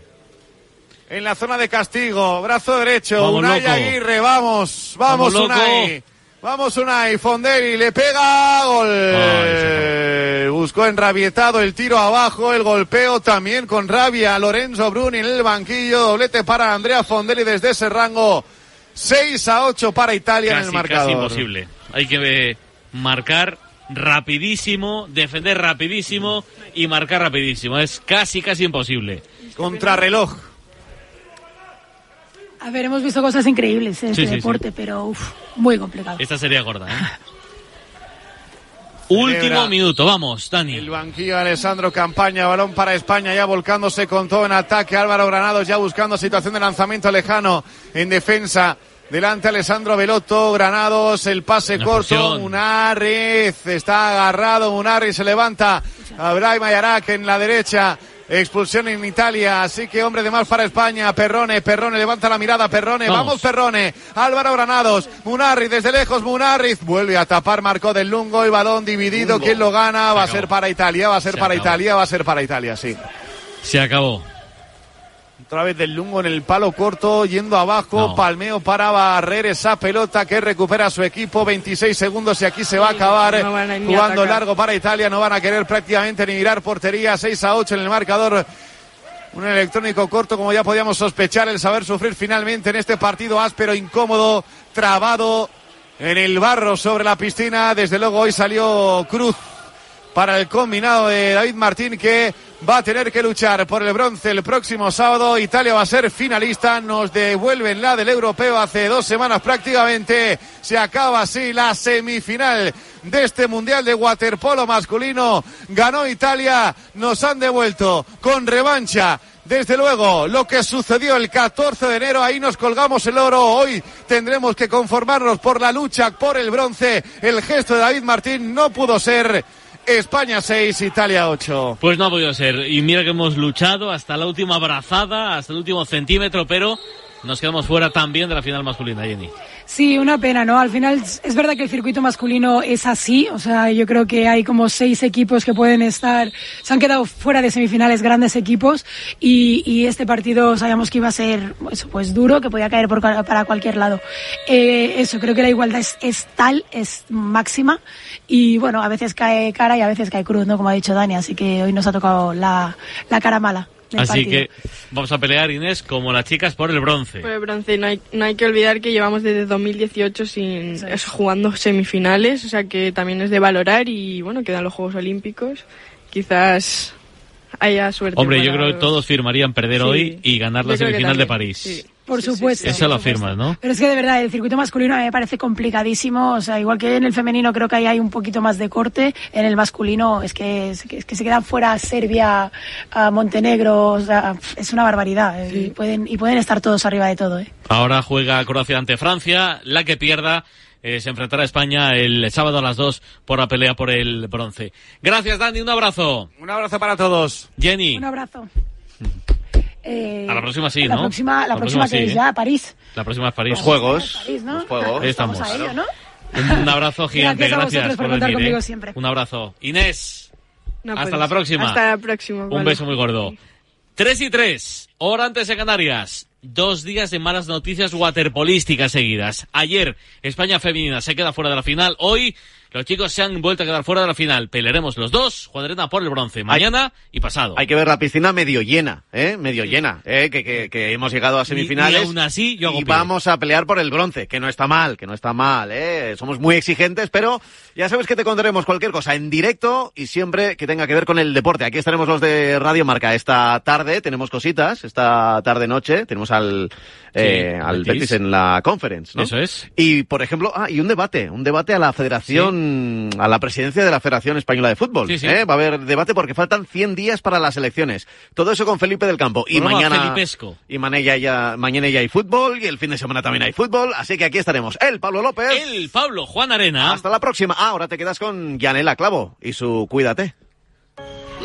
En la zona de castigo. Brazo derecho. Vamos, Unai loco. Aguirre. Vamos. Vamos, Vamos, loco. Unai. Vamos, Unai. Fondelli le pega. Gol. Buscó enrabietado el tiro abajo. El golpeo también con rabia. Lorenzo Bruni en el banquillo. Doblete para Andrea Fondelli desde ese rango. 6 a 8 para Italia en el marcador. casi imposible. Hay que eh, marcar rapidísimo, defender rapidísimo y marcar rapidísimo. Es casi, casi imposible. Contrarreloj. A ver, hemos visto cosas increíbles en Sí, este sí, deporte, pero uf, muy complicado. Esta sería gorda, ¿eh? (laughs) Último minuto, vamos, Dani. El banquillo de Alessandro Campaña, balón para España, ya volcándose con todo en ataque. Álvaro Granados ya buscando situación de lanzamiento lejano en defensa. Delante Alessandro Veloto, Granados, el pase Una corto. Munarriz está agarrado, Munarriz se levanta. Abraham Ayarak en la derecha. Expulsión en Italia, así que hombre de más para España. Perrone, Perrone, levanta la mirada, Perrone. Vamos, Vamos. Perrone. Álvaro Granados, Munarriz desde lejos, Munarriz vuelve a tapar, marcó del Lungo y balón dividido. Lungo. ¿Quién lo gana? Va a ser para Italia, va a ser Se para acabó. Italia, va a ser para Italia, sí. Se acabó. Otra vez del Lungo en el palo corto, yendo abajo, No. palmeo para barrer esa pelota que recupera su equipo, 26 segundos y aquí se va a acabar no a jugando atacar. largo para Italia, no van a querer prácticamente ni mirar portería, 6 a 8 en el marcador. Un electrónico corto, como ya podíamos sospechar, el saber sufrir finalmente en este partido áspero, incómodo, trabado en el barro sobre la piscina. Desde luego hoy salió Cruz para el combinado de David Martín que va a tener que luchar por el bronce el próximo sábado. Italia va a ser finalista. Nos devuelven la del europeo hace dos semanas prácticamente. Se acaba así la semifinal de este mundial de waterpolo masculino. Ganó Italia. Nos han devuelto con revancha. Desde luego, lo que sucedió el 14 de enero, ahí nos colgamos el oro. Hoy tendremos que conformarnos por la lucha por el bronce. El gesto de David Martín no pudo ser. España 6, Italia 8. Pues no ha podido ser. Y mira que hemos luchado hasta la última brazada, hasta el último centímetro, pero nos quedamos fuera también de la final masculina, Jenny. Sí, una pena, ¿no? Al final es verdad que el circuito masculino es así, o sea, yo creo que hay como seis equipos que pueden estar, se han quedado fuera de semifinales grandes equipos y, y este partido sabíamos que iba a ser eso, pues duro, que podía caer por, para cualquier lado. Eh, eso, creo que la igualdad es, es tal, es máxima y bueno, a veces cae cara y a veces cae cruz, ¿no? Como ha dicho Dani, así que hoy nos ha tocado la, la cara mala. Así partido. que vamos a pelear, Inés, como las chicas por el bronce. Por el bronce, no hay, no hay que olvidar que llevamos desde 2018 sin eso, jugando semifinales, o sea que también es de valorar y bueno, quedan los Juegos Olímpicos. Quizás haya suerte. Hombre, yo creo que todos firmarían perder Sí. hoy y ganar la Yo semifinal de París. sí. Por supuesto. Eso lo afirmas, ¿no? Pero es que de verdad, el circuito masculino a mí me parece complicadísimo. O sea, igual que en el femenino creo que ahí hay un poquito más de corte, en el masculino es que, es que, es que se quedan fuera Serbia, a Montenegro, o sea, es una barbaridad. Y, pueden, y pueden estar todos arriba de todo, ¿eh? Ahora juega Croacia ante Francia. La que pierda eh, se enfrentará a España el sábado a las 2 por la pelea por el bronce. Gracias, Dani. Un abrazo. Un abrazo para todos. Jenny, Un abrazo. (laughs) Eh, a la próxima sí, la ¿no? Próxima, la, próxima, que sí, es ¿eh? ya, París. La próxima es París. Los Juegos. París, ¿no? Los Juegos. Ahí estamos. a ello, ¿no? Un, abrazo (laughs) gigante. Gracias Gracias, por por contar venir. conmigo ¿eh? siempre. Un abrazo. Inés, No, hasta pues, la próxima. Hasta la próxima. Un vale. beso muy gordo. 3 y 3, hora antes de Canarias. Dos días de malas noticias waterpolísticas seguidas. Ayer, España femenina se queda fuera de la final. Hoy, los chicos se han vuelto a quedar fuera de la final. Pelearemos los dos, Juan por el bronce, mañana y pasado. Hay que ver la piscina medio llena, ¿eh? Medio llena, ¿eh? Que, que, que hemos llegado a semifinales. y aún así, yo hago y pie. vamos a pelear por el bronce, que no está mal, que no está mal, ¿eh? Somos muy exigentes, pero ya sabes que te contaremos cualquier cosa en directo y siempre que tenga que ver con el deporte. Aquí estaremos los de Radio Marca esta tarde, tenemos cositas, esta tarde-noche, tenemos al, eh, al Betis. Betis en la conference, ¿no? Eso es. Y, por ejemplo, ah, y un debate, un debate a la Federación, a la presidencia de la Federación Española de Fútbol. Sí, sí. ¿eh? Va a haber debate porque faltan 100 días para las elecciones. Todo eso con Felipe del Campo. Y Programa mañana, felipesco. y mañana ya, mañana ya hay fútbol y el fin de semana también hay fútbol. Así que aquí estaremos. El Pablo López. El Pablo Juan Arena. Hasta la próxima. Ah, ahora te quedas con Yanela Clavo y su Cuídate.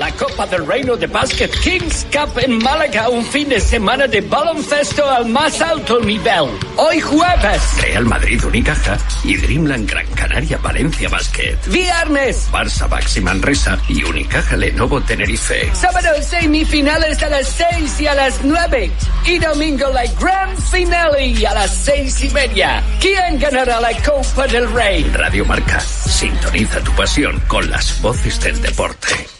La Copa del Reino de Basket Kings Cup en Málaga, un fin de semana de baloncesto al más alto nivel. Hoy jueves. Real Madrid Unicaja y Dreamland Gran Canaria Valencia Basket. Viernes. Barça Baxi Manresa y Unicaja Lenovo Tenerife. Sábado semifinales a las 6 y a las 9. Y domingo la gran finale a las 6 y media. ¿Quién ganará la Copa del Rey? Radio Marca. Sintoniza tu pasión con las voces del deporte.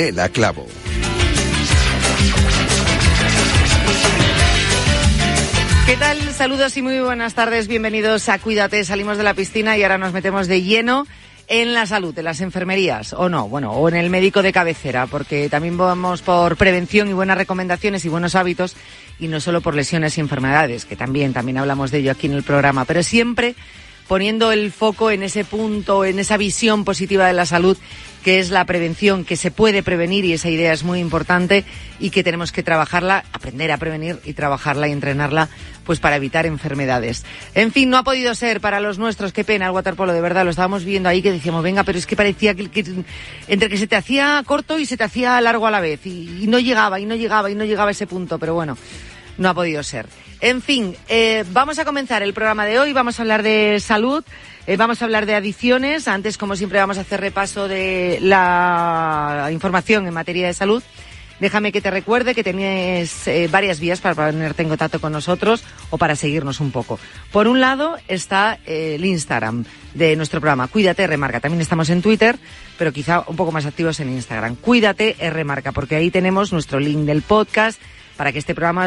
Yanela Clavo. ¿Qué tal? Saludos y muy buenas tardes. Bienvenidos a Cuídate. Salimos de la piscina y ahora nos metemos de lleno en la salud, en las enfermerías, o no, bueno, o en el médico de cabecera, porque también vamos por prevención y buenas recomendaciones y buenos hábitos, y no solo por lesiones y enfermedades, que también, también hablamos de ello aquí en el programa, pero siempre poniendo el foco en ese punto, en esa visión positiva de la salud, que es la prevención, que se puede prevenir y esa idea es muy importante y que tenemos que trabajarla, aprender a prevenir y trabajarla y entrenarla, pues para evitar enfermedades. En fin, no ha podido ser para los nuestros, qué pena el waterpolo, de verdad, lo estábamos viendo ahí que decíamos, venga, pero es que parecía que, entre que se te hacía corto y se te hacía largo a la vez y, y no llegaba y no llegaba y no llegaba a ese punto, pero bueno, no ha podido ser. En fin, eh, vamos a comenzar el programa de hoy. Vamos a hablar de salud, eh, vamos a hablar de adicciones. Antes, como siempre, vamos a hacer repaso de la información en materia de salud. Déjame que te recuerde que tienes eh, varias vías para ponerte en contacto con nosotros o para seguirnos un poco. Por un lado está el Instagram de nuestro programa, Cuídate Remarca. También estamos en Twitter, pero quizá un poco más activos en Instagram. Cuídate Remarca, porque ahí tenemos nuestro link del podcast para que este programa